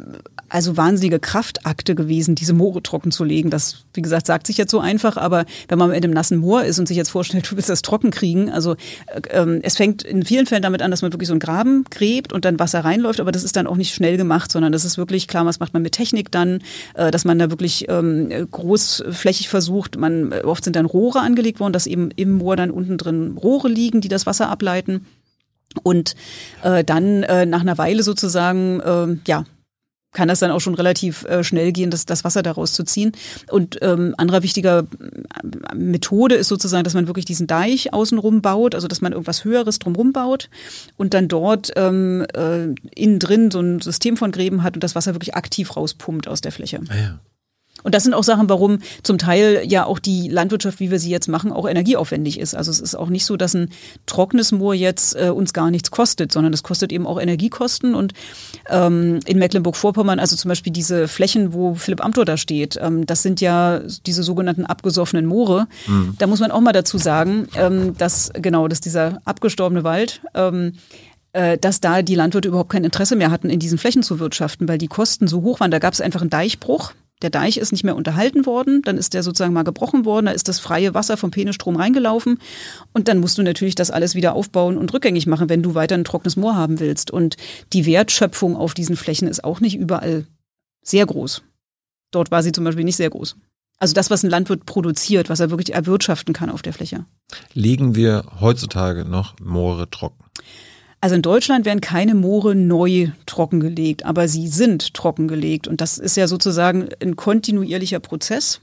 also wahnsinnige Kraftakte gewesen, diese Moore trocken zu legen. Das, wie gesagt, sagt sich jetzt so einfach, aber wenn man in einem nassen Moor ist und sich jetzt vorstellt, du willst das trocken kriegen, also äh, ähm, es fängt in vielen Fällen damit an, dass man wirklich so einen Graben gräbt und dann Wasser reinläuft, aber das ist dann auch nicht schnell gemacht, sondern das ist wirklich klar, was macht man mit Technik dann, äh, dass man da wirklich ähm, großflächig versucht, man äh, oft sind dann Rohre angelegt worden, dass eben im Moor dann unten drin Rohre liegen, die das Wasser ableiten. Und äh, dann äh, nach einer Weile sozusagen, äh, ja, kann das dann auch schon relativ äh, schnell gehen, das, das Wasser daraus zu ziehen. Und ähm, anderer wichtiger äh, Methode ist sozusagen, dass man wirklich diesen Deich außenrum baut, also dass man irgendwas Höheres drumrum baut und dann dort ähm, äh, innen drin so ein System von Gräben hat und das Wasser wirklich aktiv rauspumpt aus der Fläche. Ah ja. Und das sind auch Sachen, warum zum Teil ja auch die Landwirtschaft, wie wir sie jetzt machen, auch energieaufwendig ist. Also es ist auch nicht so, dass ein trockenes Moor jetzt äh, uns gar nichts kostet, sondern es kostet eben auch Energiekosten. Und ähm, in Mecklenburg-Vorpommern, also zum Beispiel diese Flächen, wo Philipp Amthor da steht, ähm, das sind ja diese sogenannten abgesoffenen Moore. Mhm. Da muss man auch mal dazu sagen, ähm, dass genau, dass dieser abgestorbene Wald ähm, äh, dass da die Landwirte überhaupt kein Interesse mehr hatten, in diesen Flächen zu wirtschaften, weil die Kosten so hoch waren. Da gab es einfach einen Deichbruch der Deich ist nicht mehr unterhalten worden, dann ist der sozusagen mal gebrochen worden, da ist das freie Wasser vom Penestrom reingelaufen und dann musst du natürlich das alles wieder aufbauen und rückgängig machen, wenn du weiter ein trockenes Moor haben willst. Und die Wertschöpfung auf diesen Flächen ist auch nicht überall sehr groß. Dort war sie zum Beispiel nicht sehr groß. Also das, was ein Landwirt produziert, was er wirklich erwirtschaften kann auf der Fläche. Legen wir heutzutage noch Moore trocken? Also in Deutschland werden keine Moore neu trockengelegt, aber sie sind trockengelegt. Und das ist ja sozusagen ein kontinuierlicher Prozess.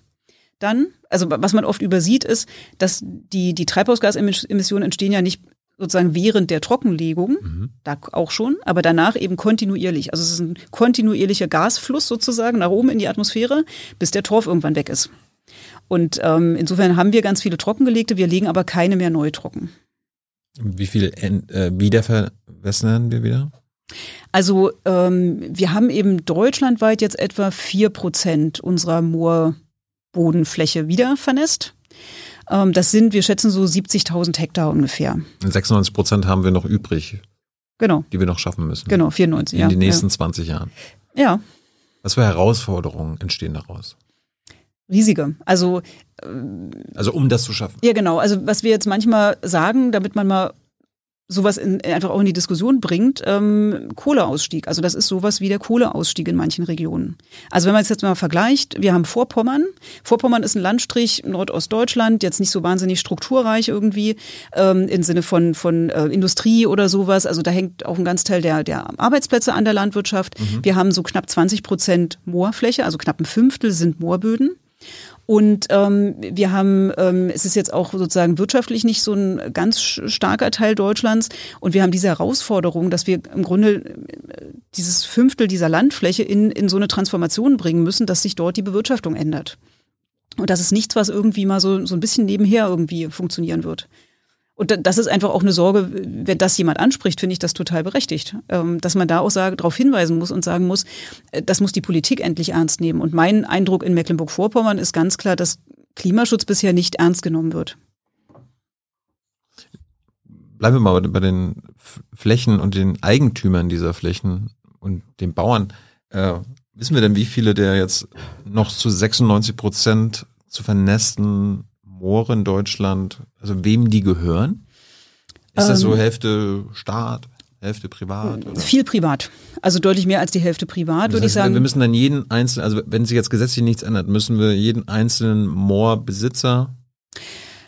Dann, also was man oft übersieht, ist, dass die, die Treibhausgasemissionen entstehen ja nicht sozusagen während der Trockenlegung, mhm. da auch schon, aber danach eben kontinuierlich. Also es ist ein kontinuierlicher Gasfluss sozusagen nach oben in die Atmosphäre, bis der Torf irgendwann weg ist. Und ähm, insofern haben wir ganz viele trockengelegte, wir legen aber keine mehr neu trocken. Wie viel äh, wiederverwässern wir wieder? Also ähm, wir haben eben deutschlandweit jetzt etwa vier Prozent unserer Moor Bodenfläche wieder vernässt. Ähm, das sind, wir schätzen so 70.000 Hektar ungefähr. 96 Prozent haben wir noch übrig. Genau. Die wir noch schaffen müssen. Genau, 94. In ja. den nächsten ja. 20 Jahren. Ja. Was für Herausforderungen entstehen daraus? Riesige. Also, also um das zu schaffen. Ja, genau. Also was wir jetzt manchmal sagen, damit man mal sowas in, einfach auch in die Diskussion bringt, ähm, Kohleausstieg. Also das ist sowas wie der Kohleausstieg in manchen Regionen. Also wenn man es jetzt mal vergleicht, wir haben Vorpommern. Vorpommern ist ein Landstrich Nordostdeutschland, jetzt nicht so wahnsinnig strukturreich irgendwie ähm, im Sinne von, von äh, Industrie oder sowas. Also da hängt auch ein ganz Teil der, der Arbeitsplätze an der Landwirtschaft. Mhm. Wir haben so knapp 20 Prozent Moorfläche, also knapp ein Fünftel sind Moorböden. Und ähm, wir haben, ähm, es ist jetzt auch sozusagen wirtschaftlich nicht so ein ganz starker Teil Deutschlands. Und wir haben diese Herausforderung, dass wir im Grunde äh, dieses Fünftel dieser Landfläche in, in so eine Transformation bringen müssen, dass sich dort die Bewirtschaftung ändert. Und das ist nichts, was irgendwie mal so, so ein bisschen nebenher irgendwie funktionieren wird. Und das ist einfach auch eine Sorge, wenn das jemand anspricht, finde ich das total berechtigt. Ähm, dass man da auch darauf hinweisen muss und sagen muss, äh, das muss die Politik endlich ernst nehmen. Und mein Eindruck in Mecklenburg-Vorpommern ist ganz klar, dass Klimaschutz bisher nicht ernst genommen wird. Bleiben wir mal bei den Flächen und den Eigentümern dieser Flächen und den Bauern. Äh, wissen wir denn, wie viele der jetzt noch zu 96 Prozent zu vernässten Moore in Deutschland, also wem die gehören? Ist das so Ähm. Hälfte Staat, Hälfte privat? Oder? Viel privat. Also deutlich mehr als die Hälfte privat, Das würde ich heißt, sagen. Wir müssen dann jeden einzelnen, also wenn sich jetzt gesetzlich nichts ändert, müssen wir jeden einzelnen Moorbesitzer,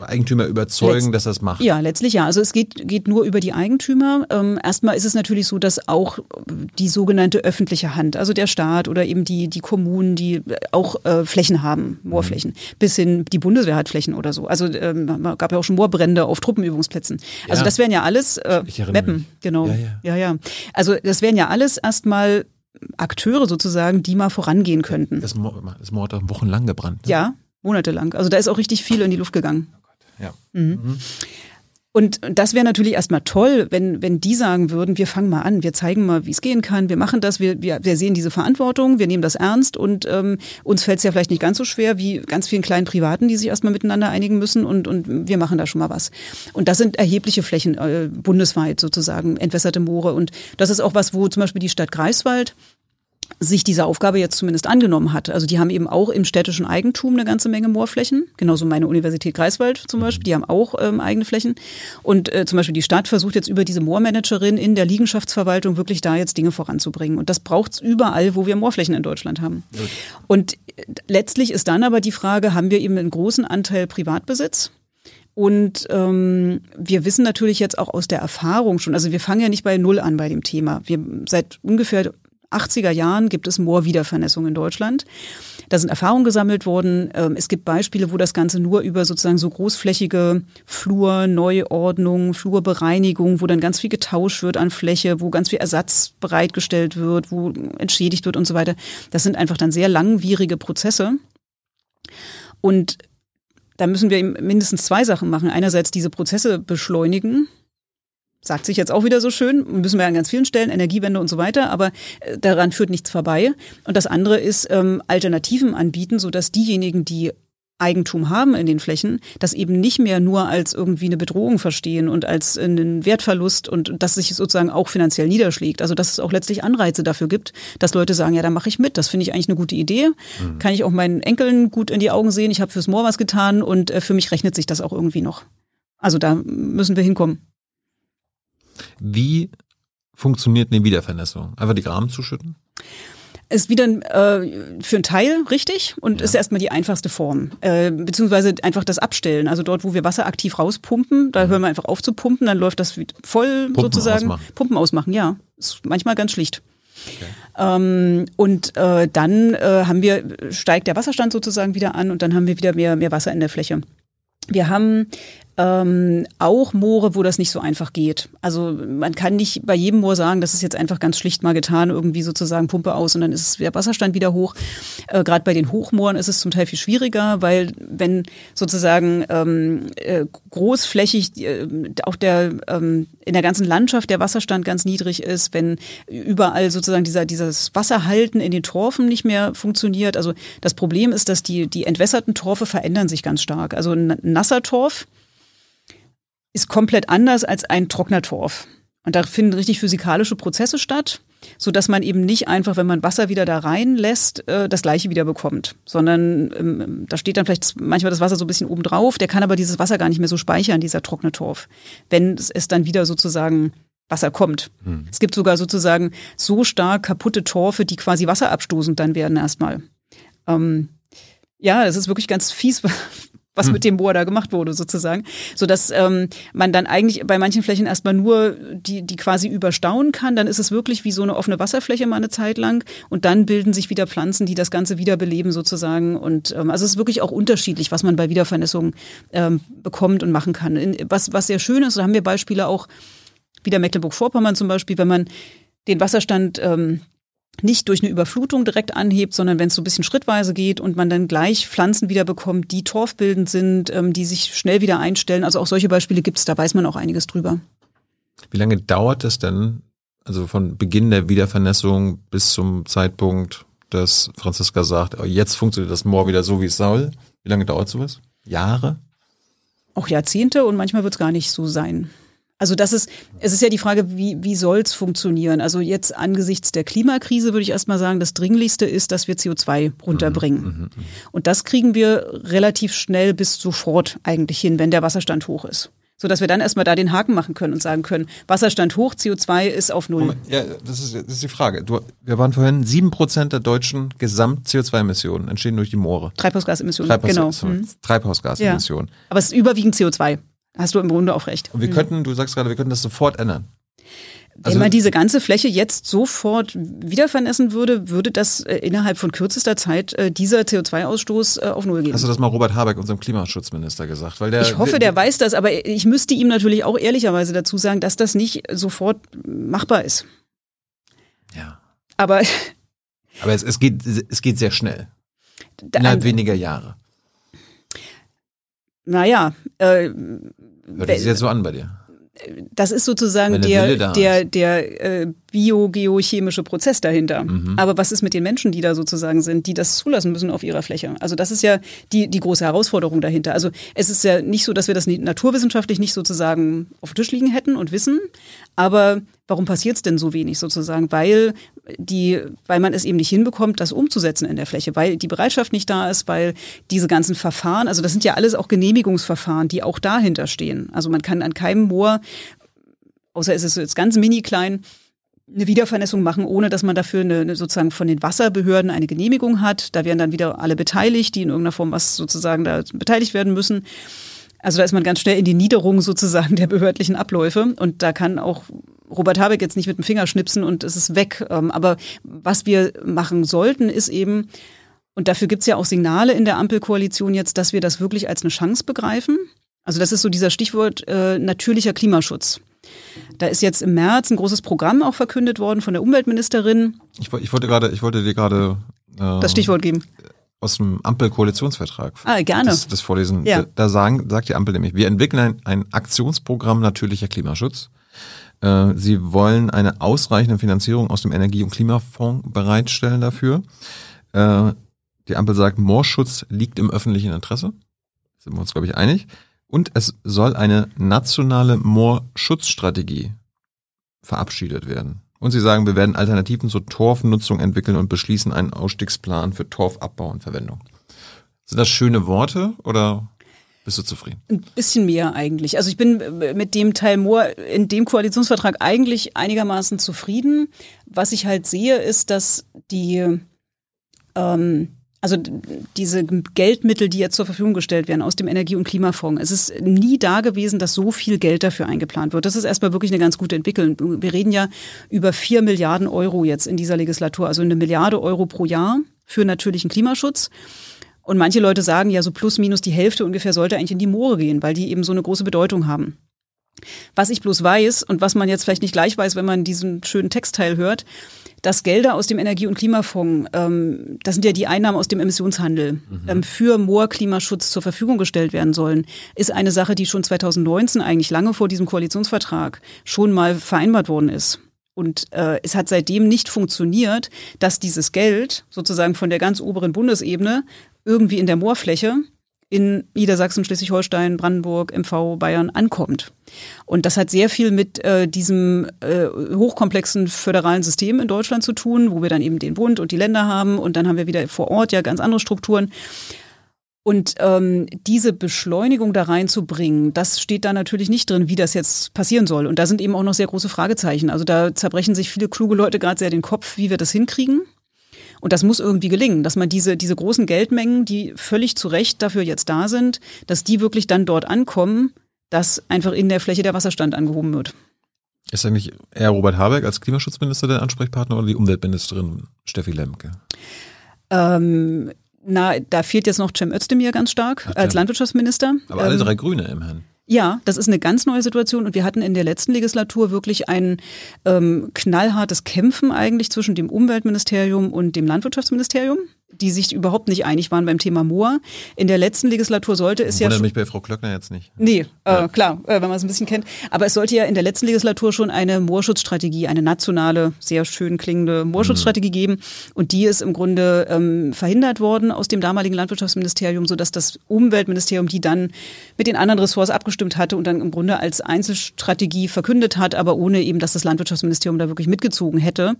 Eigentümer überzeugen, Letzt- dass das macht. Ja, letztlich ja. Also es geht, geht nur über die Eigentümer. Ähm, erstmal ist es natürlich so, dass auch die sogenannte öffentliche Hand, also der Staat oder eben die, die Kommunen, die auch äh, Flächen haben, Moorflächen, bis hin die Bundeswehr hat Flächen oder so. Also ähm, gab ja auch schon Moorbrände auf Truppenübungsplätzen. Also Ja. das wären ja alles äh, Mappen, mich. genau. Ja, Ja, ja. ja, Also das wären ja alles erstmal Akteure sozusagen, die mal vorangehen könnten. Das Moor, das Moor hat wochenlang gebrannt. ne? Ja, monatelang. Also da ist auch richtig viel in die Luft gegangen. Ja. Und das wäre natürlich erstmal toll, wenn, wenn die sagen würden, wir fangen mal an, wir zeigen mal, wie es gehen kann, wir machen das, wir, wir, wir sehen diese Verantwortung, wir nehmen das ernst und ähm, uns fällt es ja vielleicht nicht ganz so schwer wie ganz vielen kleinen Privaten, die sich erstmal miteinander einigen müssen und, und wir machen da schon mal was. Und das sind erhebliche Flächen äh, bundesweit sozusagen, entwässerte Moore. Und das ist auch was, wo zum Beispiel die Stadt Greifswald sich diese Aufgabe jetzt zumindest angenommen hat. Also die haben eben auch im städtischen Eigentum eine ganze Menge Moorflächen, genauso meine Universität Greifswald zum Beispiel, die haben auch ähm, eigene Flächen. Und äh, zum Beispiel die Stadt versucht jetzt über diese Moormanagerin in der Liegenschaftsverwaltung wirklich da jetzt Dinge voranzubringen. Und das braucht es überall, wo wir Moorflächen in Deutschland haben. Und äh, letztlich ist dann aber die Frage, haben wir eben einen großen Anteil Privatbesitz? Und ähm, wir wissen natürlich jetzt auch aus der Erfahrung schon, also wir fangen ja nicht bei Null an bei dem Thema. Wir seit ungefähr 80er Jahren gibt es Moorwiedervernässung in Deutschland. Da sind Erfahrungen gesammelt worden. Ähm, Es gibt Beispiele, wo das Ganze nur über sozusagen so großflächige Flurneuordnung, Flurbereinigung, wo dann ganz viel getauscht wird an Fläche, wo ganz viel Ersatz bereitgestellt wird, wo entschädigt wird und so weiter. Das sind einfach dann sehr langwierige Prozesse. Und da müssen wir mindestens zwei Sachen machen. Einerseits diese Prozesse beschleunigen. Sagt sich jetzt auch wieder so schön, müssen wir an ganz vielen Stellen, Energiewende und so weiter, aber äh, daran führt nichts vorbei. Und das andere ist ähm, Alternativen anbieten, sodass diejenigen, die Eigentum haben in den Flächen, das eben nicht mehr nur als irgendwie eine Bedrohung verstehen und als einen Wertverlust und das sich sozusagen auch finanziell niederschlägt. Also dass es auch letztlich Anreize dafür gibt, dass Leute sagen, ja, da mache ich mit, das finde ich eigentlich eine gute Idee. Kann ich auch meinen Enkeln gut in die Augen sehen, ich habe fürs Moor was getan und äh, für mich rechnet sich das auch irgendwie noch. Also da müssen wir hinkommen. Wie funktioniert eine Wiedervernässung? Einfach die Graben zuschütten? Ist wieder äh, für einen Teil richtig und Ja. ist erstmal die einfachste Form. Äh, beziehungsweise einfach das Abstellen. Also dort, wo wir Wasser aktiv rauspumpen, da hören wir einfach auf zu pumpen, dann läuft das voll Pumpen sozusagen. ausmachen. Pumpen ausmachen, ja. Ist manchmal ganz schlicht. Ähm, und äh, dann äh, haben wir, steigt der Wasserstand sozusagen wieder an und dann haben wir wieder mehr, mehr Wasser in der Fläche. Wir haben ähm, auch Moore, wo das nicht so einfach geht. Also man kann nicht bei jedem Moor sagen, das ist jetzt einfach ganz schlicht mal getan, irgendwie sozusagen Pumpe aus und dann ist der Wasserstand wieder hoch. Äh, Gerade bei den Hochmooren ist es zum Teil viel schwieriger, weil wenn sozusagen ähm, äh, großflächig äh, auch der ähm, in der ganzen Landschaft der Wasserstand ganz niedrig ist, wenn überall sozusagen dieser dieses Wasserhalten in den Torfen nicht mehr funktioniert. Also das Problem ist, dass die die entwässerten Torfe verändern sich ganz stark. Also ein nasser Torf ist komplett anders als ein trockener Torf. Und da finden richtig physikalische Prozesse statt, so dass man eben nicht einfach, wenn man Wasser wieder da reinlässt, äh, das gleiche wieder bekommt, sondern ähm, da steht dann vielleicht manchmal das Wasser so ein bisschen oben drauf, der kann aber dieses Wasser gar nicht mehr so speichern, dieser trockene Torf, wenn es dann wieder sozusagen Wasser kommt. Hm. Es gibt sogar sozusagen so stark kaputte Torfe, die quasi wasserabstoßend dann werden erstmal. Ähm, ja, das ist wirklich ganz fies, was hm. mit dem Bohr da gemacht wurde, sozusagen. So dass ähm, man dann eigentlich bei manchen Flächen erstmal nur die, die quasi überstauen kann. Dann ist es wirklich wie so eine offene Wasserfläche mal eine Zeit lang. Und dann bilden sich wieder Pflanzen, die das Ganze wiederbeleben, sozusagen. Und ähm, also es ist wirklich auch unterschiedlich, was man bei Wiedervernässung ähm, bekommt und machen kann. In, was, was sehr schön ist, da haben wir Beispiele auch, wieder Mecklenburg-Vorpommern zum Beispiel, wenn man den Wasserstand ähm, nicht durch eine Überflutung direkt anhebt, sondern wenn es so ein bisschen schrittweise geht und man dann gleich Pflanzen wieder bekommt, die torfbildend sind, ähm, die sich schnell wieder einstellen. Also auch solche Beispiele gibt es, da weiß man auch einiges drüber. Wie lange dauert es denn, also von Beginn der Wiedervernässung bis zum Zeitpunkt, dass Franziska sagt, oh, jetzt funktioniert das Moor wieder so, wie es soll? Wie lange dauert sowas? Jahre? Auch Jahrzehnte und manchmal wird es gar nicht so sein. Also das ist, es ist ja die Frage, wie, wie soll es funktionieren? Also jetzt angesichts der Klimakrise würde ich erstmal sagen, das Dringlichste ist, dass wir CO2 runterbringen. Mhm, mhm, mhm, Und das kriegen wir relativ schnell bis sofort eigentlich hin, wenn der Wasserstand hoch ist. So dass wir dann erstmal da den Haken machen können und sagen können, Wasserstand hoch, CO2 ist auf Null. Ja, das ist, das ist die Frage. Du, wir waren vorhin, sieben Prozent der deutschen Gesamt-CO2-Emissionen entstehen durch die Moore. Treibhausgasemissionen, Treibhaus, genau. Treibhausgasemissionen. Ja. Aber es ist überwiegend CO2. Hast du im Grunde auch recht. Und wir mhm. könnten, du sagst gerade, wir könnten das sofort ändern. Wenn also, man diese ganze Fläche jetzt sofort wieder vernässen würde, würde das äh, innerhalb von kürzester Zeit äh, dieser CO2-Ausstoß äh, auf Null gehen. Hast du das mal Robert Habeck, unserem Klimaschutzminister, gesagt? Weil der, ich hoffe, der, der weiß das, aber ich müsste ihm natürlich auch ehrlicherweise dazu sagen, dass das nicht sofort machbar ist. Ja. Aber, aber es, es, geht, es geht sehr schnell. Innerhalb weniger Jahre. Naja, äh, Hört sich jetzt so an bei dir? Das ist sozusagen der, der, der äh, biogeochemische Prozess dahinter. Mhm. Aber was ist mit den Menschen, die da sozusagen sind, die das zulassen müssen auf ihrer Fläche? Also das ist ja die, die große Herausforderung dahinter. Also es ist ja nicht so, dass wir das naturwissenschaftlich nicht sozusagen auf dem Tisch liegen hätten und wissen, aber warum passiert es denn so wenig sozusagen? Weil die, weil man es eben nicht hinbekommt, das umzusetzen in der Fläche, weil die Bereitschaft nicht da ist, weil diese ganzen Verfahren, also das sind ja alles auch Genehmigungsverfahren, die auch dahinter stehen. Also man kann an keinem Moor, außer es ist jetzt ganz mini klein, eine Wiedervernässung machen, ohne dass man dafür eine, sozusagen von den Wasserbehörden eine Genehmigung hat. Da werden dann wieder alle beteiligt, die in irgendeiner Form was sozusagen da beteiligt werden müssen. Also da ist man ganz schnell in die Niederung sozusagen der behördlichen Abläufe und da kann auch Robert Habeck jetzt nicht mit dem Finger schnipsen und es ist weg. Ähm, aber was wir machen sollten, ist eben, und dafür gibt es ja auch Signale in der Ampelkoalition jetzt, dass wir das wirklich als eine Chance begreifen. Also das ist so dieser Stichwort äh, natürlicher Klimaschutz. Da ist jetzt im März ein großes Programm auch verkündet worden von der Umweltministerin. Ich, ich wollte gerade, ich wollte dir gerade äh, das Stichwort geben aus dem Ampel-Koalitionsvertrag ah, gerne. Das, das vorlesen. Ja. Da, da sagen, sagt die Ampel nämlich, wir entwickeln ein, ein Aktionsprogramm natürlicher Klimaschutz. Äh, sie wollen eine ausreichende Finanzierung aus dem Energie- und Klimafonds bereitstellen dafür. Äh, die Ampel sagt, Moorschutz liegt im öffentlichen Interesse. Sind wir uns, glaube ich, einig. Und es soll eine nationale Moorschutzstrategie verabschiedet werden. Und sie sagen, wir werden Alternativen zur Torfnutzung entwickeln und beschließen einen Ausstiegsplan für Torfabbau und Verwendung. Sind das schöne Worte oder bist du zufrieden? Ein bisschen mehr eigentlich. Also ich bin mit dem Teil Moor in dem Koalitionsvertrag eigentlich einigermaßen zufrieden. Was ich halt sehe, ist, dass die ähm, also diese Geldmittel, die jetzt zur Verfügung gestellt werden aus dem Energie- und Klimafonds, es ist nie da gewesen, dass so viel Geld dafür eingeplant wird. Das ist erstmal wirklich eine ganz gute Entwicklung. Wir reden ja über vier Milliarden Euro jetzt in dieser Legislatur, also eine Milliarde Euro pro Jahr für natürlichen Klimaschutz. Und manche Leute sagen ja, so plus minus die Hälfte ungefähr sollte eigentlich in die Moore gehen, weil die eben so eine große Bedeutung haben. Was ich bloß weiß und was man jetzt vielleicht nicht gleich weiß, wenn man diesen schönen Textteil hört, dass Gelder aus dem Energie- und Klimafonds, ähm, das sind ja die Einnahmen aus dem Emissionshandel, mhm. ähm, für Moorklimaschutz zur Verfügung gestellt werden sollen, ist eine Sache, die schon 2019 eigentlich lange vor diesem Koalitionsvertrag schon mal vereinbart worden ist. Und äh, es hat seitdem nicht funktioniert, dass dieses Geld sozusagen von der ganz oberen Bundesebene irgendwie in der Moorfläche in Niedersachsen, Schleswig-Holstein, Brandenburg, MV, Bayern ankommt. Und das hat sehr viel mit äh, diesem äh, hochkomplexen föderalen System in Deutschland zu tun, wo wir dann eben den Bund und die Länder haben und dann haben wir wieder vor Ort ja ganz andere Strukturen. Und ähm, diese Beschleunigung da reinzubringen, das steht da natürlich nicht drin, wie das jetzt passieren soll. Und da sind eben auch noch sehr große Fragezeichen. Also da zerbrechen sich viele kluge Leute gerade sehr den Kopf, wie wir das hinkriegen. Und das muss irgendwie gelingen, dass man diese, diese großen Geldmengen, die völlig zu Recht dafür jetzt da sind, dass die wirklich dann dort ankommen, dass einfach in der Fläche der Wasserstand angehoben wird. Ist eigentlich eher Robert Habeck als Klimaschutzminister der Ansprechpartner oder die Umweltministerin Steffi Lemke? Ähm, na, da fehlt jetzt noch Cem Özdemir ganz stark Ach, als Landwirtschaftsminister. Aber alle ähm, drei Grüne immerhin. Ja, das ist eine ganz neue Situation und wir hatten in der letzten Legislatur wirklich ein ähm, knallhartes Kämpfen eigentlich zwischen dem Umweltministerium und dem Landwirtschaftsministerium die sich überhaupt nicht einig waren beim Thema Moor. In der letzten Legislatur sollte es Wundert ja. mich bei Frau Klöckner jetzt nicht. Nee, äh, ja. klar, äh, wenn man es ein bisschen kennt. Aber es sollte ja in der letzten Legislatur schon eine Moorschutzstrategie, eine nationale, sehr schön klingende Moorschutzstrategie mhm. geben. Und die ist im Grunde ähm, verhindert worden aus dem damaligen Landwirtschaftsministerium, sodass das Umweltministerium die dann mit den anderen Ressorts abgestimmt hatte und dann im Grunde als Einzelstrategie verkündet hat, aber ohne eben, dass das Landwirtschaftsministerium da wirklich mitgezogen hätte.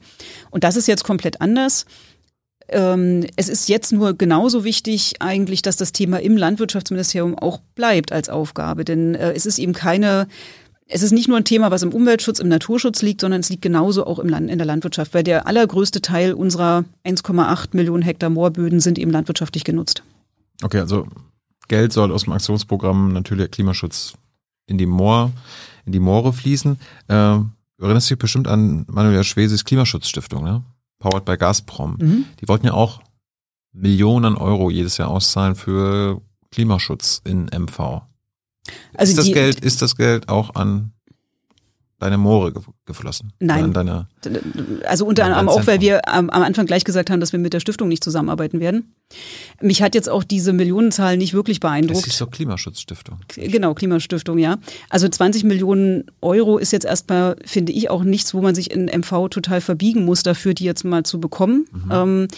Und das ist jetzt komplett anders es ist jetzt nur genauso wichtig eigentlich, dass das Thema im Landwirtschaftsministerium auch bleibt als Aufgabe. Denn äh, es ist eben keine, es ist nicht nur ein Thema, was im Umweltschutz, im Naturschutz liegt, sondern es liegt genauso auch im Land, in der Landwirtschaft, weil der allergrößte Teil unserer 1,8 Millionen Hektar Moorböden sind eben landwirtschaftlich genutzt. Okay, also Geld soll aus dem Aktionsprogramm natürlicher Klimaschutz in die Moor, in die Moore fließen. Äh, du erinnerst dich bestimmt an Manuela Schweses Klimaschutzstiftung, ne? Powered by Gazprom. Mhm. Die wollten ja auch Millionen Euro jedes Jahr auszahlen für Klimaschutz in MV. Also ist das Geld, ist das Geld auch an deine Moore geflossen? Nein. Deine, also unter anderem auch, weil wir am, am, Anfang gleich gesagt haben, dass wir mit der Stiftung nicht zusammenarbeiten werden. Mich hat jetzt auch diese Millionenzahl nicht wirklich beeindruckt. Das ist so Klimaschutzstiftung. Genau, Klimastiftung, ja. Also 20 Millionen Euro ist jetzt erstmal, finde ich, auch nichts, wo man sich in MV total verbiegen muss, dafür die jetzt mal zu bekommen. Mhm. Ähm,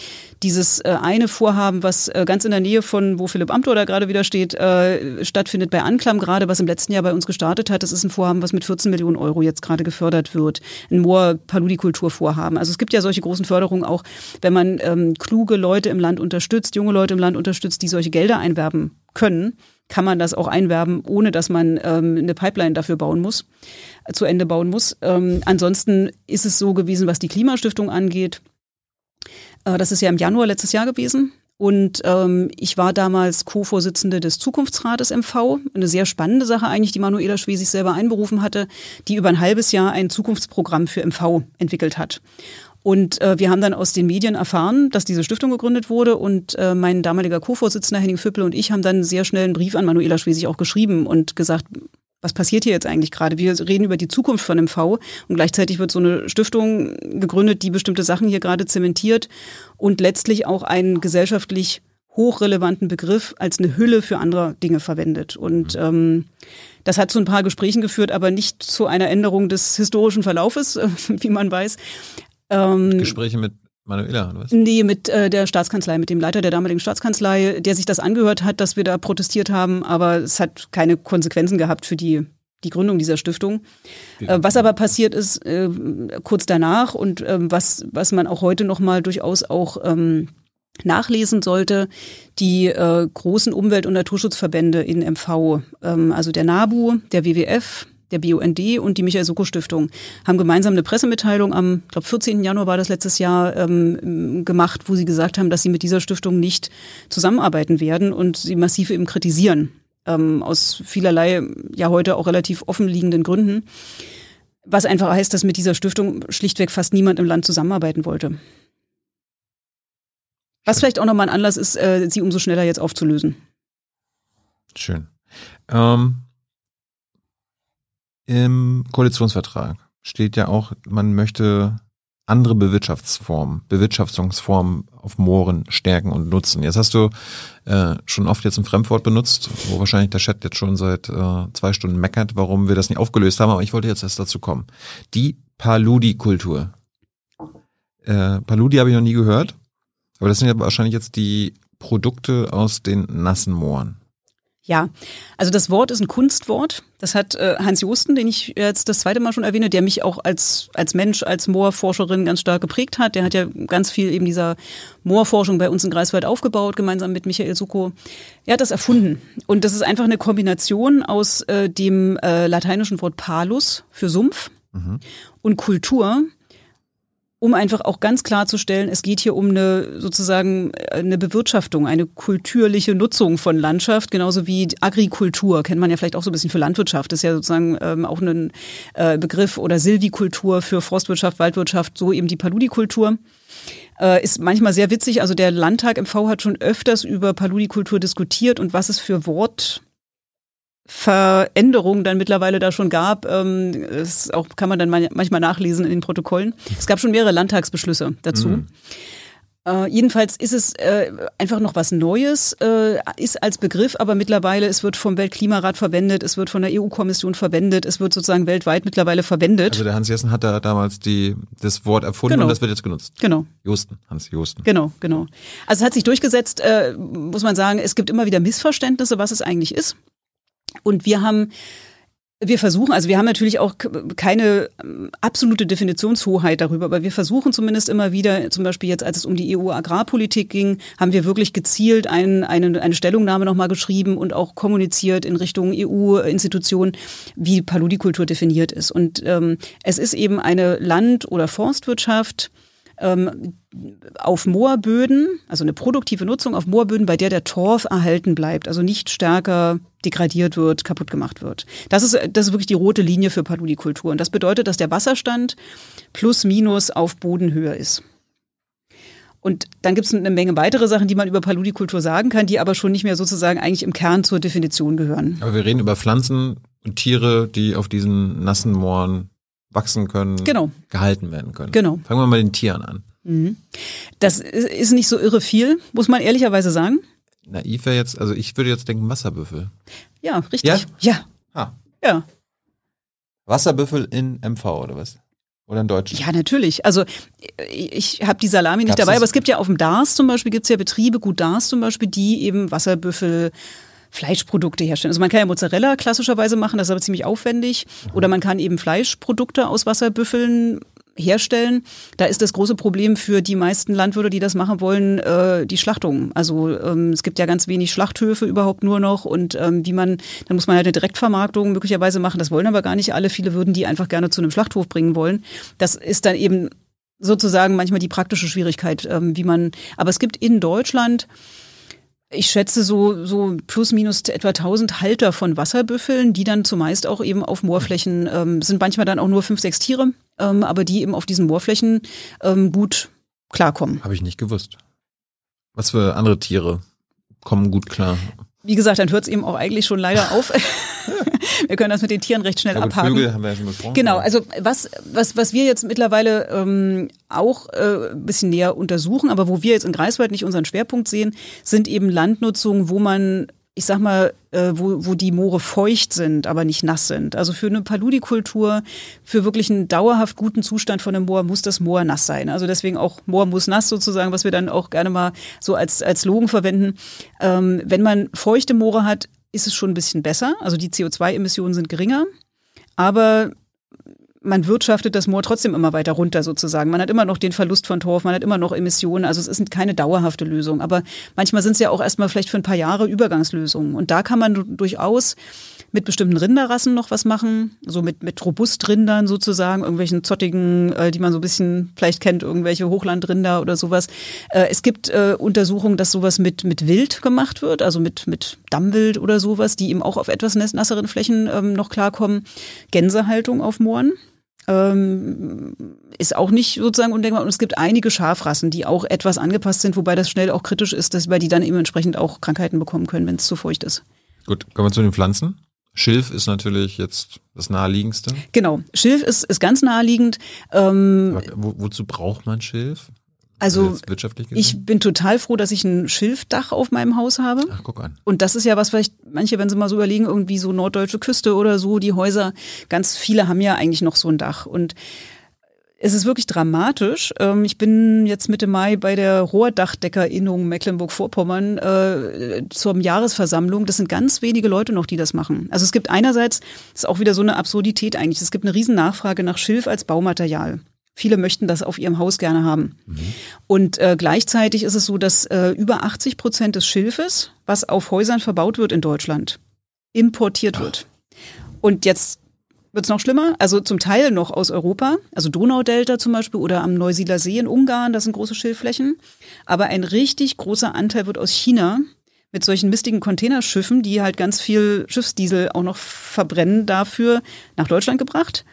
dieses äh, eine Vorhaben, was äh, ganz in der Nähe von, wo Philipp Amthor da gerade wieder steht, äh, stattfindet bei Anklam gerade, was im letzten Jahr bei uns gestartet hat, das ist ein Vorhaben, was mit 14 Millionen Euro jetzt gerade gefördert wird. Ein Moor-Paludikulturvorhaben. Also es gibt ja solche großen Förderungen auch, wenn man ähm, kluge Leute im Land unterstützt, junge Leute im Land unterstützt, die solche Gelder einwerben können, kann man das auch einwerben, ohne dass man ähm, eine Pipeline dafür bauen muss, äh, zu Ende bauen muss. Ähm, ansonsten ist es so gewesen, was die Klimastiftung angeht. Äh, das ist ja im Januar letztes Jahr gewesen. Und ähm, ich war damals Co-Vorsitzende des Zukunftsrates MV. Eine sehr spannende Sache eigentlich, die Manuela Schwee sich selber einberufen hatte, die über ein halbes Jahr ein Zukunftsprogramm für MV entwickelt hat. Und äh, wir haben dann aus den Medien erfahren, dass diese Stiftung gegründet wurde. Und äh, mein damaliger Co-Vorsitzender Henning Füppel und ich haben dann sehr schnell einen Brief an Manuela Schwesig auch geschrieben und gesagt, was passiert hier jetzt eigentlich gerade? Wir reden über die Zukunft von MV und gleichzeitig wird so eine Stiftung gegründet, die bestimmte Sachen hier gerade zementiert und letztlich auch einen gesellschaftlich hochrelevanten Begriff als eine Hülle für andere Dinge verwendet. Und mhm. ähm, das hat zu ein paar Gesprächen geführt, aber nicht zu einer Änderung des historischen Verlaufes, wie man weiß. Ähm, Gespräche mit Manuela, oder was? Nee, mit äh, der Staatskanzlei, mit dem Leiter der damaligen Staatskanzlei, der sich das angehört hat, dass wir da protestiert haben, aber es hat keine Konsequenzen gehabt für die, die Gründung dieser Stiftung. Äh, was aber passiert ist äh, kurz danach und ähm, was, was man auch heute nochmal durchaus auch ähm, nachlesen sollte, die äh, großen Umwelt- und Naturschutzverbände in MV, ähm, also der NABU, der WWF, der BUND und die Michael Soko Stiftung haben gemeinsam eine Pressemitteilung am, glaube 14. Januar war das letztes Jahr ähm, gemacht, wo sie gesagt haben, dass sie mit dieser Stiftung nicht zusammenarbeiten werden und sie massiv eben kritisieren ähm, aus vielerlei ja heute auch relativ offenliegenden Gründen. Was einfach heißt, dass mit dieser Stiftung schlichtweg fast niemand im Land zusammenarbeiten wollte. Was vielleicht auch nochmal ein Anlass ist, äh, sie umso schneller jetzt aufzulösen. Schön. Ähm, Im Koalitionsvertrag steht ja auch, man möchte andere Bewirtschaftsformen, Bewirtschaftungsformen auf Mooren stärken und nutzen. Jetzt hast du äh, schon oft jetzt ein Fremdwort benutzt, wo wahrscheinlich der Chat jetzt schon seit äh, zwei Stunden meckert, warum wir das nicht aufgelöst haben, aber ich wollte jetzt erst dazu kommen. Die Paludi-Kultur. Äh, Paludi habe ich noch nie gehört, aber das sind ja wahrscheinlich jetzt die Produkte aus den nassen Mooren. Ja, also das Wort ist ein Kunstwort. Das hat äh, Hans Josten, den ich jetzt das zweite Mal schon erwähne, der mich auch als, als Mensch, als Moorforscherin ganz stark geprägt hat. Der hat ja ganz viel eben dieser Moorforschung bei uns in Greifswald aufgebaut, gemeinsam mit Michael Suko. Er hat das erfunden. Und das ist einfach eine Kombination aus äh, dem äh, lateinischen Wort palus für Sumpf mhm. und Kultur um einfach auch ganz klarzustellen, es geht hier um eine sozusagen äh, eine Bewirtschaftung, eine kulturliche Nutzung von Landschaft, genauso wie Agrikultur, kennt man ja vielleicht auch so ein bisschen für Landwirtschaft, ist ja sozusagen ähm, auch ein äh, Begriff oder Silvikultur für Forstwirtschaft, Waldwirtschaft, so eben die Paludikultur. Äh, ist manchmal sehr witzig, also der Landtag MV hat schon öfters über Paludikultur diskutiert und was es für Wort Veränderungen dann mittlerweile da schon gab. Ähm, das auch kann man dann manchmal nachlesen in den Protokollen. Es gab schon mehrere Landtagsbeschlüsse dazu. Mhm. Äh, jedenfalls ist es äh, einfach noch was Neues, äh, ist als Begriff, aber mittlerweile, es wird vom Weltklimarat verwendet, es wird von der EU-Kommission verwendet, es wird sozusagen weltweit mittlerweile verwendet. Also der Hans Jessen hat da damals die, das Wort erfunden genau. und das wird jetzt genutzt. Genau. Josten, Hans Josten. Genau, genau. Also es hat sich durchgesetzt, äh, muss man sagen, es gibt immer wieder Missverständnisse, was es eigentlich ist. Und wir haben wir versuchen, also wir haben natürlich auch keine ähm, absolute Definitionshoheit darüber, aber wir versuchen zumindest immer wieder, zum Beispiel jetzt, als es um die EU-Agrarpolitik ging, haben wir wirklich gezielt ein, eine, eine Stellungnahme nochmal geschrieben und auch kommuniziert in Richtung EU-Institutionen, wie Paludikultur definiert ist. Und ähm, es ist eben eine Land- oder Forstwirtschaft, ähm, auf Moorböden, also eine produktive Nutzung auf Moorböden, bei der der Torf erhalten bleibt, also nicht stärker degradiert wird, kaputt gemacht wird. Das ist, das ist wirklich die rote Linie für Paludikultur. Und das bedeutet, dass der Wasserstand plus minus auf Bodenhöhe ist. Und dann gibt es eine Menge weitere Sachen, die man über Paludikultur sagen kann, die aber schon nicht mehr sozusagen eigentlich im Kern zur Definition gehören. Aber wir reden über Pflanzen und Tiere, die auf diesen nassen Mooren wachsen können, genau. gehalten werden können. Genau. Fangen wir mal den Tieren an. Mhm. Das ist nicht so irre viel, muss man ehrlicherweise sagen. Naiv wäre jetzt, also ich würde jetzt denken Wasserbüffel. Ja, richtig. Ja? Ja. Ah. Ja. Wasserbüffel in MV oder was? Oder in Deutschland? Ja, natürlich. Also ich habe die Salami nicht Gab's dabei, aber es gibt ja auf dem Dars zum Beispiel, gibt es ja Betriebe, gut Dars zum Beispiel, die eben Wasserbüffel Fleischprodukte herstellen. Also man kann ja Mozzarella klassischerweise machen, das ist aber ziemlich aufwendig. Oder man kann eben Fleischprodukte aus Wasserbüffeln herstellen. Da ist das große Problem für die meisten Landwirte, die das machen wollen, äh, die Schlachtung. Also ähm, es gibt ja ganz wenig Schlachthöfe überhaupt nur noch und ähm, wie man, dann muss man halt eine Direktvermarktung möglicherweise machen. Das wollen aber gar nicht alle. Viele würden die einfach gerne zu einem Schlachthof bringen wollen. Das ist dann eben sozusagen manchmal die praktische Schwierigkeit, ähm, wie man. Aber es gibt in Deutschland ich schätze so, so plus minus etwa 1000 Halter von Wasserbüffeln, die dann zumeist auch eben auf Moorflächen ähm, sind manchmal dann auch nur fünf, sechs Tiere, ähm, aber die eben auf diesen Moorflächen ähm, gut klarkommen. Habe ich nicht gewusst. Was für andere Tiere kommen gut klar? Wie gesagt, dann hört es eben auch eigentlich schon leider auf. wir können das mit den Tieren recht schnell ja, abhaken. Vögel haben wir ja schon besprochen. Genau, also was, was, was wir jetzt mittlerweile ähm, auch äh, ein bisschen näher untersuchen, aber wo wir jetzt in Greifswald nicht unseren Schwerpunkt sehen, sind eben Landnutzungen, wo man ich sag mal, äh, wo, wo die Moore feucht sind, aber nicht nass sind. Also für eine Paludikultur, für wirklich einen dauerhaft guten Zustand von einem Moor muss das Moor nass sein. Also deswegen auch Moor muss nass sozusagen, was wir dann auch gerne mal so als, als Slogan verwenden. Ähm, wenn man feuchte Moore hat, ist es schon ein bisschen besser. Also die CO2-Emissionen sind geringer. Aber man wirtschaftet das Moor trotzdem immer weiter runter sozusagen. Man hat immer noch den Verlust von Torf, man hat immer noch Emissionen. Also es ist keine dauerhafte Lösung. Aber manchmal sind es ja auch erstmal vielleicht für ein paar Jahre Übergangslösungen. Und da kann man durchaus mit bestimmten Rinderrassen noch was machen, so mit, mit Robustrindern sozusagen, irgendwelchen zottigen, äh, die man so ein bisschen vielleicht kennt, irgendwelche Hochlandrinder oder sowas. Äh, es gibt äh, Untersuchungen, dass sowas mit, mit Wild gemacht wird, also mit, mit Dammwild oder sowas, die eben auch auf etwas nasseren Flächen ähm, noch klarkommen. Gänsehaltung auf Mooren. Ähm, ist auch nicht sozusagen undenkbar. Und es gibt einige Schafrassen, die auch etwas angepasst sind, wobei das schnell auch kritisch ist, dass, weil die dann eben entsprechend auch Krankheiten bekommen können, wenn es zu feucht ist. Gut, kommen wir zu den Pflanzen. Schilf ist natürlich jetzt das naheliegendste. Genau, Schilf ist, ist ganz naheliegend. Ähm, Wo, wozu braucht man Schilf? also gesehen? ich bin total froh, dass ich ein Schilfdach auf meinem Haus habe. Ach, guck an. Und das ist ja was, vielleicht manche, wenn sie mal so überlegen, irgendwie so norddeutsche Küste oder so, die Häuser, ganz viele haben ja eigentlich noch so ein Dach. Und es ist wirklich dramatisch. Ähm, Ich bin jetzt Mitte Mai bei der Rohrdachdeckerinnung Mecklenburg-Vorpommern äh, zur Jahresversammlung. Das sind ganz wenige Leute noch, die das machen. Also es gibt einerseits, das ist auch wieder so eine Absurdität eigentlich, es gibt eine riesen Nachfrage nach Schilf als Baumaterial. Viele möchten das auf ihrem Haus gerne haben. Und äh, gleichzeitig ist es so, dass äh, über 80 Prozent des Schilfes, was auf Häusern verbaut wird in Deutschland, importiert wird. Und jetzt wird's noch schlimmer. Also zum Teil noch aus Europa, also Donaudelta zum Beispiel oder am Neusiedler See in Ungarn, das sind große Schilfflächen. Aber ein richtig großer Anteil wird aus China mit solchen mistigen Containerschiffen, die halt ganz viel Schiffsdiesel auch noch verbrennen, dafür nach Deutschland gebracht.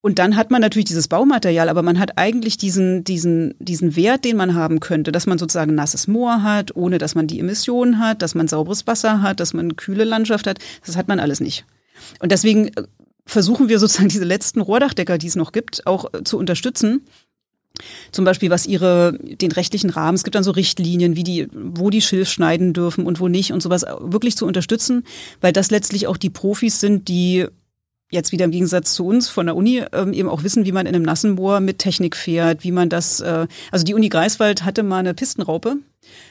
Und dann hat man natürlich dieses Baumaterial, aber man hat eigentlich diesen, diesen, diesen Wert, den man haben könnte, dass man sozusagen nasses Moor hat, ohne dass man die Emissionen hat, dass man sauberes Wasser hat, dass man kühle Landschaft hat. Das hat man alles nicht. Und deswegen äh, versuchen wir sozusagen diese letzten Rohrdachdecker, die es noch gibt, auch äh, zu unterstützen. Zum Beispiel, was ihre, den rechtlichen Rahmen, es gibt dann so Richtlinien, wie die, wo die Schilf schneiden dürfen und wo nicht und sowas wirklich zu unterstützen, weil das letztlich auch die Profis sind, die jetzt wieder im Gegensatz zu uns von der Uni ähm, eben auch wissen, wie man in einem nassen Moor mit Technik fährt, wie man das, äh, also die Uni Greifswald hatte mal eine Pistenraupe,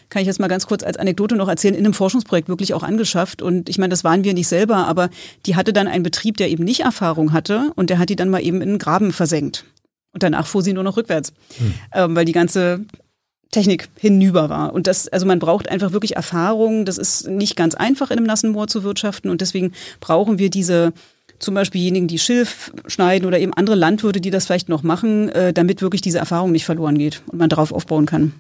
kann ich jetzt mal ganz kurz als Anekdote noch erzählen, in einem Forschungsprojekt wirklich auch angeschafft und ich meine, das waren wir nicht selber, aber die hatte dann einen Betrieb, der eben nicht Erfahrung hatte und der hat die dann mal eben in einen Graben versenkt und danach fuhr sie nur noch rückwärts, ähm, weil die ganze Technik hinüber war. Und das, also man braucht einfach wirklich Erfahrung. Das ist nicht ganz einfach, in einem nassen Moor zu wirtschaften. Und deswegen brauchen wir diese, zum Beispiel diejenigen, die Schilf schneiden oder eben andere Landwirte, die das vielleicht noch machen, äh, damit wirklich diese Erfahrung nicht verloren geht und man darauf aufbauen kann.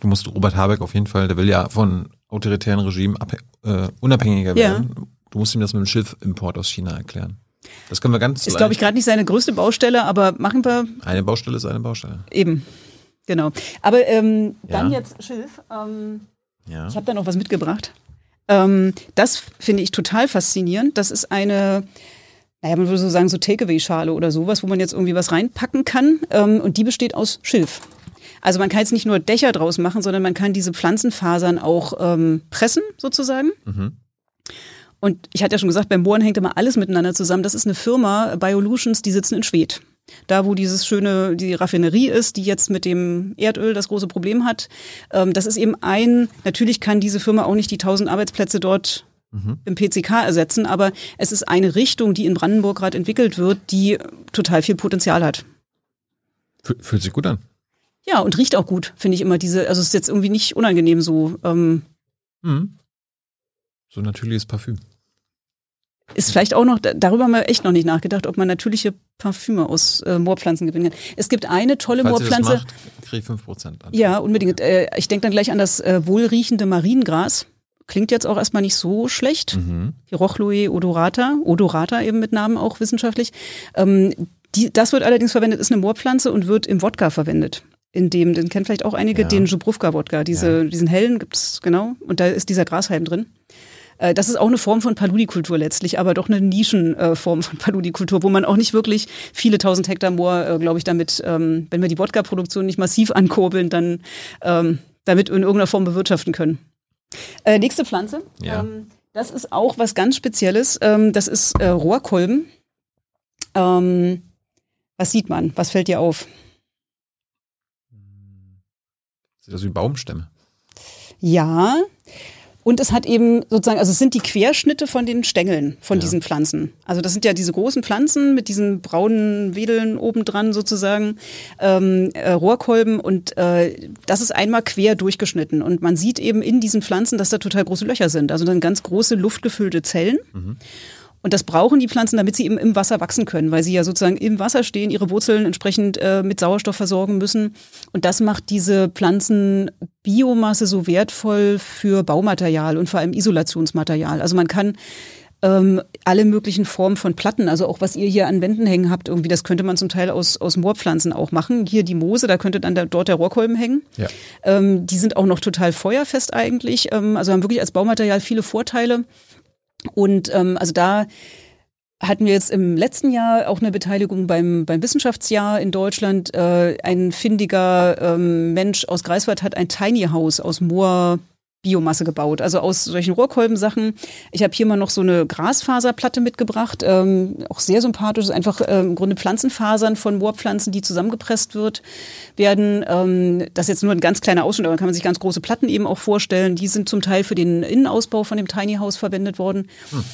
Du musst Robert Habeck auf jeden Fall, der will ja von autoritären Regimen äh, unabhängiger Ja. werden. Du musst ihm das mit dem Schilfimport aus China erklären. Das können wir ganz Ist, glaube ich, gerade nicht seine größte Baustelle, aber machen wir Eine Baustelle ist eine Baustelle. eben. Genau. Aber ähm, dann Ja. jetzt Schilf. Ähm, Ja. Ich habe da noch was mitgebracht. Ähm, das finde ich total faszinierend. Das ist eine, naja, man würde so sagen, so Takeaway-Schale oder sowas, wo man jetzt irgendwie was reinpacken kann. Ähm, und die besteht aus Schilf. Also man kann jetzt nicht nur Dächer draus machen, sondern man kann diese Pflanzenfasern auch ähm, pressen, sozusagen. Mhm. Und ich hatte ja schon gesagt, beim Bohren hängt immer alles miteinander zusammen. Das ist eine Firma, Biolutions, die sitzen in Schwedt. Da, wo dieses schöne, die Raffinerie ist, die jetzt mit dem Erdöl das große Problem hat. Ähm, das ist eben ein, natürlich kann diese Firma auch nicht die 1000 Arbeitsplätze dort im PCK ersetzen, aber es ist eine Richtung, die in Brandenburg gerade entwickelt wird, die total viel Potenzial hat. Fü- Fühlt sich gut an. Ja, und riecht auch gut, finde ich immer diese, also es ist jetzt irgendwie nicht unangenehm so. Ähm, Mhm. So natürliches Parfüm. Ist vielleicht auch noch, da- darüber haben wir echt noch nicht nachgedacht, ob man natürliche Parfüme aus äh, Moorpflanzen gewinnen kann. Es gibt eine tolle Falls ihr das Moorpflanze. macht, kriege ich 5% an. Ja, unbedingt. Äh, ich denke dann gleich an das äh, wohlriechende Mariengras. Klingt jetzt auch erstmal nicht so schlecht. Mhm. Die Rochloe odorata, odorata eben mit Namen auch wissenschaftlich. Ähm, die, das wird allerdings verwendet, ist eine Moorpflanze und wird im Wodka verwendet. In dem, den kennen vielleicht auch einige, Ja. den Jubruvka-Wodka. Diese, Diesen hellen gibt's genau. Und da ist dieser Grashalm drin. Äh, Das ist auch eine Form von Paludikultur letztlich, aber doch eine Nischenform von Paludikultur, wo man auch nicht wirklich viele tausend Hektar Moor, äh, glaube ich, damit, ähm, wenn wir die Wodka-Produktion nicht massiv ankurbeln, dann ähm, damit in irgendeiner Form bewirtschaften können. Äh, nächste Pflanze. Ja. Ähm, das ist auch was ganz Spezielles. Ähm, das ist äh, Rohrkolben. Ähm, was sieht man? Was fällt dir auf? Sieht aus wie Baumstämme. Ja. Und es hat eben sozusagen, also es sind die Querschnitte von den Stängeln von Ja. diesen Pflanzen. Also das sind ja diese großen Pflanzen mit diesen braunen Wedeln obendran sozusagen, ähm, äh, Rohrkolben und äh, das ist einmal quer durchgeschnitten. Und man sieht eben in diesen Pflanzen, dass da total große Löcher sind. Also dann ganz große luftgefüllte Zellen. Und das brauchen die Pflanzen, damit sie eben im Wasser wachsen können, weil sie ja sozusagen im Wasser stehen, ihre Wurzeln entsprechend äh, mit Sauerstoff versorgen müssen. Und das macht diese Pflanzenbiomasse so wertvoll für Baumaterial und vor allem Isolationsmaterial. Also man kann ähm, alle möglichen Formen von Platten, also auch was ihr hier an Wänden hängen habt, irgendwie, das könnte man zum Teil aus, aus Moorpflanzen auch machen. Hier die Moose, da könnte dann der, dort der Rohrkolben hängen. Ja. Ähm, die sind auch noch total feuerfest eigentlich, ähm, also haben wirklich als Baumaterial viele Vorteile. Und ähm, also da hatten wir jetzt im letzten Jahr auch eine Beteiligung beim, beim Wissenschaftsjahr in Deutschland. Äh, ein findiger ähm, Mensch aus Greifswald hat ein Tiny House aus Moor Biomasse gebaut, also aus solchen Rohrkolbensachen. Ich habe hier mal noch so eine Grasfaserplatte mitgebracht, ähm, auch sehr sympathisch. einfach ähm, im Grunde Pflanzenfasern von Moorpflanzen, die zusammengepresst wird, werden. Ähm, das ist jetzt nur ein ganz kleiner Ausschnitt, aber kann man sich ganz große Platten eben auch vorstellen. Die sind zum Teil für den Innenausbau von dem Tiny House verwendet worden. Hm.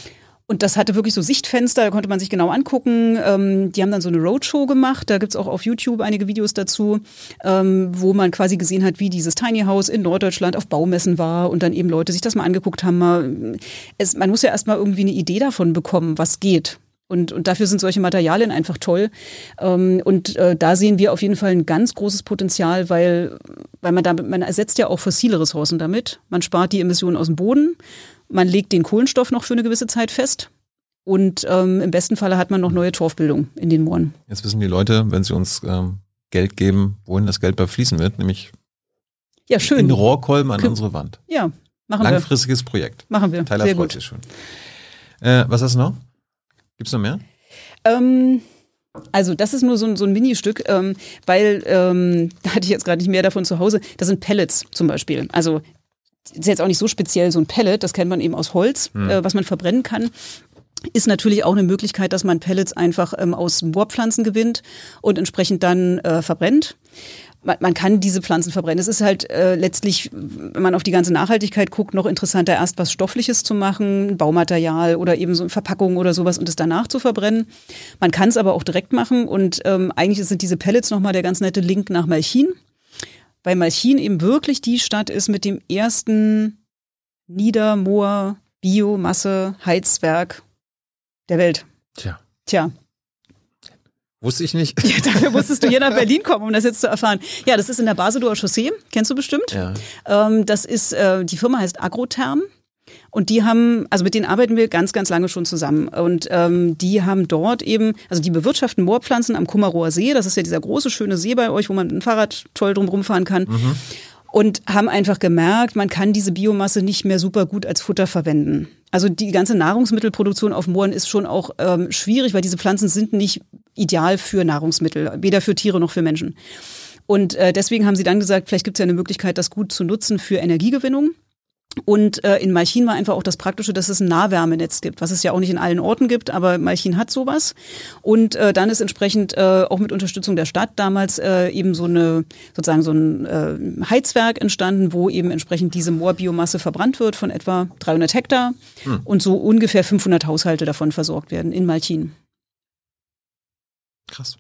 Und das hatte wirklich so Sichtfenster, da konnte man sich genau angucken. Ähm, die haben dann so eine Roadshow gemacht, da gibt's auch auf YouTube einige Videos dazu, ähm, wo man quasi gesehen hat, wie dieses Tiny House in Norddeutschland auf Baumessen war und dann eben Leute sich das mal angeguckt haben. Es, man muss ja erstmal irgendwie eine Idee davon bekommen, was geht. Und, und dafür sind solche Materialien einfach toll. Ähm, und äh, da sehen wir auf jeden Fall ein ganz großes Potenzial, weil, weil man damit, man ersetzt ja auch fossile Ressourcen damit. Man spart die Emissionen aus dem Boden man legt den Kohlenstoff noch für eine gewisse Zeit fest. Und ähm, im besten Falle hat man noch neue Torfbildung in den Mooren. Jetzt wissen die Leute, wenn sie uns ähm, Geld geben, wohin das Geld bei fließen wird, nämlich ja, schön. in Rohrkolben an K unsere Wand. Ja, machen wir. Langfristiges Projekt. Machen wir. Tyler Sehr freut gut. sich schon. Äh, was hast du noch? Gibt's noch mehr? Ähm, also das ist nur so ein, so ein Ministück, ähm, weil ähm, da hatte ich jetzt gerade nicht mehr davon zu Hause. Das sind Pellets zum Beispiel. Also ist jetzt auch nicht so speziell so ein Pellet, das kennt man eben aus Holz, mhm. äh, was man verbrennen kann ist natürlich auch eine Möglichkeit, dass man Pellets einfach ähm, aus Moorpflanzen gewinnt und entsprechend dann äh, verbrennt. Man, man kann diese Pflanzen verbrennen. Es ist halt äh, letztlich, wenn man auf die ganze Nachhaltigkeit guckt, noch interessanter, erst was Stoffliches zu machen, Baumaterial oder eben so Verpackungen oder sowas und es danach zu verbrennen. Man kann es aber auch direkt machen und ähm, eigentlich sind diese Pellets nochmal der ganz nette Link nach Malchin weil Malchin eben wirklich die Stadt ist mit dem ersten Niedermoor Biomasse Heizwerk der Welt. Tja. Tja. Wusste ich nicht. Ja, dafür musstest du hier nach Berlin kommen, um das jetzt zu erfahren. Ja, das ist in der Basedower Chaussee, kennst du bestimmt. Ja. Ähm, das ist, äh, die Firma heißt Agrotherm. Und die haben, also mit denen arbeiten wir ganz, ganz lange schon zusammen. Und ähm, die haben dort eben, also die bewirtschaften Moorpflanzen am Kummerower See. Das ist ja dieser große, schöne See bei euch, wo man mit dem Fahrrad toll drum rumfahren kann. Mhm. Und haben einfach gemerkt, man kann diese Biomasse nicht mehr super gut als Futter verwenden. Also die ganze Nahrungsmittelproduktion auf Mooren ist schon auch ähm, schwierig, weil diese Pflanzen sind nicht ideal für Nahrungsmittel, weder für Tiere noch für Menschen. Und äh, deswegen haben sie dann gesagt, vielleicht gibt es ja eine Möglichkeit, das gut zu nutzen für Energiegewinnung. Und äh, in Malchin war einfach auch das Praktische, dass es ein Nahwärmenetz gibt, was es ja auch nicht in allen Orten gibt, aber Malchin hat sowas. Und äh, dann ist entsprechend äh, auch mit Unterstützung der Stadt damals äh, eben so eine sozusagen so ein äh, Heizwerk entstanden, wo eben entsprechend diese Moorbiomasse verbrannt wird von etwa 300 Hektar hm. und so ungefähr 500 Haushalte davon versorgt werden in Malchin. Krass.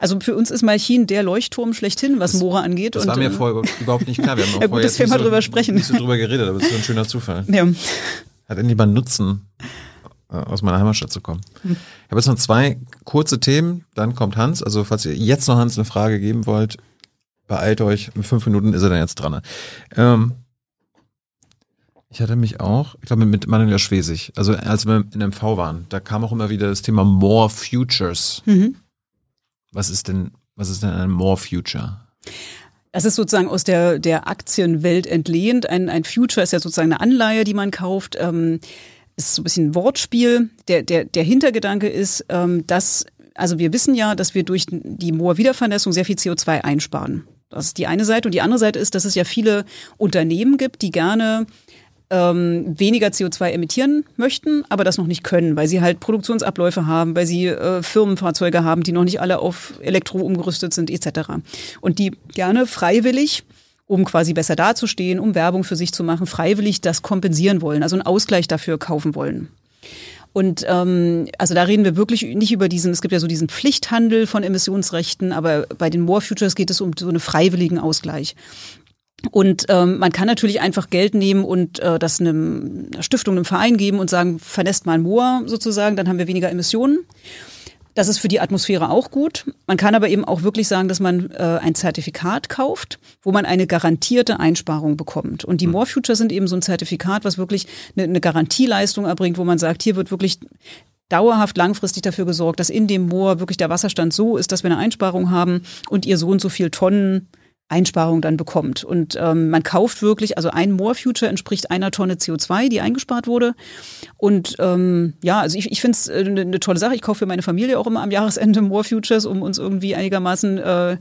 Also für uns ist Malchin der Leuchtturm schlechthin, was das, Moore angeht. Das war mir äh, vorher überhaupt nicht klar. Wir haben auch ja, gut, dass wir mal so, drüber sprechen. Nicht so drüber geredet, aber es ist so ein schöner Zufall. Ja. Hat endlich mal Nutzen, äh, aus meiner Heimatstadt zu kommen. Hm. Ich habe jetzt noch zwei kurze Themen, dann kommt Hans. Also falls ihr jetzt noch Hans eine Frage geben wollt, beeilt euch. In fünf Minuten ist er dann jetzt dran. Ähm, ich hatte mich auch, ich glaube mit Manuel Schwesig, also als wir in MV waren, da kam auch immer wieder das Thema More Futures. Mhm. Was ist denn, was ist denn ein More Future? Das ist sozusagen aus der, der Aktienwelt entlehnt. Ein, ein Future ist ja sozusagen eine Anleihe, die man kauft. Ähm, ist so ein bisschen ein Wortspiel. Der, der, der Hintergedanke ist, ähm, dass, also wir wissen ja, dass wir durch die Moor-Wiedervernässung sehr viel CO2 einsparen. Das ist die eine Seite. Und die andere Seite ist, dass es ja viele Unternehmen gibt, die gerne ähm, weniger CO2 emittieren möchten, aber das noch nicht können, weil sie halt Produktionsabläufe haben, weil sie äh, Firmenfahrzeuge haben, die noch nicht alle auf Elektro umgerüstet sind etc. Und die gerne freiwillig um quasi besser dazustehen, um Werbung für sich zu machen, freiwillig das kompensieren wollen, also einen Ausgleich dafür kaufen wollen. Und ähm, also da reden wir wirklich nicht über diesen, es gibt ja so diesen Pflichthandel von Emissionsrechten, aber bei den More Futures geht es um so einen freiwilligen Ausgleich. Und ähm, man kann natürlich einfach Geld nehmen und äh, das einem, einer Stiftung, einem Verein geben und sagen, vernässt mal ein Moor sozusagen, dann haben wir weniger Emissionen. Das ist für die Atmosphäre auch gut. Man kann aber eben auch wirklich sagen, dass man äh, ein Zertifikat kauft, wo man eine garantierte Einsparung bekommt. Und die More Future sind eben so ein Zertifikat, was wirklich eine, eine Garantieleistung erbringt, wo man sagt, hier wird wirklich dauerhaft langfristig dafür gesorgt, dass in dem Moor wirklich der Wasserstand so ist, dass wir eine Einsparung haben und ihr so und so viel Tonnen Einsparung dann bekommt. Und ähm, man kauft wirklich, also ein More Future entspricht einer Tonne CO2, die eingespart wurde. Und ähm, ja, also ich, ich finde es eine, eine tolle Sache. Ich kaufe für meine Familie auch immer am Jahresende More Futures, um uns irgendwie einigermaßen äh,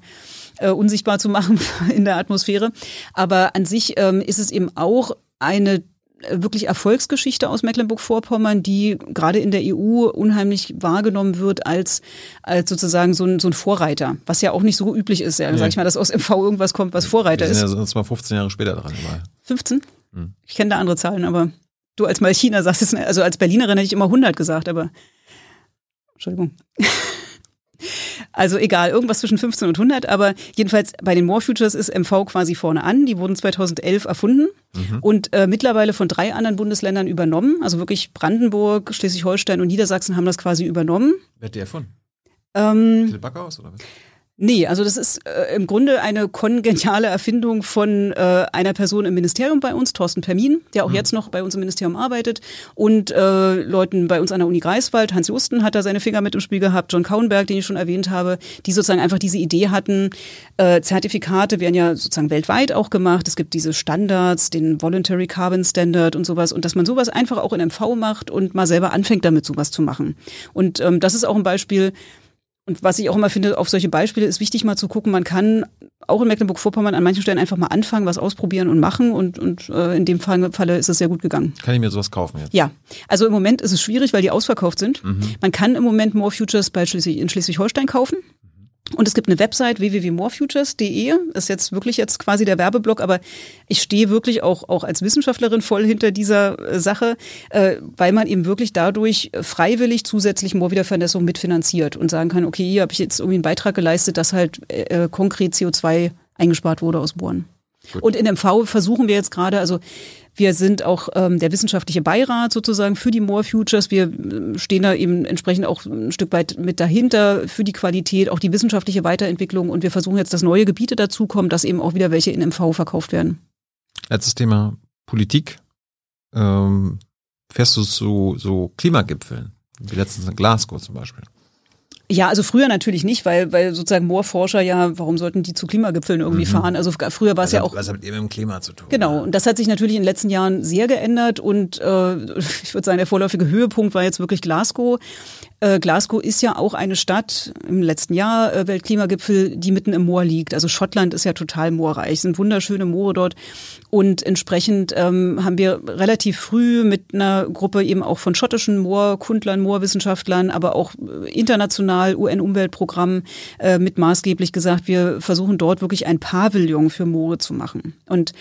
äh, unsichtbar zu machen in der Atmosphäre. Aber an sich ähm, ist es eben auch eine wirklich Erfolgsgeschichte aus Mecklenburg-Vorpommern, die gerade in der EU unheimlich wahrgenommen wird als, als sozusagen so ein, so ein Vorreiter, was ja auch nicht so üblich ist. Ja, nee. sag ich mal, dass aus MV irgendwas kommt, was Vorreiter ist. Wir sind ja sonst mal 15 Jahre später dran. Mal. 15? Hm. Ich kenne da andere Zahlen, aber du als Malchiner sagst es, also als Berlinerin hätte ich immer 100 gesagt, aber Entschuldigung. Also egal, irgendwas zwischen 15 und 100, aber jedenfalls bei den More Futures ist MV quasi vorne an. Die wurden 2011 erfunden mhm. und äh, mittlerweile von drei anderen Bundesländern übernommen. Also wirklich Brandenburg, Schleswig-Holstein und Niedersachsen haben das quasi übernommen. Wer hat die erfunden? Ähm, Till Backhaus oder was? Nee, also das ist äh, im Grunde eine kongeniale Erfindung von äh, einer Person im Ministerium bei uns, Thorsten Permin, der auch mhm. jetzt noch bei uns im Ministerium arbeitet, und äh, Leuten bei uns an der Uni Greifswald, Hans Justen hat da seine Finger mit im Spiel gehabt, John Kauenberg, den ich schon erwähnt habe, die sozusagen einfach diese Idee hatten, äh, Zertifikate werden ja sozusagen weltweit auch gemacht, es gibt diese Standards, den Voluntary Carbon Standard und sowas, und dass man sowas einfach auch in MV macht und mal selber anfängt damit sowas zu machen. Und ähm, das ist auch ein Beispiel, und was ich auch immer finde, auf solche Beispiele ist wichtig mal zu gucken, man kann auch in Mecklenburg-Vorpommern an manchen Stellen einfach mal anfangen, was ausprobieren und machen und, und äh, in dem Fall, Falle ist es sehr gut gegangen. Kann ich mir sowas kaufen jetzt? Ja, also im Moment ist es schwierig, weil die ausverkauft sind. Mhm. Man kann im Moment More Futures bei Schleswig, in Schleswig-Holstein kaufen. Und es gibt eine Website www.morefutures.de, ist jetzt wirklich jetzt quasi der Werbeblock, aber ich stehe wirklich auch, auch als Wissenschaftlerin voll hinter dieser äh, Sache, äh, weil man eben wirklich dadurch freiwillig zusätzlich Moorwiedervernässung mitfinanziert und sagen kann, okay, hier habe ich jetzt irgendwie einen Beitrag geleistet, dass halt äh, konkret CO2 eingespart wurde aus Bohren. Gut. Und in MV versuchen wir jetzt gerade, also wir sind auch ähm, der wissenschaftliche Beirat sozusagen für die More Futures. Wir äh, stehen da eben entsprechend auch ein Stück weit mit dahinter für die Qualität, auch die wissenschaftliche Weiterentwicklung. Und wir versuchen jetzt, dass neue Gebiete dazukommen, dass eben auch wieder welche in MV verkauft werden. Letztes Thema Politik. Ähm, fährst du zu so Klimagipfeln? Wie letztens in Glasgow zum Beispiel. Ja, also früher natürlich nicht, weil, weil sozusagen Moorforscher ja, warum sollten die zu Klimagipfeln irgendwie mhm. fahren? Also früher war es ja auch. Was hat eben mit dem Klima zu tun? Genau, und das hat sich natürlich in den letzten Jahren sehr geändert und äh, ich würde sagen, der vorläufige Höhepunkt war jetzt wirklich Glasgow. Äh, Glasgow ist ja auch eine Stadt im letzten Jahr äh, Weltklimagipfel, die mitten im Moor liegt. Also Schottland ist ja total moorreich, es sind wunderschöne Moore dort und entsprechend ähm, haben wir relativ früh mit einer Gruppe eben auch von schottischen Moorkundlern, Moorwissenschaftlern, aber auch äh, international UN-Umweltprogramm äh, mit maßgeblich gesagt, wir versuchen dort wirklich ein Pavillon für Moore zu machen. Und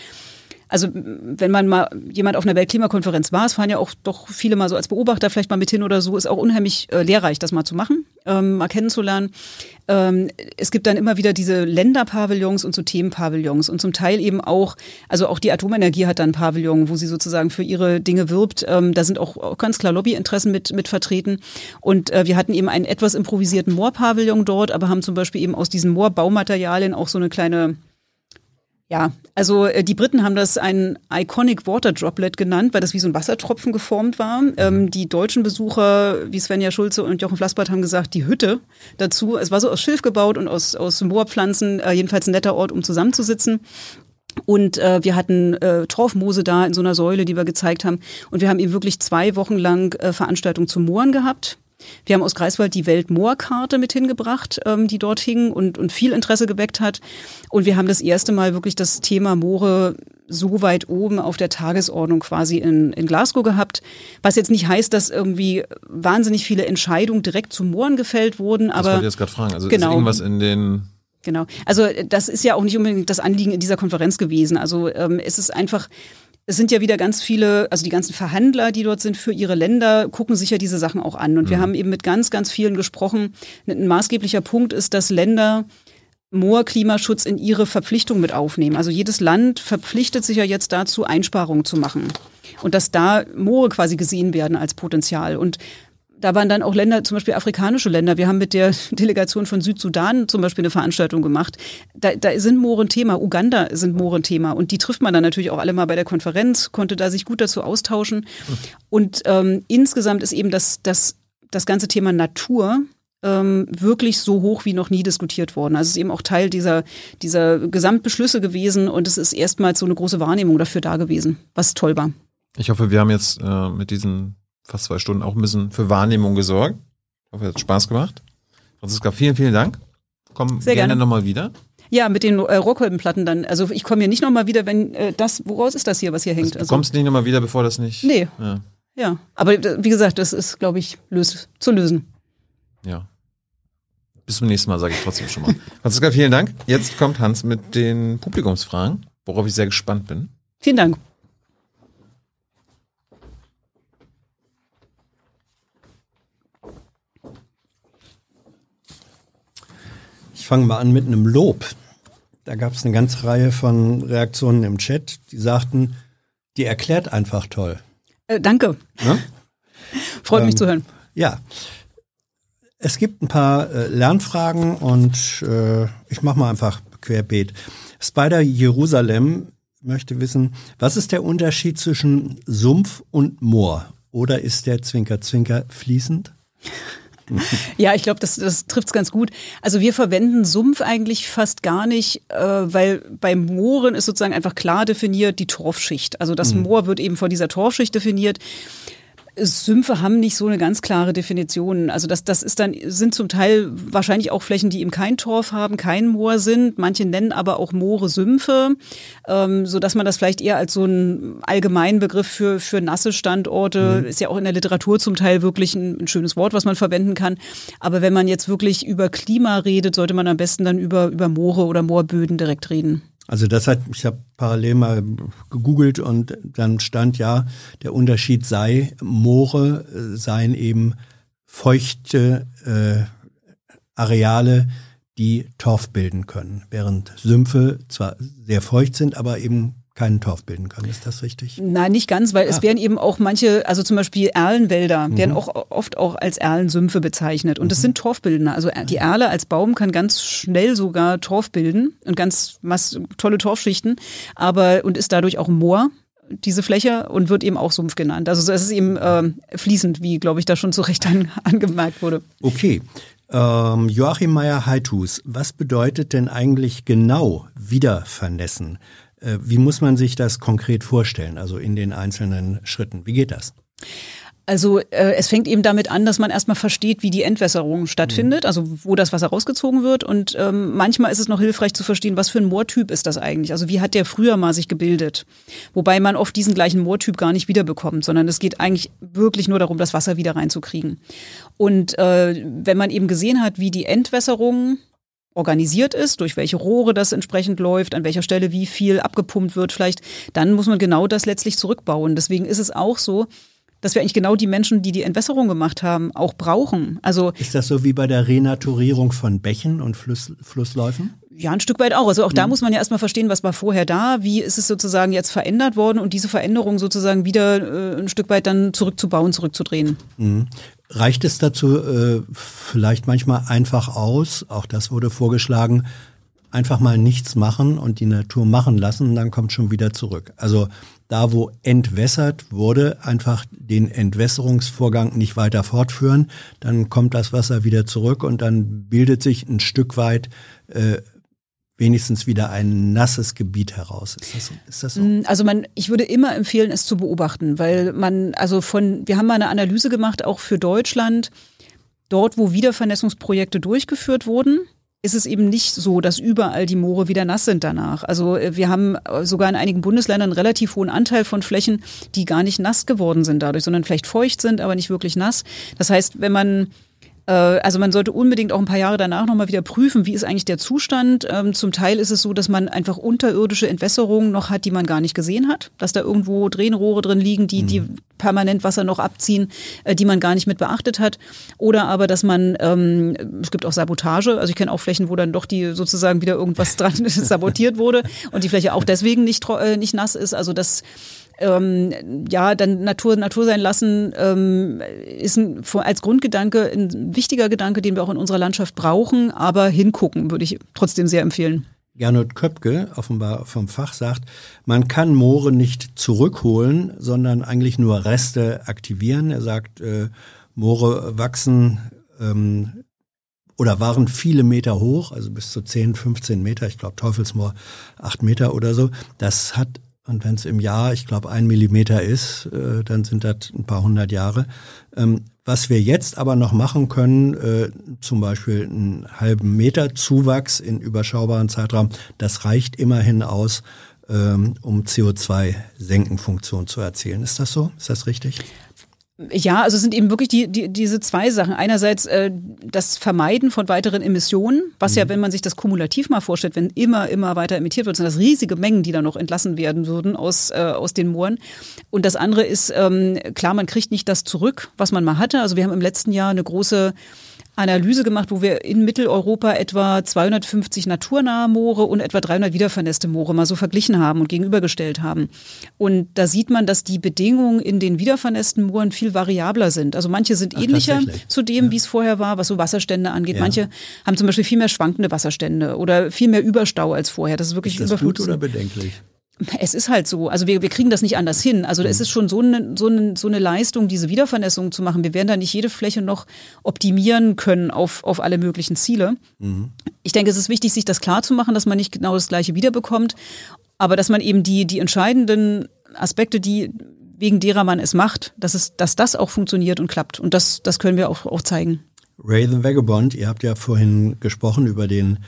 also wenn man mal jemand auf einer Weltklimakonferenz war, es fahren ja auch doch viele mal so als Beobachter vielleicht mal mit hin oder so, ist auch unheimlich äh, lehrreich, das mal zu machen, ähm, mal kennenzulernen. Ähm, es gibt dann immer wieder diese Länderpavillons und so Themenpavillons und zum Teil eben auch, also auch die Atomenergie hat dann Pavillon, wo sie sozusagen für ihre Dinge wirbt. Ähm, da sind auch, auch ganz klar Lobbyinteressen mit, mit vertreten. Und äh, wir hatten eben einen etwas improvisierten Moorpavillon dort, aber haben zum Beispiel eben aus diesen Moorbaumaterialien auch so eine kleine ja, also äh, die Briten haben das ein Iconic Water Droplet genannt, weil das wie so ein Wassertropfen geformt war. Ähm, die deutschen Besucher, wie Svenja Schulze und Jochen Flassbart, haben gesagt, die Hütte dazu. Es war so aus Schilf gebaut und aus, aus Moorpflanzen, äh, jedenfalls ein netter Ort, um zusammenzusitzen. Und äh, wir hatten äh, Torfmoose da in so einer Säule, die wir gezeigt haben. Und wir haben eben wirklich zwei Wochen lang äh, Veranstaltungen zu Mooren gehabt. Wir haben aus Greifswald die Weltmoorkarte mit hingebracht, ähm, die dort hing und, und viel Interesse geweckt hat. Und wir haben das erste Mal wirklich das Thema Moore so weit oben auf der Tagesordnung quasi in, in Glasgow gehabt. Was jetzt nicht heißt, dass irgendwie wahnsinnig viele Entscheidungen direkt zu Mooren gefällt wurden. Aber das wollte ich jetzt gerade fragen. Also genau. ist irgendwas in den Genau. Also das ist ja auch nicht unbedingt das Anliegen in dieser Konferenz gewesen. Also ähm, es ist einfach es sind ja wieder ganz viele, also die ganzen Verhandler, die dort sind für ihre Länder, gucken sich ja diese Sachen auch an. Und mhm. wir haben eben mit ganz, ganz vielen gesprochen. Ein maßgeblicher Punkt ist, dass Länder Moorklimaschutz in ihre Verpflichtung mit aufnehmen. Also jedes Land verpflichtet sich ja jetzt dazu, Einsparungen zu machen. Und dass da Moore quasi gesehen werden als Potenzial. Und da waren dann auch Länder, zum Beispiel afrikanische Länder. Wir haben mit der Delegation von Südsudan zum Beispiel eine Veranstaltung gemacht. Da, da sind Moore ein Thema, Uganda sind Moore ein Thema. Und die trifft man dann natürlich auch alle mal bei der Konferenz, konnte da sich gut dazu austauschen. Und ähm, insgesamt ist eben das, das, das ganze Thema Natur ähm, wirklich so hoch wie noch nie diskutiert worden. Also es ist eben auch Teil dieser, dieser Gesamtbeschlüsse gewesen und es ist erstmals so eine große Wahrnehmung dafür da gewesen, was toll war. Ich hoffe, wir haben jetzt äh, mit diesen fast zwei Stunden auch ein bisschen für Wahrnehmung gesorgt. Ich hoffe, es hat Spaß gemacht. Franziska, vielen, vielen Dank. Komm Sehr gerne, gerne. nochmal wieder. Ja, mit den äh, Rohrkolbenplatten dann. Also ich komme hier nicht nochmal wieder, wenn äh, das, woraus ist das hier, was hier hängt? Du Also, kommst nicht nochmal wieder, bevor das nicht. Nee. Ja. ja, aber äh, wie gesagt, das ist, glaube ich, lös zu lösen. ja. Bis zum nächsten Mal, sage ich trotzdem schon mal. Franziska, vielen Dank. Jetzt kommt Hans mit den Publikumsfragen, worauf ich sehr gespannt bin. Vielen Dank. Fange mal an mit einem Lob. Da gab es eine ganze Reihe von Reaktionen im Chat, die sagten, die erklärt einfach toll. Äh, danke. Ne? Freut mich Ähm, zu hören. Ja. Es gibt ein paar äh, Lernfragen und äh, ich mache mal einfach querbeet. Spider Jerusalem möchte wissen, was ist der Unterschied zwischen Sumpf und Moor? Oder ist der Zwinker Zwinker fließend? Ja, ich glaube, das, das trifft es ganz gut. Also wir verwenden Sumpf eigentlich fast gar nicht, äh, weil bei Mooren ist sozusagen einfach klar definiert die Torfschicht. Also das Moor wird eben von dieser Torfschicht definiert. Sümpfe haben nicht so eine ganz klare Definition. Also das, das ist dann, sind zum Teil wahrscheinlich auch Flächen, die eben kein Torf haben, kein Moor sind. Manche nennen aber auch Moore Sümpfe, ähm, so dass man das vielleicht eher als so einen allgemeinen Begriff für, für nasse Standorte, ist ja auch in der Literatur zum Teil wirklich ein, ein schönes Wort, was man verwenden kann. Aber wenn man jetzt wirklich über Klima redet, sollte man am besten dann über, über Moore oder Moorböden direkt reden. Also das hat, ich habe parallel mal gegoogelt und dann stand ja, der Unterschied sei, Moore äh, seien eben feuchte äh, Areale, die Torf bilden können, während Sümpfe zwar sehr feucht sind, aber eben keinen Torf bilden können. Ist das richtig? Nein, nicht ganz, weil es Ah. werden eben auch manche, also zum Beispiel Erlenwälder, werden auch oft auch als Erlensümpfe bezeichnet. Und das sind Torfbildner. Also die Erle als Baum kann ganz schnell sogar Torf bilden und ganz tolle Torfschichten, aber und ist dadurch auch Moor diese Fläche und wird eben auch Sumpf genannt. Also es ist eben ähm, fließend, wie glaube ich da schon zu Recht an, angemerkt wurde. Okay. Ähm, Joachim Meyer-Heithus, was bedeutet denn eigentlich genau wiedervernässen? Äh, wie muss man sich das konkret vorstellen, also in den einzelnen Schritten? Wie geht das? Also äh, es fängt eben damit an, dass man erstmal versteht, wie die Entwässerung stattfindet, also wo das Wasser rausgezogen wird. Und ähm, manchmal ist es noch hilfreich zu verstehen, was für ein Moortyp ist das eigentlich? Also wie hat der früher mal sich gebildet? Wobei man oft diesen gleichen Moortyp gar nicht wiederbekommt, sondern es geht eigentlich wirklich nur darum, das Wasser wieder reinzukriegen. Und äh, wenn man eben gesehen hat, wie die Entwässerung organisiert ist, durch welche Rohre das entsprechend läuft, an welcher Stelle wie viel abgepumpt wird vielleicht, dann muss man genau das letztlich zurückbauen. Deswegen ist es auch so, dass wir eigentlich genau die Menschen, die die Entwässerung gemacht haben, auch brauchen. Also Ist das so wie bei der Renaturierung von Bächen und Fluss, Flussläufen? ja, ein Stück weit auch. Also auch da muss man ja erstmal verstehen, was war vorher da, wie ist es sozusagen jetzt verändert worden und diese Veränderung sozusagen wieder äh, ein Stück weit dann zurückzubauen, zurückzudrehen. Reicht es dazu äh, vielleicht manchmal einfach aus, auch das wurde vorgeschlagen, einfach mal nichts machen und die Natur machen lassen und dann kommt schon wieder zurück. Also da, wo entwässert wurde, einfach den Entwässerungsvorgang nicht weiter fortführen, dann kommt das Wasser wieder zurück und dann bildet sich ein Stück weit äh, wenigstens wieder ein nasses Gebiet heraus. Ist das, so? ist das so? Also man, ich würde immer empfehlen, es zu beobachten, weil man, also von, wir haben mal eine Analyse gemacht, auch für Deutschland, dort, wo Wiedervernässungsprojekte durchgeführt wurden, ist es eben nicht so, dass überall die Moore wieder nass sind danach. Also äh, wir haben äh, sogar in einigen Bundesländern einen relativ hohen Anteil von Flächen, die gar nicht nass geworden sind dadurch, sondern vielleicht feucht sind, aber nicht wirklich nass. Das heißt, wenn man also man sollte unbedingt auch ein paar Jahre danach nochmal wieder prüfen, wie ist eigentlich der Zustand. Ähm, zum Teil ist es so, dass man einfach unterirdische Entwässerungen noch hat, die man gar nicht gesehen hat, dass da irgendwo Drehenrohre drin liegen, die, die permanent Wasser noch abziehen, äh, die man gar nicht mit beachtet hat. Oder aber, dass man, ähm, es gibt auch Sabotage, also ich kenne auch Flächen, wo dann doch die sozusagen wieder irgendwas dran sabotiert wurde und die Fläche auch deswegen nicht, äh, nicht nass ist. Also das ähm, ja, dann Natur Natur sein lassen ähm, ist ein, als Grundgedanke ein wichtiger Gedanke, den wir auch in unserer Landschaft brauchen, aber hingucken würde ich trotzdem sehr empfehlen. Gernot Köpke, offenbar vom Fach, sagt, man kann Moore nicht zurückholen, sondern eigentlich nur Reste aktivieren. Er sagt, äh, Moore wachsen ähm, oder waren viele Meter hoch, also bis zu 10, 15 Meter, ich glaube Teufelsmoor 8 Meter oder so. Das hat, und wenn es im Jahr, ich glaube, ein Millimeter ist, äh, dann sind das ein paar hundert Jahre. Ähm, was wir jetzt aber noch machen können, äh, zum Beispiel einen halben Meter Zuwachs in überschaubaren Zeitraum, das reicht immerhin aus, ähm, um CO2-Senkenfunktion zu erzielen. Ist das so? Ist das richtig? Ja, also es sind eben wirklich die, die, diese zwei Sachen. Einerseits äh, das Vermeiden von weiteren Emissionen, was mhm. ja, wenn man sich das kumulativ mal vorstellt, wenn immer, immer weiter emittiert wird, sind das riesige Mengen, die da noch entlassen werden würden aus, äh, aus den Mooren. Und das andere ist, ähm, klar, man kriegt nicht das zurück, was man mal hatte. Also wir haben im letzten Jahr eine große Analyse gemacht, wo wir in Mitteleuropa etwa 250 naturnahe Moore und etwa 300 wiedervernässte Moore mal so verglichen haben und gegenübergestellt haben. Und da sieht man, dass die Bedingungen in den wiedervernässten Mooren viel variabler sind. Also manche sind Ach, ähnlicher zu dem, ja. wie es vorher war, was so Wasserstände angeht. Ja. Manche haben zum Beispiel viel mehr schwankende Wasserstände oder viel mehr Überstau als vorher. Das ist wirklich ist das gut oder bedenklich? Es ist halt so. Also wir, wir kriegen das nicht anders hin. Also mhm. es ist schon so eine, so, eine, so eine Leistung, diese Wiedervernässung zu machen. Wir werden da nicht jede Fläche noch optimieren können auf, auf alle möglichen Ziele. Mhm. Ich denke, es ist wichtig, sich das klar zu machen, dass man nicht genau das Gleiche wiederbekommt, aber dass man eben die, die entscheidenden Aspekte, die wegen derer man es macht, dass, es, dass das auch funktioniert und klappt. Und das, das können wir auch, auch zeigen. Ray the Vagabond, ihr habt ja vorhin gesprochen über den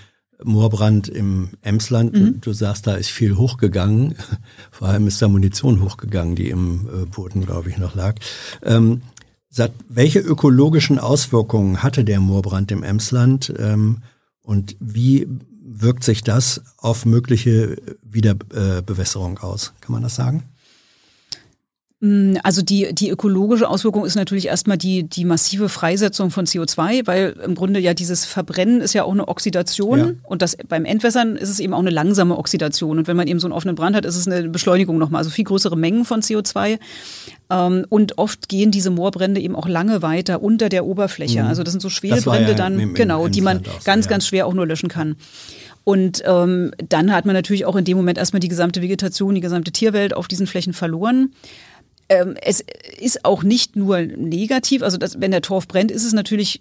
Moorbrand im Emsland. Mhm. Du sagst, da ist viel hochgegangen. Vor allem ist da Munition hochgegangen, die im äh, Boden, glaube ich, noch lag. Ähm, sagt, welche ökologischen Auswirkungen hatte der Moorbrand im Emsland ähm, und wie wirkt sich das auf mögliche Wiederbewässerung aus? Kann man das sagen? Mm, also die, die ökologische Auswirkung ist natürlich erstmal die, die massive Freisetzung von CO2, weil im Grunde ja dieses Verbrennen ist ja auch eine Oxidation ja. und das beim Entwässern ist es eben auch eine langsame Oxidation. Und wenn man eben so einen offenen Brand hat, ist es eine Beschleunigung nochmal, also viel größere Mengen von CO2. Ähm, und oft gehen diese Moorbrände eben auch lange weiter unter der Oberfläche. Mhm. Also das sind so Schwelbrände ja dann, im, im, genau, im die man ganz, ja. ganz schwer auch nur löschen kann. Und ähm, dann hat man natürlich auch in dem Moment erstmal die gesamte Vegetation, die gesamte Tierwelt auf diesen Flächen verloren. Ähm, es ist auch nicht nur negativ, also das, wenn der Torf brennt, ist es natürlich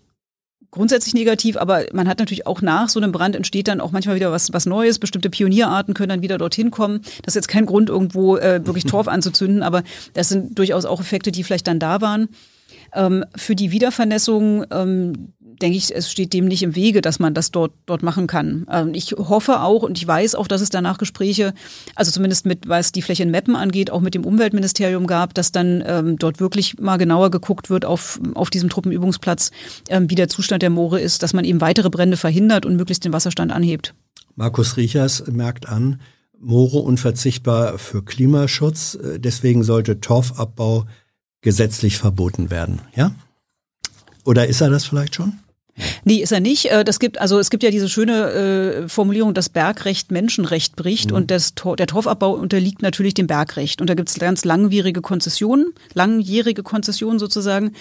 grundsätzlich negativ, aber man hat natürlich auch nach so einem Brand entsteht dann auch manchmal wieder was, was Neues. Bestimmte Pionierarten können dann wieder dorthin kommen. Das ist jetzt kein Grund, irgendwo äh, wirklich Torf anzuzünden, aber das sind durchaus auch Effekte, die vielleicht dann da waren. Ähm, für die Wiedervernässung ähm, denke ich, es steht dem nicht im Wege, dass man das dort, dort machen kann. Ähm, ich hoffe auch und ich weiß auch, dass es danach Gespräche, also zumindest mit, was die Fläche in Meppen angeht, auch mit dem Umweltministerium gab, dass dann ähm, dort wirklich mal genauer geguckt wird auf, auf diesem Truppenübungsplatz, ähm, wie der Zustand der Moore ist, dass man eben weitere Brände verhindert und möglichst den Wasserstand anhebt. Markus Riechers merkt an, Moore unverzichtbar für Klimaschutz. Äh, deswegen sollte Torfabbau gesetzlich verboten werden, ja? Oder ist er das vielleicht schon? Nee, ist er nicht. Äh, das gibt, also es gibt ja diese schöne äh, Formulierung, dass Bergrecht Menschenrecht bricht mhm. und das, der Torfabbau unterliegt natürlich dem Bergrecht. Und da gibt es ganz langwierige Konzessionen, langjährige Konzessionen sozusagen.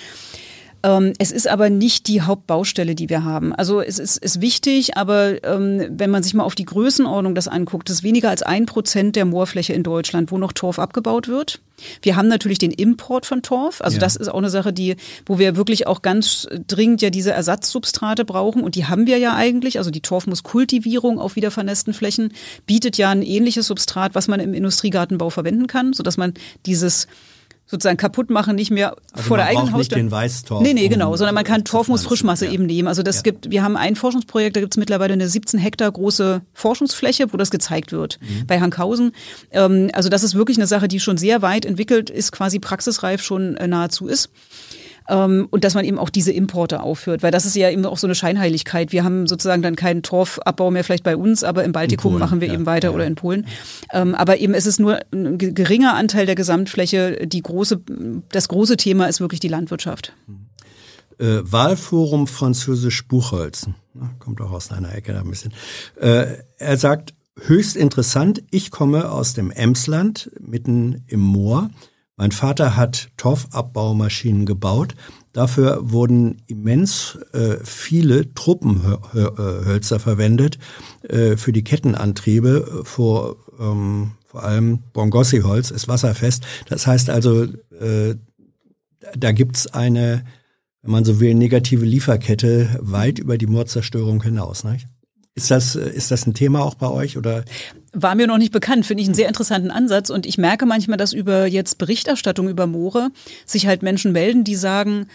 Ähm, es ist aber nicht die Hauptbaustelle, die wir haben. Also es ist, ist wichtig, aber ähm, wenn man sich mal auf die Größenordnung das anguckt, ist weniger als ein Prozent der Moorfläche in Deutschland, wo noch Torf abgebaut wird. Wir haben natürlich den Import von Torf. Also ja. das ist auch eine Sache, die, wo wir wirklich auch ganz dringend ja diese Ersatzsubstrate brauchen. Und die haben wir ja eigentlich. Also die Torfmuskultivierung auf wiedervernässten Flächen bietet ja ein ähnliches Substrat, was man im Industriegartenbau verwenden kann, sodass man dieses sozusagen kaputt machen, nicht mehr also vor der eigenen Haustür. Nicht den Weißtorf. Nee, nee, genau, sondern man kann Torfmoos-Frischmasse ja. eben nehmen. Also das ja. gibt, wir haben ein Forschungsprojekt, da gibt es mittlerweile eine 17 Hektar große Forschungsfläche, wo das gezeigt wird, mhm. bei Hankhausen. Ähm, also das ist wirklich eine Sache, die schon sehr weit entwickelt ist, quasi praxisreif schon äh, nahezu ist. Ähm, und dass man eben auch diese Importe aufhört, weil das ist ja eben auch so eine Scheinheiligkeit. Wir haben sozusagen dann keinen Torfabbau mehr vielleicht bei uns, aber im Baltikum Polen, machen wir ja, eben weiter ja. oder in Polen. Ähm, aber eben ist es nur ein geringer Anteil der Gesamtfläche. Die große, das große Thema ist wirklich die Landwirtschaft. Äh, Wahlforum Französisch Buchholz, kommt auch aus einer Ecke da ein bisschen. Äh, er sagt, höchst interessant. Ich komme aus dem Emsland, mitten im Moor. Mein Vater hat Torfabbaumaschinen gebaut. Dafür wurden immens äh, viele Truppenhölzer verwendet äh, für die Kettenantriebe. Vor, ähm, vor allem Bongossi-Holz ist wasserfest. Das heißt also, äh, da gibt's eine, wenn man so will, negative Lieferkette weit über die Moorzerstörung hinaus. Nicht? Ist das, ist das ein Thema auch bei euch oder? War mir noch nicht bekannt, finde ich einen sehr interessanten Ansatz. Und ich merke manchmal, dass über jetzt Berichterstattung über Moore sich halt Menschen melden, die sagen,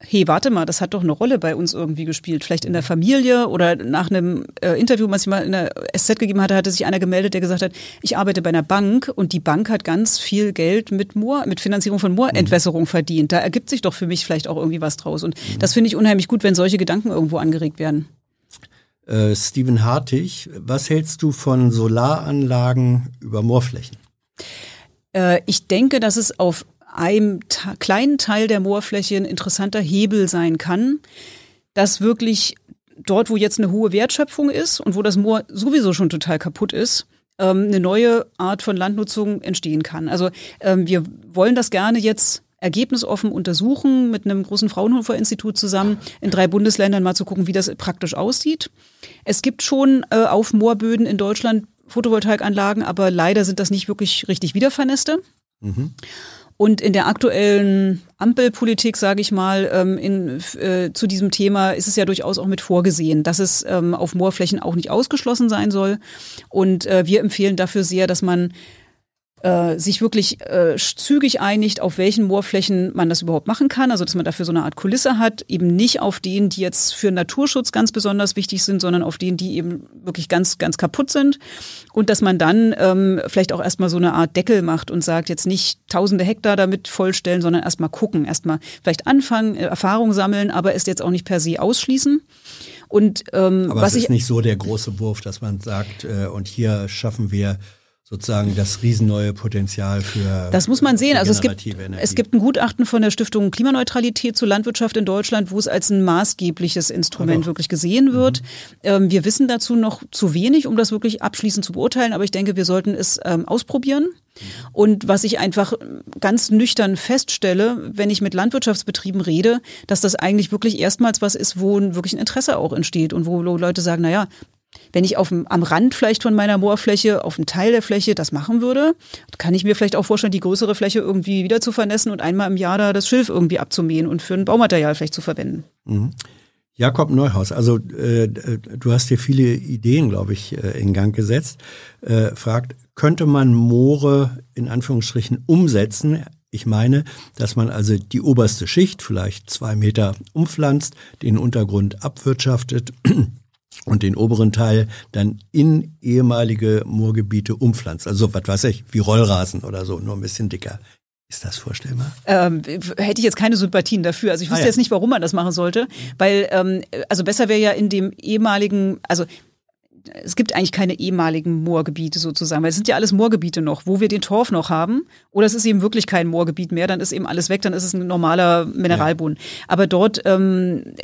hey, warte mal, das hat doch eine Rolle bei uns irgendwie gespielt. Vielleicht in der Familie oder nach einem äh, Interview, was ich mal in der SZ gegeben hatte, hatte sich einer gemeldet, der gesagt hat, ich arbeite bei einer Bank und die Bank hat ganz viel Geld mit Moor, mit Finanzierung von Moorentwässerung mhm. verdient. Da ergibt sich doch für mich vielleicht auch irgendwie was draus. Und mhm. das finde ich unheimlich gut, wenn solche Gedanken irgendwo angeregt werden. Äh, Steven Hartig, was hältst du von Solaranlagen über Moorflächen? Äh, ich denke, dass es auf einem kleinen Teil der Moorfläche ein interessanter Hebel sein kann, dass wirklich dort, wo jetzt eine hohe Wertschöpfung ist und wo das Moor sowieso schon total kaputt ist, ähm, eine neue Art von Landnutzung entstehen kann. Also ähm, wir wollen das gerne jetzt ergebnisoffen untersuchen, mit einem großen Fraunhofer-Institut zusammen in drei Bundesländern mal zu gucken, wie das praktisch aussieht. Es gibt schon äh, auf Moorböden in Deutschland Photovoltaikanlagen, aber leider sind das nicht wirklich richtig Wiedervernässte. Mhm. Und in der aktuellen Ampelpolitik, sage ich mal, ähm, in, äh, zu diesem Thema ist es ja durchaus auch mit vorgesehen, dass es ähm, auf Moorflächen auch nicht ausgeschlossen sein soll. Und äh, wir empfehlen dafür sehr, dass man äh, sich wirklich äh, zügig einigt, auf welchen Moorflächen man das überhaupt machen kann. Also dass man dafür so eine Art Kulisse hat, eben nicht auf denen, die jetzt für Naturschutz ganz besonders wichtig sind, sondern auf denen, die eben wirklich ganz, ganz kaputt sind. Und dass man dann ähm, vielleicht auch erstmal so eine Art Deckel macht und sagt, jetzt nicht tausende Hektar damit vollstellen, sondern erstmal gucken, erstmal vielleicht anfangen, äh, Erfahrung sammeln, aber es jetzt auch nicht per se ausschließen. Und ähm, aber was es ist ich, nicht so der große Wurf, dass man sagt, äh, und hier schaffen wir sozusagen das riesenneue Potenzial für Das muss man sehen. Also es gibt, es gibt ein Gutachten von der Stiftung Klimaneutralität zur Landwirtschaft in Deutschland, wo es als ein maßgebliches Instrument also. wirklich gesehen wird. Mhm. Ähm, wir wissen dazu noch zu wenig, um das wirklich abschließend zu beurteilen, aber ich denke, wir sollten es ähm, ausprobieren. Und was ich einfach ganz nüchtern feststelle, wenn ich mit Landwirtschaftsbetrieben rede, dass das eigentlich wirklich erstmals was ist, wo wirklich ein Interesse auch entsteht und wo Leute sagen, na ja, wenn ich auf dem, am Rand vielleicht von meiner Moorfläche, auf einem Teil der Fläche das machen würde, kann ich mir vielleicht auch vorstellen, die größere Fläche irgendwie wieder zu vernässen und einmal im Jahr da das Schilf irgendwie abzumähen und für ein Baumaterial vielleicht zu verwenden. Mhm. Jakob Neuhaus, also äh, du hast hier viele Ideen, glaube ich, äh, in Gang gesetzt. Äh, fragt, könnte man Moore in Anführungsstrichen umsetzen? Ich meine, dass man also die oberste Schicht vielleicht zwei Meter umpflanzt, den Untergrund abwirtschaftet und den oberen Teil dann in ehemalige Moorgebiete umpflanzt. Also was weiß ich, wie Rollrasen oder so, nur ein bisschen dicker. Ist das vorstellbar? Ähm, hätte ich jetzt keine Sympathien dafür. Also ich wüsste ah, ja. jetzt nicht, warum man das machen sollte, weil ähm, also besser wäre ja in dem ehemaligen, also es gibt eigentlich keine ehemaligen Moorgebiete sozusagen, weil es sind ja alles Moorgebiete noch, wo wir den Torf noch haben. Oder es ist eben wirklich kein Moorgebiet mehr, dann ist eben alles weg, dann ist es ein normaler Mineralboden. Ja. Aber dort ähm,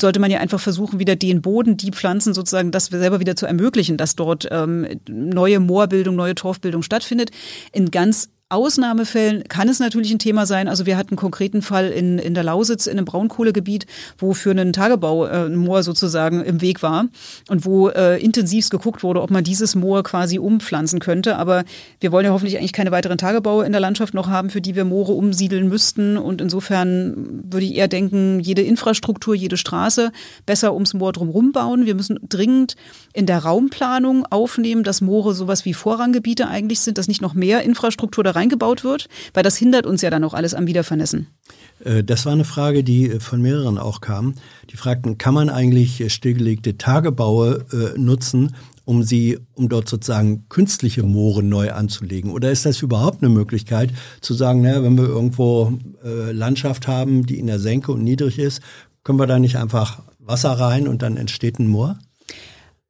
sollte man ja einfach versuchen, wieder den Boden, die Pflanzen sozusagen, das selber wieder zu ermöglichen, dass dort ähm, neue Moorbildung, neue Torfbildung stattfindet. In ganz Ausnahmefällen kann es natürlich ein Thema sein. Also wir hatten einen konkreten Fall in, in der Lausitz in einem Braunkohlegebiet, wo für einen Tagebau äh, ein Moor sozusagen im Weg war und wo äh, intensivst geguckt wurde, ob man dieses Moor quasi umpflanzen könnte. Aber wir wollen ja hoffentlich eigentlich keine weiteren Tagebaue in der Landschaft noch haben, für die wir Moore umsiedeln müssten. Und insofern würde ich eher denken, jede Infrastruktur, jede Straße besser ums Moor drumherum bauen. Wir müssen dringend in der Raumplanung aufnehmen, dass Moore sowas wie Vorranggebiete eigentlich sind, dass nicht noch mehr Infrastruktur da reingebaut wird, weil das hindert uns ja dann auch alles am Wiedervernässen. Äh, das war eine Frage, die äh, von mehreren auch kam. Die fragten, kann man eigentlich äh, stillgelegte Tagebaue nutzen, um sie, um dort sozusagen künstliche Moore neu anzulegen? Oder ist das überhaupt eine Möglichkeit zu sagen, naja, wenn wir irgendwo Landschaft haben, die in der Senke und niedrig ist, können wir da nicht einfach Wasser rein und dann entsteht ein Moor?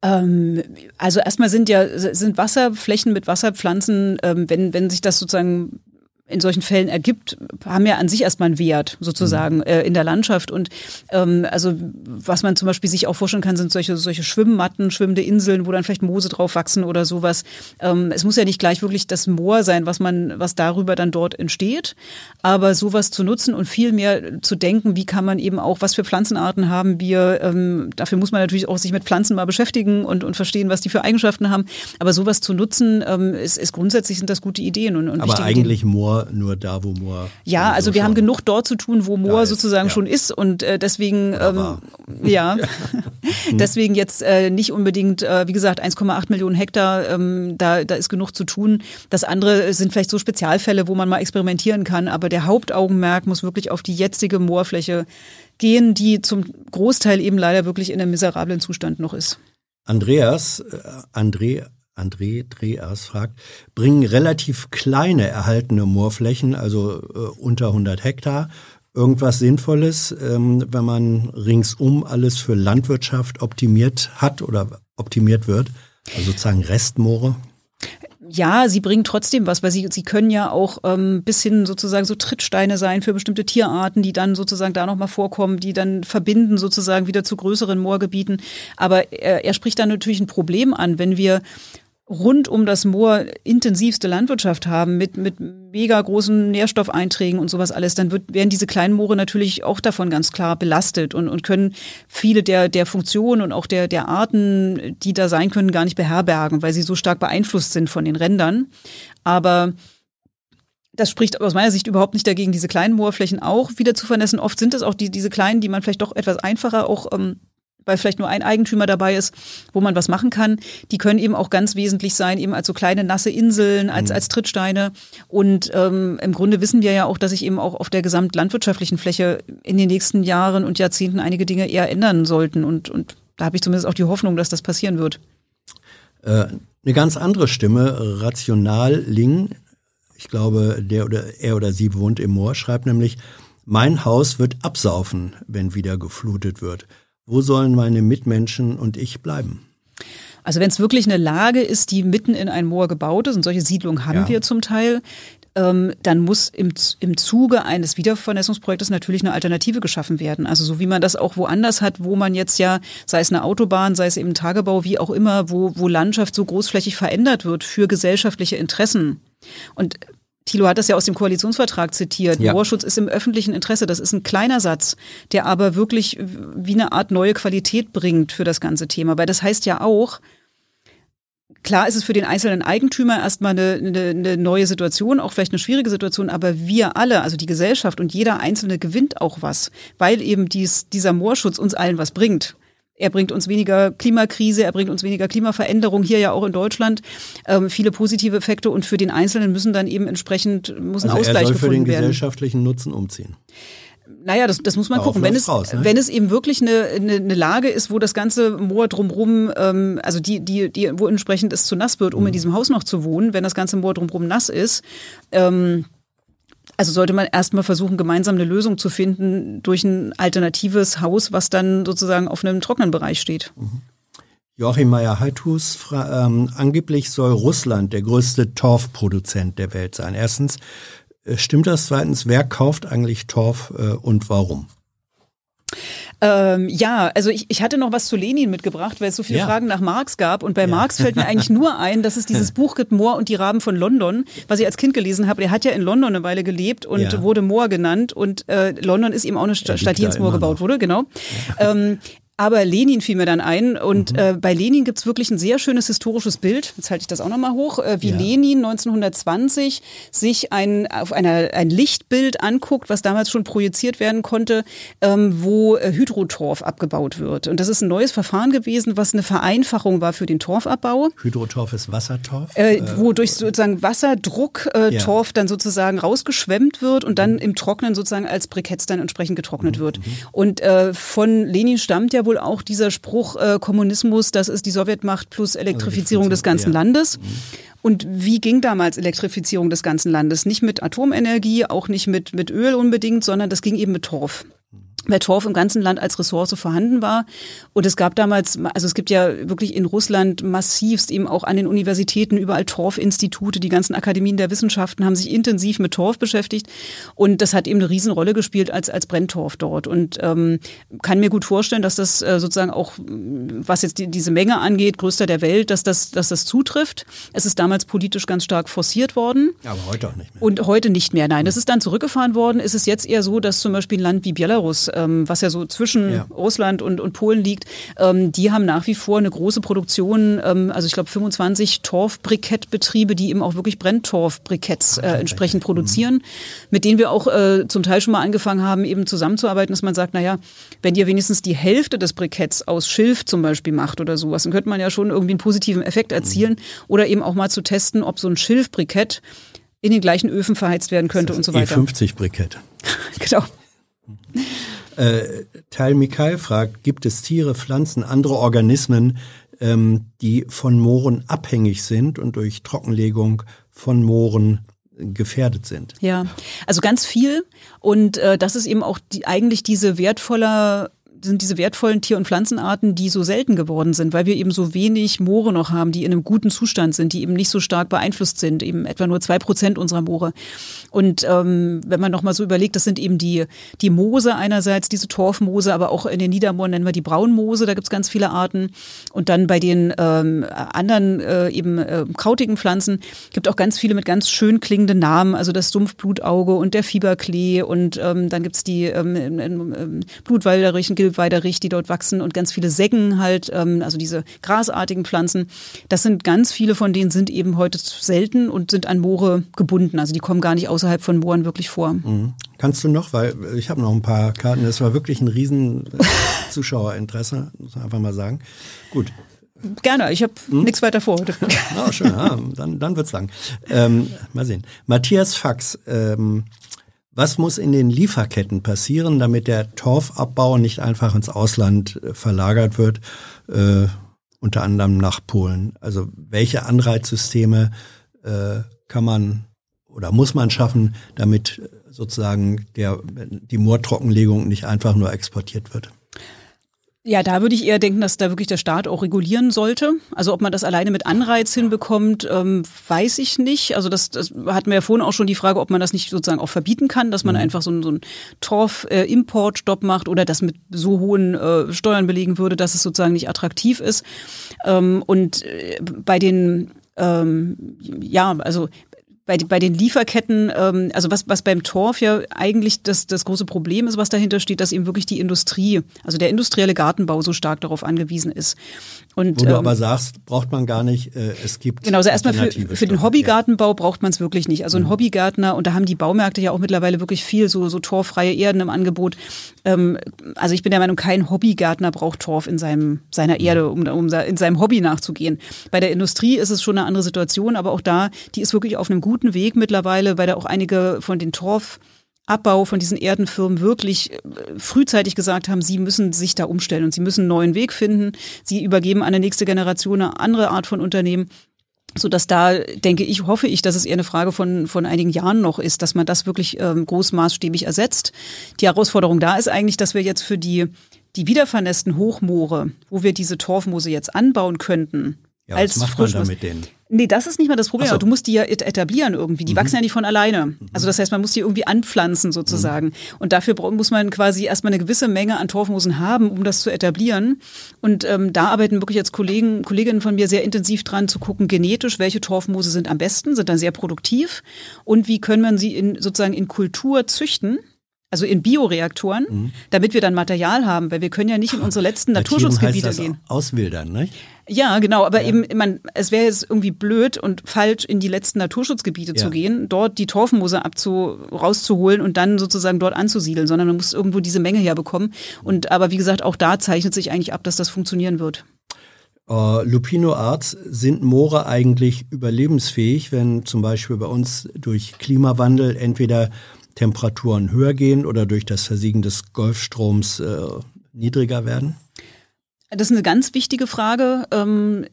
Ähm, also erstmal sind ja sind Wasserflächen mit Wasserpflanzen, ähm, wenn wenn sich das sozusagen in solchen Fällen ergibt, haben ja an sich erstmal einen Wert sozusagen mhm. äh, in der Landschaft. Und ähm, also was man zum Beispiel sich auch vorstellen kann, sind solche, solche Schwimmmatten, schwimmende Inseln, wo dann vielleicht Moose drauf wachsen oder sowas. Ähm, es muss ja nicht gleich wirklich das Moor sein, was man, was darüber dann dort entsteht, aber sowas zu nutzen und viel mehr zu denken, wie kann man eben auch, was für Pflanzenarten haben wir. Ähm, dafür muss man natürlich auch sich mit Pflanzen mal beschäftigen und, und verstehen, was die für Eigenschaften haben. Aber sowas zu nutzen, ähm, ist, ist grundsätzlich sind das gute Ideen und, und aber eigentlich Ideen. Moor nur, da, wo Moor. Ja, also wir haben genug dort zu tun, wo Moor sozusagen ja. schon ist und äh, deswegen, ähm, ja, deswegen jetzt äh, nicht unbedingt, äh, wie gesagt, 1,8 Millionen Hektar, ähm, da, da ist genug zu tun. Das andere sind vielleicht so Spezialfälle, wo man mal experimentieren kann, aber der Hauptaugenmerk muss wirklich auf die jetzige Moorfläche gehen, die zum Großteil eben leider wirklich in einem miserablen Zustand noch ist. Andreas, äh, André André Dreas fragt, bringen relativ kleine erhaltene Moorflächen, also äh, unter 100 Hektar, irgendwas Sinnvolles, ähm, wenn man ringsum alles für Landwirtschaft optimiert hat oder optimiert wird, also sozusagen Restmoore? Ja, sie bringen trotzdem was, weil sie, sie können ja auch ähm, bis hin sozusagen so Trittsteine sein für bestimmte Tierarten, die dann sozusagen da nochmal vorkommen, die dann verbinden sozusagen wieder zu größeren Moorgebieten. Aber er, er spricht da natürlich ein Problem an, wenn wir rund um das Moor intensivste Landwirtschaft haben mit, mit mega großen Nährstoffeinträgen und sowas alles, dann wird, werden diese kleinen Moore natürlich auch davon ganz klar belastet und, und können viele der, der Funktionen und auch der, der Arten, die da sein können, gar nicht beherbergen, weil sie so stark beeinflusst sind von den Rändern. Aber das spricht aus meiner Sicht überhaupt nicht dagegen, diese kleinen Moorflächen auch wieder zu vernässen. Oft sind es auch die, diese kleinen, die man vielleicht doch etwas einfacher auch ähm, weil vielleicht nur ein Eigentümer dabei ist, wo man was machen kann. Die können eben auch ganz wesentlich sein, eben als so kleine nasse Inseln, als, mhm. als Trittsteine. Und ähm, im Grunde wissen wir ja auch, dass sich eben auch auf der gesamtlandwirtschaftlichen Fläche in den nächsten Jahren und Jahrzehnten einige Dinge eher ändern sollten. Und, und da habe ich zumindest auch die Hoffnung, dass das passieren wird. Äh, eine ganz andere Stimme, Rational Ling, ich glaube, der oder er oder sie wohnt im Moor, schreibt nämlich, mein Haus wird absaufen, wenn wieder geflutet wird. Wo sollen meine Mitmenschen und ich bleiben? Also wenn es wirklich eine Lage ist, die mitten in ein Moor gebaut ist, und solche Siedlungen haben ja. wir zum Teil, ähm, dann muss im, im Zuge eines Wiedervernässungsprojektes natürlich eine Alternative geschaffen werden. Also so wie man das auch woanders hat, wo man jetzt ja, sei es eine Autobahn, sei es eben Tagebau, wie auch immer, wo, wo Landschaft so großflächig verändert wird für gesellschaftliche Interessen. Und Thilo hat das ja aus dem Koalitionsvertrag zitiert. Ja. Moorschutz ist im öffentlichen Interesse. Das ist ein kleiner Satz, der aber wirklich wie eine Art neue Qualität bringt für das ganze Thema. Weil das heißt ja auch, Klar ist es für den einzelnen Eigentümer erstmal eine, eine, eine neue Situation, auch vielleicht eine schwierige Situation, aber wir alle, also die Gesellschaft und jeder Einzelne gewinnt auch was, weil eben dies, dieser Moorschutz uns allen was bringt. Er bringt uns weniger Klimakrise, er bringt uns weniger Klimaveränderung, hier ja auch in Deutschland. Ähm, viele positive Effekte und für den Einzelnen müssen dann eben entsprechend, muss ein also Ausgleich er soll für den werden. gesellschaftlichen Nutzen umziehen. Naja, das, das muss man Darauf gucken. Wenn es, raus, ne? wenn es eben wirklich eine, eine, eine Lage ist, wo das ganze Moor drumrum, ähm, also die, die, die, wo entsprechend es zu nass wird, um mhm. in diesem Haus noch zu wohnen, wenn das ganze Moor drumrum nass ist, ähm, also sollte man erstmal versuchen, gemeinsam eine Lösung zu finden durch ein alternatives Haus, was dann sozusagen auf einem trockenen Bereich steht. Mhm. Joachim Meyer-Heithus, ähm, angeblich soll Russland der größte Torfproduzent der Welt sein. Erstens, äh, stimmt das? Zweitens, wer kauft eigentlich Torf äh, und warum? Ähm, ja, also ich, ich hatte noch was zu Lenin mitgebracht, weil es so viele ja. Fragen nach Marx gab. Und bei ja. Marx fällt mir eigentlich nur ein, dass es dieses Buch gibt, Moor und die Raben von London, was ich als Kind gelesen habe. Der hat ja in London eine Weile gelebt und ja. wurde Moor genannt. Und äh, London ist eben auch eine Stadt, die ins Moor gebaut wurde, genau. Ähm, aber Lenin fiel mir dann ein und mhm. äh, bei Lenin gibt's wirklich ein sehr schönes historisches Bild, jetzt halte ich das auch nochmal hoch, äh, wie ja. Lenin 1920 sich ein, auf einer, ein Lichtbild anguckt, was damals schon projiziert werden konnte, ähm, wo äh, Hydrotorf abgebaut wird. Und das ist ein neues Verfahren gewesen, was eine Vereinfachung war für den Torfabbau. Hydrotorf ist Wassertorf? Äh, wo durch sozusagen Wasserdruck äh, ja. Torf dann sozusagen rausgeschwemmt wird und dann mhm. im Trocknen sozusagen als Briketts dann entsprechend getrocknet mhm. wird. Mhm. Und äh, von Lenin stammt ja wohl auch dieser Spruch äh, Kommunismus, das ist die Sowjetmacht plus Elektrifizierung des ganzen ja. Landes. Mhm. Und wie ging damals Elektrifizierung des ganzen Landes? Nicht mit Atomenergie, auch nicht mit, mit Öl unbedingt, sondern das ging eben mit Torf. Weil Torf im ganzen Land als Ressource vorhanden war. Und es gab damals, also es gibt ja wirklich in Russland massivst eben auch an den Universitäten überall Torfinstitute, die ganzen Akademien der Wissenschaften haben sich intensiv mit Torf beschäftigt. Und das hat eben eine Riesenrolle gespielt als, als Brenntorf dort. Und ähm, kann mir gut vorstellen, dass das äh, sozusagen auch, was jetzt die, diese Menge angeht, größter der Welt, dass das, dass das zutrifft. Es ist damals politisch ganz stark forciert worden. Aber heute auch nicht mehr. Und heute nicht mehr, nein. Das ist dann zurückgefahren worden. Es ist jetzt eher so, dass zum Beispiel ein Land wie Belarus ähm, was ja so zwischen ja. Russland und, und Polen liegt, ähm, die haben nach wie vor eine große Produktion, ähm, also ich glaube 25 Torfbrikettbetriebe, die eben auch wirklich Brenntorfbriketts äh, entsprechend produzieren, mhm. mit denen wir auch äh, zum Teil schon mal angefangen haben, eben zusammenzuarbeiten, dass man sagt, naja, wenn ihr wenigstens die Hälfte des Briketts aus Schilf zum Beispiel macht oder sowas, dann könnte man ja schon irgendwie einen positiven Effekt erzielen mhm. oder eben auch mal zu testen, ob so ein Schilfbrikett in den gleichen Öfen verheizt werden könnte und so weiter. E50-Brikett. genau. Äh, Teil Mikhail fragt, gibt es Tiere, Pflanzen, andere Organismen, ähm, die von Mooren abhängig sind und durch Trockenlegung von Mooren gefährdet sind. Ja, also ganz viel. Und äh, das ist eben auch die, eigentlich diese wertvolle sind diese wertvollen Tier- und Pflanzenarten, die so selten geworden sind, weil wir eben so wenig Moore noch haben, die in einem guten Zustand sind, die eben nicht so stark beeinflusst sind, eben etwa nur zwei Prozent unserer Moore. Und ähm, wenn man nochmal so überlegt, das sind eben die, die Moose einerseits, diese Torfmoose, aber auch in den Niedermooren nennen wir die Braunmoose, da gibt's ganz viele Arten. Und dann bei den ähm, anderen äh, eben äh, krautigen Pflanzen gibt auch ganz viele mit ganz schön klingenden Namen, also das Sumpfblutauge und der Fieberklee und ähm, dann gibt's die ähm, ähm, Blutwalderich, Wildweiderich, die dort wachsen und ganz viele Seggen halt, ähm, also diese grasartigen Pflanzen. Das sind ganz viele von denen sind eben heute selten und sind an Moore gebunden. Also die kommen gar nicht außerhalb von Mooren wirklich vor. Mhm. Kannst du noch, weil ich habe noch ein paar Karten, das war wirklich ein riesen äh, Zuschauerinteresse, muss man einfach mal sagen. Gut, Gerne, ich habe hm? nichts weiter vor heute. Oh, schön, ja, dann, dann wird's lang. Ähm, mal sehen. Matthias Fax, ähm, was muss in den Lieferketten passieren, damit der Torfabbau nicht einfach ins Ausland äh, verlagert wird, äh, unter anderem nach Polen? Also welche Anreizsysteme äh, kann man oder muss man schaffen, damit sozusagen der, die Moortrockenlegung nicht einfach nur exportiert wird? Ja, da würde ich eher denken, dass da wirklich der Staat auch regulieren sollte. Also ob man das alleine mit Anreiz hinbekommt, ähm, weiß ich nicht. Also das, das hatten wir ja vorhin auch schon die Frage, ob man das nicht sozusagen auch verbieten kann, dass man mhm. einfach so, einen, so einen Torf-Import-Stopp äh, macht oder das mit so hohen äh, Steuern belegen würde, dass es sozusagen nicht attraktiv ist. Ähm, und äh, bei den ähm, ja, also bei, bei den Lieferketten, ähm, also was, was beim Torf ja eigentlich das, das große Problem ist, was dahinter steht, dass eben wirklich die Industrie, also der industrielle Gartenbau so stark darauf angewiesen ist. Und, Wo du ähm, aber sagst, braucht man gar nicht, äh, es gibt. Genau, also erstmal für, für den Hobbygartenbau ja. braucht man es wirklich nicht. Also ein mhm. Hobbygärtner, und da haben die Baumärkte ja auch mittlerweile wirklich viel so, so torfreie Erden im Angebot. Ähm, also ich bin der Meinung, kein Hobbygärtner braucht Torf in seinem, seiner. Erde, um, um in seinem Hobby nachzugehen. Bei der Industrie ist es schon eine andere Situation, aber auch da, die ist wirklich auf einem guten Weg mittlerweile, weil da auch einige von den Torf Abbau von diesen Erdenfirmen wirklich äh, frühzeitig gesagt haben, sie müssen sich da umstellen und sie müssen einen neuen Weg finden. Sie übergeben an die nächste Generation eine andere Art von Unternehmen so dass da denke ich, hoffe ich, dass es eher eine Frage von, von einigen Jahren noch ist, dass man das wirklich ähm, großmaßstäbig ersetzt. Die Herausforderung da ist eigentlich, dass wir jetzt für die, die wiedervernässten Hochmoore, wo wir diese Torfmoose jetzt anbauen könnten, ja, als was macht man da mit denen? Nee, das ist nicht mal das Problem. So. Du musst die ja etablieren irgendwie. Die mhm. wachsen ja nicht von alleine. Mhm. Also das heißt, man muss die irgendwie anpflanzen sozusagen. Mhm. Und dafür muss man quasi erstmal eine gewisse Menge an Torfmoosen haben, um das zu etablieren. Und ähm, da arbeiten wirklich jetzt Kollegen, Kolleginnen von mir sehr intensiv dran zu gucken, genetisch, welche Torfmoose sind am besten, sind dann sehr produktiv und wie können man sie in, sozusagen in Kultur züchten also in Bioreaktoren, mhm. damit wir dann Material haben, weil wir können ja nicht in unsere letzten Naturschutzgebiete gehen. Auswildern, ne? Ja, genau, aber ja. eben, man, es wäre jetzt irgendwie blöd und falsch, in die letzten Naturschutzgebiete ja. zu gehen, dort die Torfmoose abzu, rauszuholen und dann sozusagen dort anzusiedeln, sondern man muss irgendwo diese Menge herbekommen. Und aber wie gesagt, auch da zeichnet sich eigentlich ab, dass das funktionieren wird. Uh, Lupino Arts sind Moore eigentlich überlebensfähig, wenn zum Beispiel bei uns durch Klimawandel entweder Temperaturen höher gehen oder durch das Versiegen des Golfstroms äh, niedriger werden? Das ist eine ganz wichtige Frage. Ähm,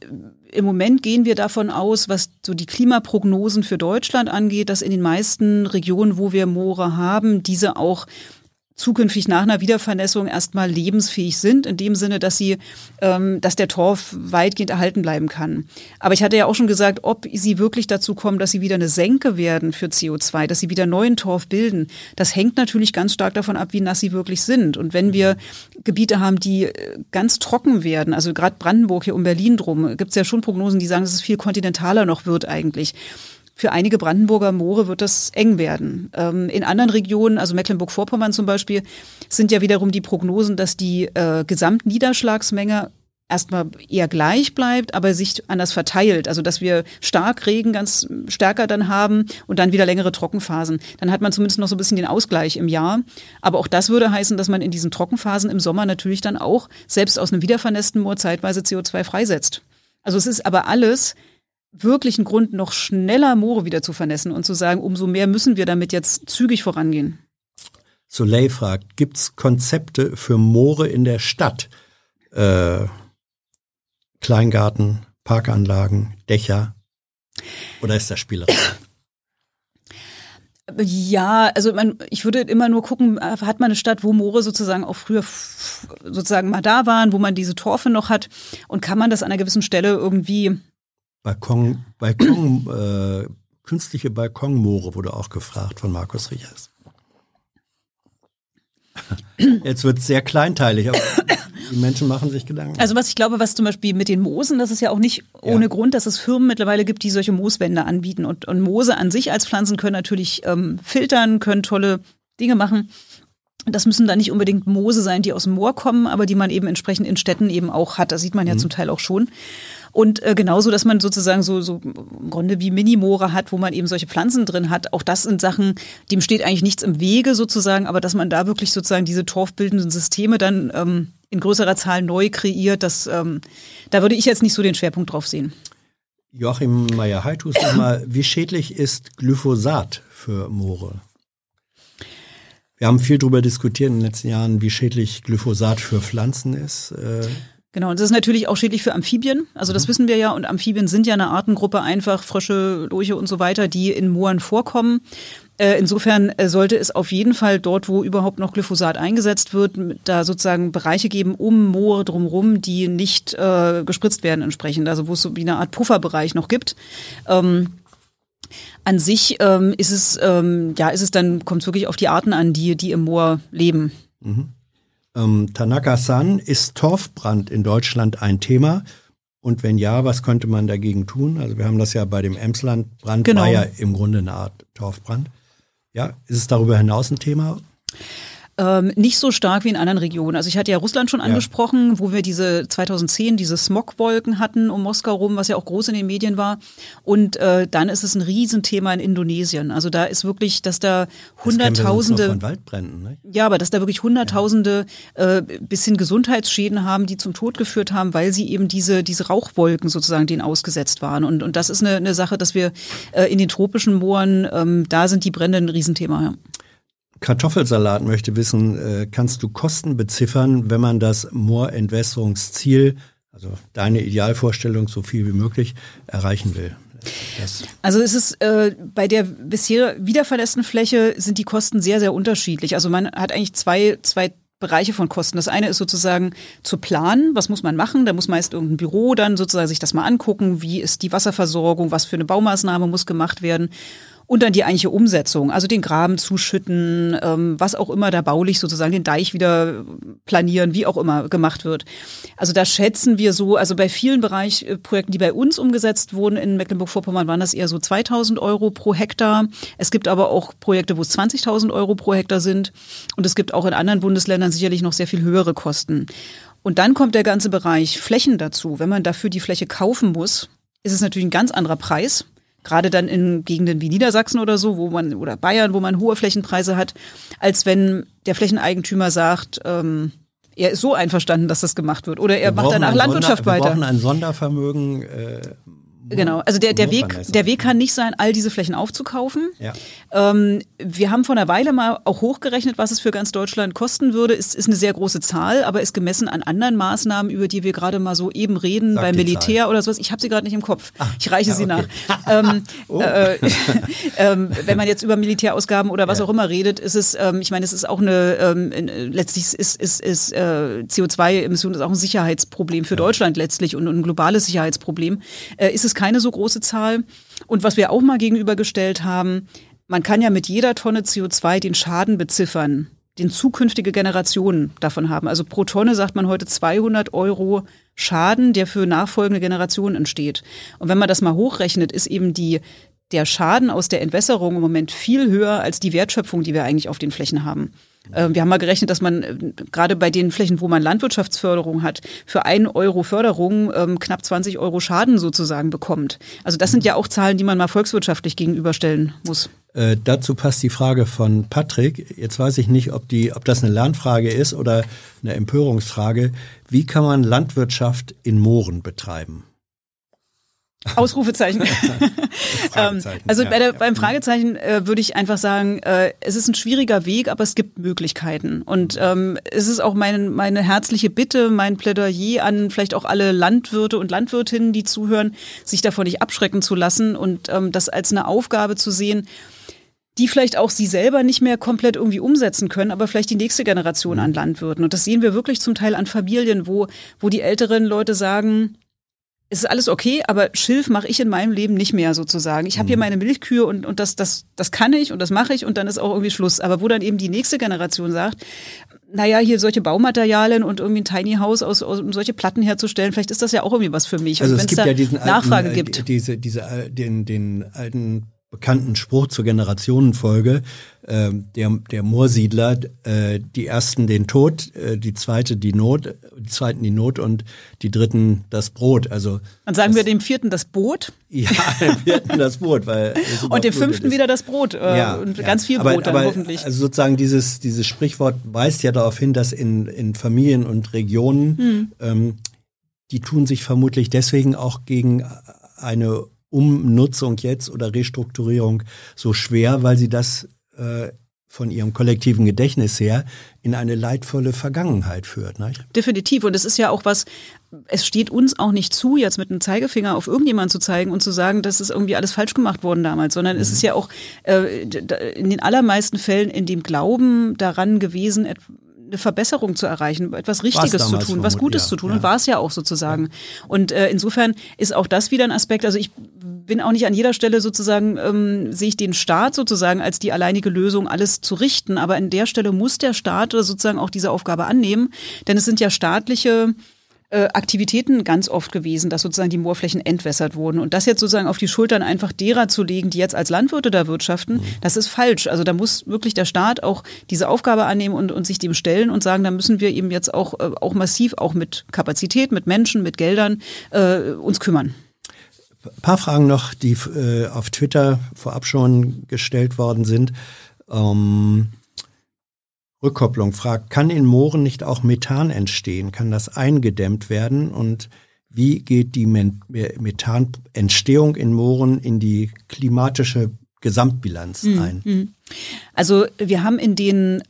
Im Moment gehen wir davon aus, was so die Klimaprognosen für Deutschland angeht, dass in den meisten Regionen, wo wir Moore haben, diese auch zukünftig nach einer Wiedervernässung erstmal lebensfähig sind, in dem Sinne, dass sie, ähm, dass der Torf weitgehend erhalten bleiben kann. Aber ich hatte ja auch schon gesagt, ob sie wirklich dazu kommen, dass sie wieder eine Senke werden für CO2, dass sie wieder neuen Torf bilden, das hängt natürlich ganz stark davon ab, wie nass sie wirklich sind. Und wenn wir Gebiete haben, die äh, ganz trocken werden, also gerade Brandenburg hier um Berlin drum, gibt es ja schon Prognosen, die sagen, dass es viel kontinentaler noch wird eigentlich für einige Brandenburger Moore wird das eng werden. Ähm, in anderen Regionen, also Mecklenburg-Vorpommern zum Beispiel, sind ja wiederum die Prognosen, dass die äh, Gesamtniederschlagsmenge erstmal eher gleich bleibt, aber sich anders verteilt. Also dass wir Starkregen ganz stärker dann haben und dann wieder längere Trockenphasen. Dann hat man zumindest noch so ein bisschen den Ausgleich im Jahr. Aber auch das würde heißen, dass man in diesen Trockenphasen im Sommer natürlich dann auch selbst aus einem wiedervernässten Moor zeitweise CO2 freisetzt. Also es ist aber alles wirklich ein Grund, noch schneller Moore wieder zu vernässen und zu sagen, umso mehr müssen wir damit jetzt zügig vorangehen. Soleil fragt, gibt es Konzepte für Moore in der Stadt? Äh, Kleingarten, Parkanlagen, Dächer? Oder ist das Spielerei? Ja, also man, ich würde immer nur gucken, hat man eine Stadt, wo Moore sozusagen auch früher sozusagen mal da waren, wo man diese Torfe noch hat und kann man das an einer gewissen Stelle irgendwie Balkon, Balkon, äh, künstliche Balkonmoore wurde auch gefragt von Markus Richers. Jetzt wird es sehr kleinteilig, aber die Menschen machen sich Gedanken. Also was ich glaube, was zum Beispiel mit den Moosen, das ist ja auch nicht ohne ja. Grund, dass es Firmen mittlerweile gibt, die solche Mooswände anbieten. Und, und Moose an sich als Pflanzen können natürlich ähm, filtern, können tolle Dinge machen. Das müssen dann nicht unbedingt Moose sein, die aus dem Moor kommen, aber die man eben entsprechend in Städten eben auch hat. Das sieht man ja mhm. zum Teil auch schon. Und äh, genauso, dass man sozusagen so, so im Grunde wie Minimore hat, wo man eben solche Pflanzen drin hat. Auch das sind Sachen, dem steht eigentlich nichts im Wege sozusagen, aber dass man da wirklich sozusagen diese torfbildenden Systeme dann ähm, in größerer Zahl neu kreiert, das, ähm, da würde ich jetzt nicht so den Schwerpunkt drauf sehen. Joachim Meyer-Heitus nochmal, wie schädlich ist Glyphosat für Moore? Wir haben viel darüber diskutiert in den letzten Jahren, wie schädlich Glyphosat für Pflanzen ist. Äh, Genau, und das ist natürlich auch schädlich für Amphibien. Also das mhm. wissen wir ja. Und Amphibien sind ja eine Artengruppe, einfach Frösche, Lurche und so weiter, die in Mooren vorkommen. Äh, insofern äh, sollte es auf jeden Fall dort, wo überhaupt noch Glyphosat eingesetzt wird, da sozusagen Bereiche geben um Moore drumherum, die nicht äh, gespritzt werden entsprechend. Also wo es so wie eine Art Pufferbereich noch gibt. Ähm, an sich ähm, ist es ähm, ja ist es dann kommt es wirklich auf die Arten an, die die im Moor leben. Mhm. Ähm, Tanaka-san, ist Torfbrand in Deutschland ein Thema? Und wenn ja, was könnte man dagegen tun? Also wir haben das ja bei dem Emslandbrand, genau. war ja im Grunde eine Art Torfbrand. Ja, ist es darüber hinaus ein Thema? Ähm, nicht so stark wie in anderen Regionen. Also ich hatte ja Russland schon angesprochen, ja. wo wir diese 2010 diese Smogwolken hatten um Moskau rum, was ja auch groß in den Medien war. Und äh, dann ist es ein Riesenthema in Indonesien. Also da ist wirklich, dass da Hunderttausende von Waldbränden, ne? ja, aber dass da wirklich Hunderttausende äh, bisschen Gesundheitsschäden haben, die zum Tod geführt haben, weil sie eben diese diese Rauchwolken sozusagen denen ausgesetzt waren. Und und das ist eine, eine Sache, dass wir äh, in den tropischen Mooren ähm, da sind die Brände ein Riesenthema. Ja. Kartoffelsalat möchte wissen, äh, kannst du Kosten beziffern, wenn man das Moorentwässerungsziel, also deine Idealvorstellung so viel wie möglich, erreichen will? Das also es ist äh, bei der bisher wiederverlässenen Fläche sind die Kosten sehr, sehr unterschiedlich. Also man hat eigentlich zwei, zwei Bereiche von Kosten. Das eine ist sozusagen zu planen, was muss man machen. Da muss meist irgendein Büro dann sozusagen sich das mal angucken, wie ist die Wasserversorgung, was für eine Baumaßnahme muss gemacht werden und dann die eigentliche Umsetzung, also den Graben zuschütten, ähm, was auch immer da baulich sozusagen den Deich wieder planieren, wie auch immer gemacht wird. Also da schätzen wir so, also bei vielen Bereichprojekten, die bei uns umgesetzt wurden in Mecklenburg-Vorpommern, waren das eher so 2000 Euro pro Hektar. Es gibt aber auch Projekte, wo es 20.000 Euro pro Hektar sind. Und es gibt auch in anderen Bundesländern sicherlich noch sehr viel höhere Kosten. Und dann kommt der ganze Bereich Flächen dazu. Wenn man dafür die Fläche kaufen muss, ist es natürlich ein ganz anderer Preis gerade dann in Gegenden wie Niedersachsen oder so, wo man oder Bayern, wo man hohe Flächenpreise hat, als wenn der Flächeneigentümer sagt, ähm, er ist so einverstanden, dass das gemacht wird. Oder er wir macht danach Landwirtschaft Sonder, weiter. Wir brauchen ein Sondervermögen. Äh, Genau, also der, der Weg, der Weg kann nicht sein, all diese Flächen aufzukaufen. Ja. Ähm, wir haben vor einer Weile mal auch hochgerechnet, was es für ganz Deutschland kosten würde. Ist, ist eine sehr große Zahl, aber ist gemessen an anderen Maßnahmen, über die wir gerade mal so eben reden, Sag beim Militär oder sowas. Ich habe sie gerade nicht im Kopf. ich reiche ja, sie okay. nach. Ähm, Oh. äh, ähm, wenn man jetzt über Militärausgaben oder was Ja. auch immer redet, ist es, ähm, ich meine, es ist auch eine, ähm, äh, letztlich ist, ist, ist äh, CO2-Emission ist auch ein Sicherheitsproblem für Deutschland letztlich und, und ein globales Sicherheitsproblem. Äh, ist es keine so große Zahl? Und was wir auch mal gegenübergestellt haben, man kann ja mit jeder Tonne CO2 den Schaden beziffern, den zukünftige Generationen davon haben. Also pro Tonne sagt man heute 200 Euro Schaden, der für nachfolgende Generationen entsteht. Und wenn man das mal hochrechnet, ist eben die, der Schaden aus der Entwässerung im Moment viel höher als die Wertschöpfung, die wir eigentlich auf den Flächen haben. Äh, Wir haben mal gerechnet, dass man äh, gerade bei den Flächen, wo man Landwirtschaftsförderung hat, für einen Euro Förderung ähm, knapp 20 Euro Schaden sozusagen bekommt. Also das sind ja auch Zahlen, die man mal volkswirtschaftlich gegenüberstellen muss. Äh, dazu passt die Frage von Patrick. Jetzt weiß ich nicht, ob, die, ob das eine Lernfrage ist oder eine Empörungsfrage. Wie kann man Landwirtschaft in Mooren betreiben? Ausrufezeichen. ähm, Fragezeichen, also bei der, beim Fragezeichen äh, würde ich einfach sagen, äh, es ist ein schwieriger Weg, aber es gibt Möglichkeiten. Und ähm, es ist auch mein, meine herzliche Bitte, mein Plädoyer an vielleicht auch alle Landwirte und Landwirtinnen, die zuhören, sich davon nicht abschrecken zu lassen und ähm, das als eine Aufgabe zu sehen, die vielleicht auch sie selber nicht mehr komplett irgendwie umsetzen können, aber vielleicht die nächste Generation an Landwirten. Und das sehen wir wirklich zum Teil an Familien, wo, wo die älteren Leute sagen, es ist alles okay, aber Schilf mache ich in meinem Leben nicht mehr sozusagen. Ich habe hier meine Milchkühe und, und das, das, das kann ich und das mache ich und dann ist auch irgendwie Schluss. Aber wo dann eben die nächste Generation sagt, naja, hier solche Baumaterialien und irgendwie ein Tiny House aus, aus um solche Platten herzustellen, vielleicht ist das ja auch irgendwie was für mich. Also es gibt ja diesen Nachfrage alten, äh, gibt. diese, diese, al- den, den alten bekannten Spruch zur Generationenfolge, äh, der, der Moorsiedler, äh, die ersten den Tod, äh, die zweite die Not, die zweiten die Not und die dritten das Brot. Also Dann sagen wir dem vierten das Boot ja, wir hatten das Brot, weil und dem fünften ist. wieder das Brot äh, und ganz viel aber, Brot dann aber, hoffentlich. Also sozusagen dieses, dieses Sprichwort weist ja darauf hin, dass in, in Familien und Regionen, Hm. ähm, die tun sich vermutlich deswegen auch gegen eine Umnutzung jetzt oder Restrukturierung so schwer, weil sie das äh, von ihrem kollektiven Gedächtnis her in eine leidvolle Vergangenheit führt. Nicht? Definitiv. Und es ist ja auch was, es steht uns auch nicht zu, jetzt mit einem Zeigefinger auf irgendjemanden zu zeigen und zu sagen, das ist irgendwie alles falsch gemacht worden damals, sondern es ist ja auch äh, in den allermeisten Fällen in dem Glauben daran gewesen, eine Verbesserung zu erreichen, etwas Richtiges zu tun, was Gutes ja, zu tun. ja. Und war es ja auch sozusagen. Und äh, insofern ist auch das wieder ein Aspekt. Also ich bin auch nicht an jeder Stelle sozusagen, ähm, sehe ich den Staat sozusagen als die alleinige Lösung, alles zu richten. Aber an der Stelle muss der Staat sozusagen auch diese Aufgabe annehmen. Denn es sind ja staatliche äh, Aktivitäten ganz oft gewesen, dass sozusagen die Moorflächen entwässert wurden. Und das jetzt sozusagen auf die Schultern einfach derer zu legen, die jetzt als Landwirte da wirtschaften, das ist falsch. Also da muss wirklich der Staat auch diese Aufgabe annehmen und, und sich dem stellen und sagen, da müssen wir eben jetzt auch, äh, auch massiv, auch mit Kapazität, mit Menschen, mit Geldern äh, uns kümmern. Ein paar Fragen noch, die äh, auf Twitter vorab schon gestellt worden sind. Ähm, Rückkopplung fragt, kann in Mooren nicht auch Methan entstehen? Kann das eingedämmt werden? Und wie geht die Methanentstehung in Mooren in die klimatische Gesamtbilanz ein? Also wir haben in den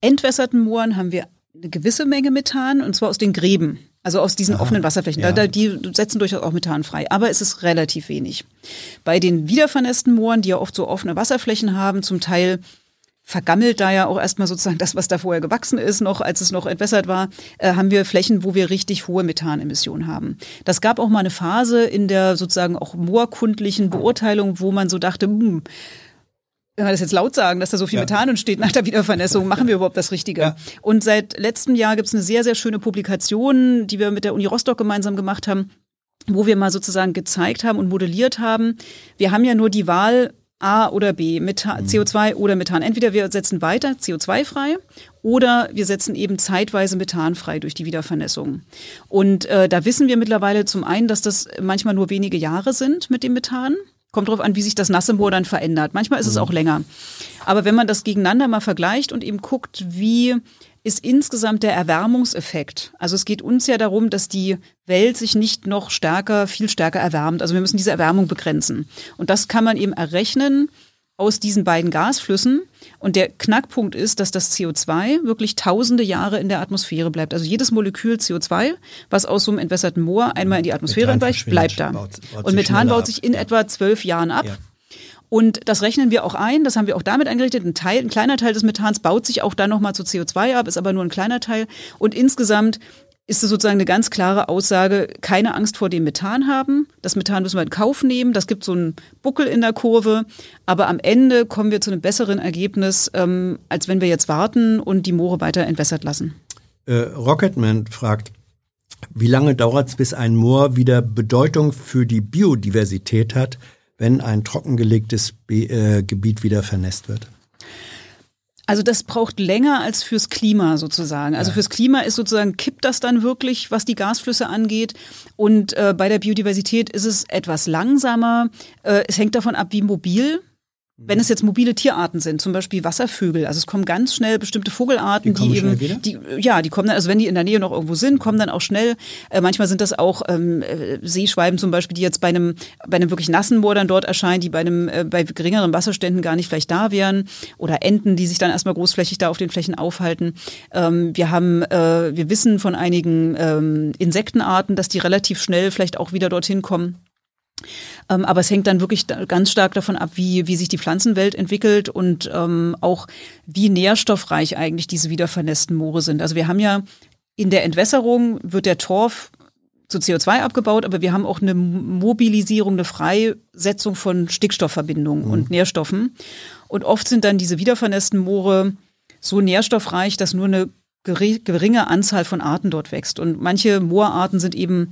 entwässerten Mooren haben wir eine gewisse Menge Methan und zwar aus den Gräben. Also aus diesen offenen Wasserflächen. ja. Da, die setzen durchaus auch Methan frei. Aber es ist relativ wenig. Bei den wiedervernässten Mooren, die ja oft so offene Wasserflächen haben, zum Teil vergammelt da ja auch erstmal sozusagen das, was da vorher gewachsen ist, noch als es noch entwässert war, äh, haben wir Flächen, wo wir richtig hohe Methanemissionen haben. Das gab auch mal eine Phase in der sozusagen auch moorkundlichen Beurteilung, wo man so dachte, hm, wenn wir das jetzt laut sagen, dass da so viel Ja. Methan entsteht nach der Wiedervernässung, machen wir überhaupt das Richtige? Ja. Und seit letztem Jahr gibt es eine sehr, sehr schöne Publikation, die wir mit der Uni Rostock gemeinsam gemacht haben, wo wir mal sozusagen gezeigt haben und modelliert haben. Wir haben ja nur die Wahl A oder B, Methan, CO2 oder Methan. Entweder wir setzen weiter CO2 frei oder wir setzen eben zeitweise Methan frei durch die Wiedervernässung. Und äh, da wissen wir mittlerweile zum einen, dass das manchmal nur wenige Jahre sind mit dem Methan. Kommt drauf an, wie sich das nasse Moor dann verändert. Manchmal ist es auch länger. Aber wenn man das gegeneinander mal vergleicht und eben guckt, wie ist insgesamt der Erwärmungseffekt. Also es geht uns ja darum, dass die Welt sich nicht noch stärker, viel stärker erwärmt. Also wir müssen diese Erwärmung begrenzen. Und das kann man eben errechnen aus diesen beiden Gasflüssen. Und der Knackpunkt ist, dass das CO2 wirklich tausende Jahre in der Atmosphäre bleibt. Also jedes Molekül CO2, was aus so einem entwässerten Moor einmal in die Atmosphäre entweicht, bleibt da. Baut, baut und Methan baut sich in ab. etwa zwölf Jahren ab. Ja. Und das rechnen wir auch ein, das haben wir auch damit eingerichtet. Ein Teil, ein kleiner Teil des Methans baut sich auch dann nochmal zu CO2 ab, ist aber nur ein kleiner Teil. Und insgesamt ist es sozusagen eine ganz klare Aussage, keine Angst vor dem Methan haben. Das Methan müssen wir in Kauf nehmen. Das gibt so einen Buckel in der Kurve. Aber am Ende kommen wir zu einem besseren Ergebnis, ähm, als wenn wir jetzt warten und die Moore weiter entwässert lassen. Äh, Rocketman fragt, wie lange dauert es, bis ein Moor wieder Bedeutung für die Biodiversität hat, wenn ein trockengelegtes Be äh, Gebiet wieder vernässt wird? Also das braucht länger als fürs Klima sozusagen. Also fürs Klima ist sozusagen, kippt das dann wirklich, was die Gasflüsse angeht. Und äh, bei der Biodiversität ist es etwas langsamer. Äh, es hängt davon ab, wie mobil wenn es jetzt mobile Tierarten sind, zum Beispiel Wasservögel, also es kommen ganz schnell bestimmte Vogelarten, die, die eben, die, ja, die kommen dann, also wenn die in der Nähe noch irgendwo sind, kommen dann auch schnell. Äh, manchmal sind das auch ähm, äh, Seeschwalben zum Beispiel, die jetzt bei einem, bei einem wirklich nassen Moor dann dort erscheinen, die bei einem, äh, bei geringeren Wasserständen gar nicht vielleicht da wären. Oder Enten, die sich dann erstmal großflächig da auf den Flächen aufhalten. Ähm, wir haben, äh, wir wissen von einigen ähm, Insektenarten, dass die relativ schnell vielleicht auch wieder dorthin kommen. Ähm, aber es hängt dann wirklich ganz stark davon ab, wie, wie sich die Pflanzenwelt entwickelt und ähm, auch wie nährstoffreich eigentlich diese wiedervernässten Moore sind. Also wir haben ja in der Entwässerung wird der Torf zu CO2 abgebaut, aber wir haben auch eine Mobilisierung, eine Freisetzung von Stickstoffverbindungen mhm. und Nährstoffen. Und oft sind dann diese wiedervernässten Moore so nährstoffreich, dass nur eine geringe Anzahl von Arten dort wächst. Und manche Moorarten sind eben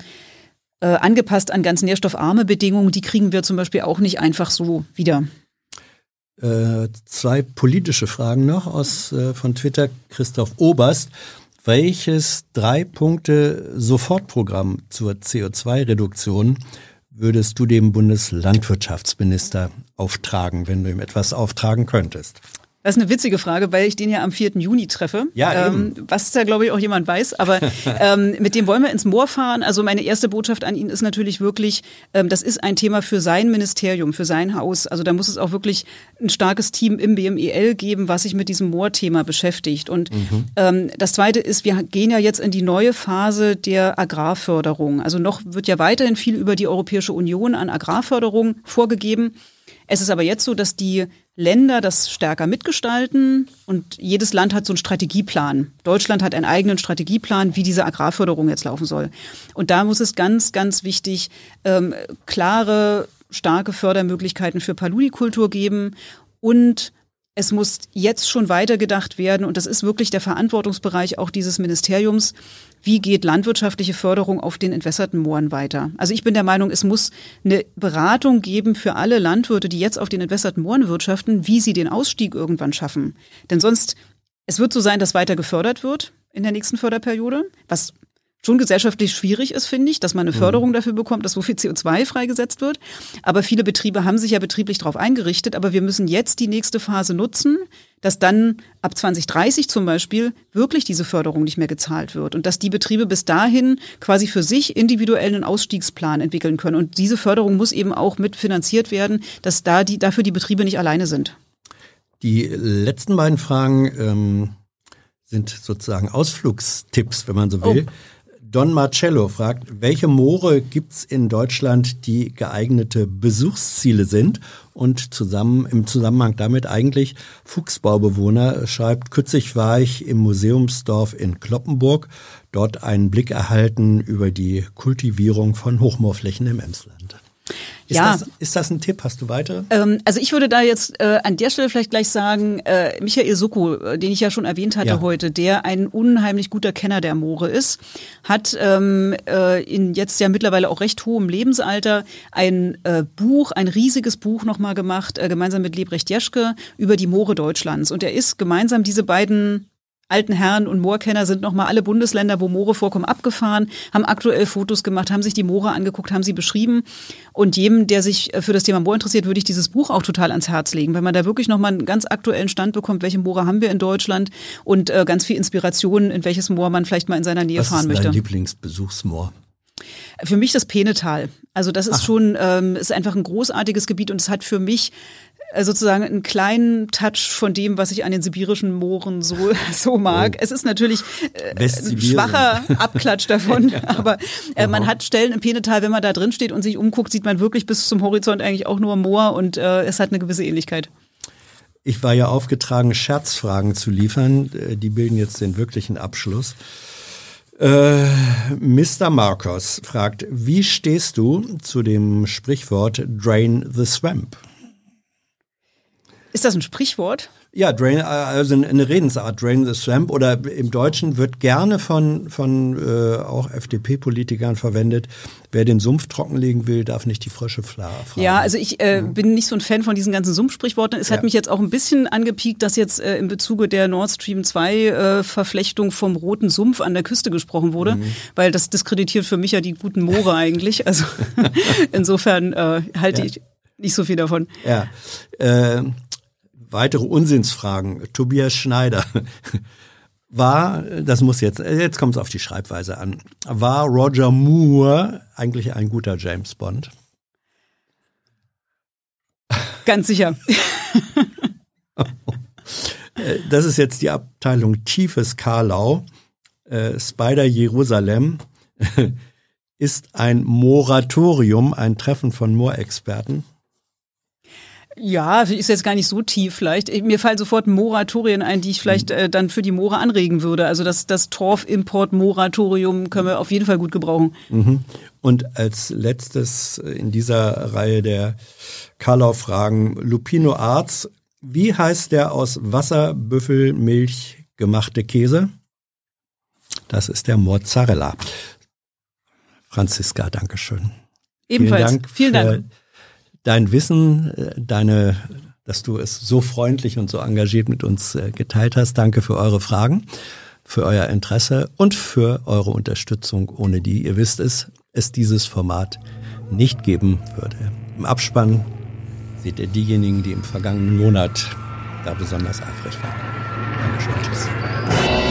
äh, angepasst an ganz nährstoffarme Bedingungen, die kriegen wir zum Beispiel auch nicht einfach so wieder. Äh, zwei politische Fragen noch aus äh, von Twitter Christoph Oberst. Welches drei Punkte Sofortprogramm zur CO2-Reduktion würdest du dem Bundeslandwirtschaftsminister auftragen, wenn du ihm etwas auftragen könntest? Das ist eine witzige Frage, weil ich den ja am 4. Juni treffe. Ja, ähm, was da, glaube ich, auch jemand weiß. Aber ähm, mit dem wollen wir ins Moor fahren. Also meine erste Botschaft an ihn ist natürlich wirklich, ähm, das ist ein Thema für sein Ministerium, für sein Haus. Also da muss es auch wirklich ein starkes Team im BMEL geben, was sich mit diesem Moorthema beschäftigt. Und mhm. ähm, das Zweite ist, wir gehen ja jetzt in die neue Phase der Agrarförderung. Also noch wird ja weiterhin viel über die Europäische Union an Agrarförderung vorgegeben. Es ist aber jetzt so, dass die Länder das stärker mitgestalten und jedes Land hat so einen Strategieplan. Deutschland hat einen eigenen Strategieplan, wie diese Agrarförderung jetzt laufen soll. Und da muss es ganz, ganz wichtig ähm, klare, starke Fördermöglichkeiten für Paludikultur geben und es muss jetzt schon weitergedacht werden, und das ist wirklich der Verantwortungsbereich auch dieses Ministeriums, wie geht landwirtschaftliche Förderung auf den entwässerten Mooren weiter. Also ich bin der Meinung, es muss eine Beratung geben für alle Landwirte, die jetzt auf den entwässerten Mooren wirtschaften, wie sie den Ausstieg irgendwann schaffen. Denn sonst, es wird so sein, dass weiter gefördert wird in der nächsten Förderperiode, was schon gesellschaftlich schwierig ist, finde ich, dass man eine mhm. Förderung dafür bekommt, dass so viel CO2 freigesetzt wird. Aber viele Betriebe haben sich ja betrieblich darauf eingerichtet. Aber wir müssen jetzt die nächste Phase nutzen, dass dann ab 2030 zum Beispiel wirklich diese Förderung nicht mehr gezahlt wird und dass die Betriebe bis dahin quasi für sich individuell einen Ausstiegsplan entwickeln können. Und diese Förderung muss eben auch mitfinanziert werden, dass da die, dafür die Betriebe nicht alleine sind. Die letzten beiden Fragen ähm, sind sozusagen Ausflugstipps, wenn man so will. Oh. Don Marcello fragt, welche Moore gibt's in Deutschland, die geeignete Besuchsziele sind? Und zusammen im Zusammenhang damit eigentlich Fuchsbaubewohner schreibt, kürzlich war ich im Museumsdorf in Kloppenburg, dort einen Blick erhalten über die Kultivierung von Hochmoorflächen im Emsland. Ist, ja. das, ist das ein Tipp? Hast du weitere? Ähm, also ich würde da jetzt äh, an der Stelle vielleicht gleich sagen, äh, Michael Soko, äh, den ich ja schon erwähnt hatte ja. heute, der ein unheimlich guter Kenner der Moore ist, hat ähm, äh, in jetzt ja mittlerweile auch recht hohem Lebensalter ein äh, Buch, ein riesiges Buch nochmal gemacht, äh, gemeinsam mit Lebrecht Jeschke, über die Moore Deutschlands. Und er ist gemeinsam diese beiden alten Herren und Moorkenner sind nochmal alle Bundesländer, wo Moore vorkommen, abgefahren, haben aktuell Fotos gemacht, haben sich die Moore angeguckt, haben sie beschrieben. Und jedem, der sich äh, für das Thema Moor interessiert, würde ich dieses Buch auch total ans Herz legen, weil man da wirklich nochmal einen ganz aktuellen Stand bekommt, welche Moore haben wir in Deutschland und äh, ganz viel Inspiration, in welches Moor man vielleicht mal in seiner Nähe Was fahren ist möchte. Dein Lieblingsbesuchsmoor? Für mich das Penetal. Also das ist Ach. schon, ähm, ist einfach ein großartiges Gebiet und es hat für mich sozusagen einen kleinen Touch von dem, was ich an den sibirischen Mooren so, so mag. Oh. Es ist natürlich äh, ein schwacher Abklatsch davon, ja. aber äh, man hat Stellen im Penetal, wenn man da drin steht und sich umguckt, sieht man wirklich bis zum Horizont eigentlich auch nur Moor und äh, es hat eine gewisse Ähnlichkeit. Ich war ja aufgetragen, Scherzfragen zu liefern. Äh, die bilden jetzt den wirklichen Abschluss. Äh, Mr. Marcos fragt, wie stehst du zu dem Sprichwort Drain the Swamp? Ist das ein Sprichwort? Ja, drain, also eine Redensart, Drain the Swamp oder im Deutschen wird gerne von, von äh, auch FDP-Politikern verwendet. Wer den Sumpf trockenlegen will, darf nicht die Frösche fragen. Ja, also ich äh, mhm. bin nicht so ein Fan von diesen ganzen Sumpfsprichworten. Es ja. hat mich jetzt auch ein bisschen angepiekt, dass jetzt äh, in Bezuge der Nord Stream 2 äh, Verflechtung vom roten Sumpf an der Küste gesprochen wurde, mhm. weil das diskreditiert für mich ja die guten Moore eigentlich. Also insofern äh, halte ja. ich nicht so viel davon. Ja. Äh, weitere Unsinnsfragen. Tobias Schneider. War, das muss jetzt, jetzt kommt es auf die Schreibweise an. War Roger Moore eigentlich ein guter James Bond? Ganz sicher. das ist jetzt die Abteilung Tiefes Karlau. Äh, Spider Jerusalem ist ein Moratorium, ein Treffen von Moorexperten. Ja, ist jetzt gar nicht so tief vielleicht. Mir fallen sofort Moratorien ein, die ich vielleicht mhm. äh, dann für die Moore anregen würde. Also das, das Torf-Import-Moratorium können wir auf jeden Fall gut gebrauchen. Mhm. Und als letztes in dieser Reihe der Karlau-Fragen Lupino Arts. Wie heißt der aus Wasserbüffelmilch gemachte Käse? Das ist der Mozzarella. Franziska, Dankeschön. Ebenfalls. Vielen Dank. Vielen Dank dein Wissen, äh, deine, dass du es so freundlich und so engagiert mit uns äh, geteilt hast. Danke für eure Fragen, für euer Interesse und für eure Unterstützung, ohne die, ihr wisst es, es dieses Format nicht geben würde. Im Abspann seht ihr diejenigen, die im vergangenen Monat da besonders eifrig waren. Dankeschön. Tschüss.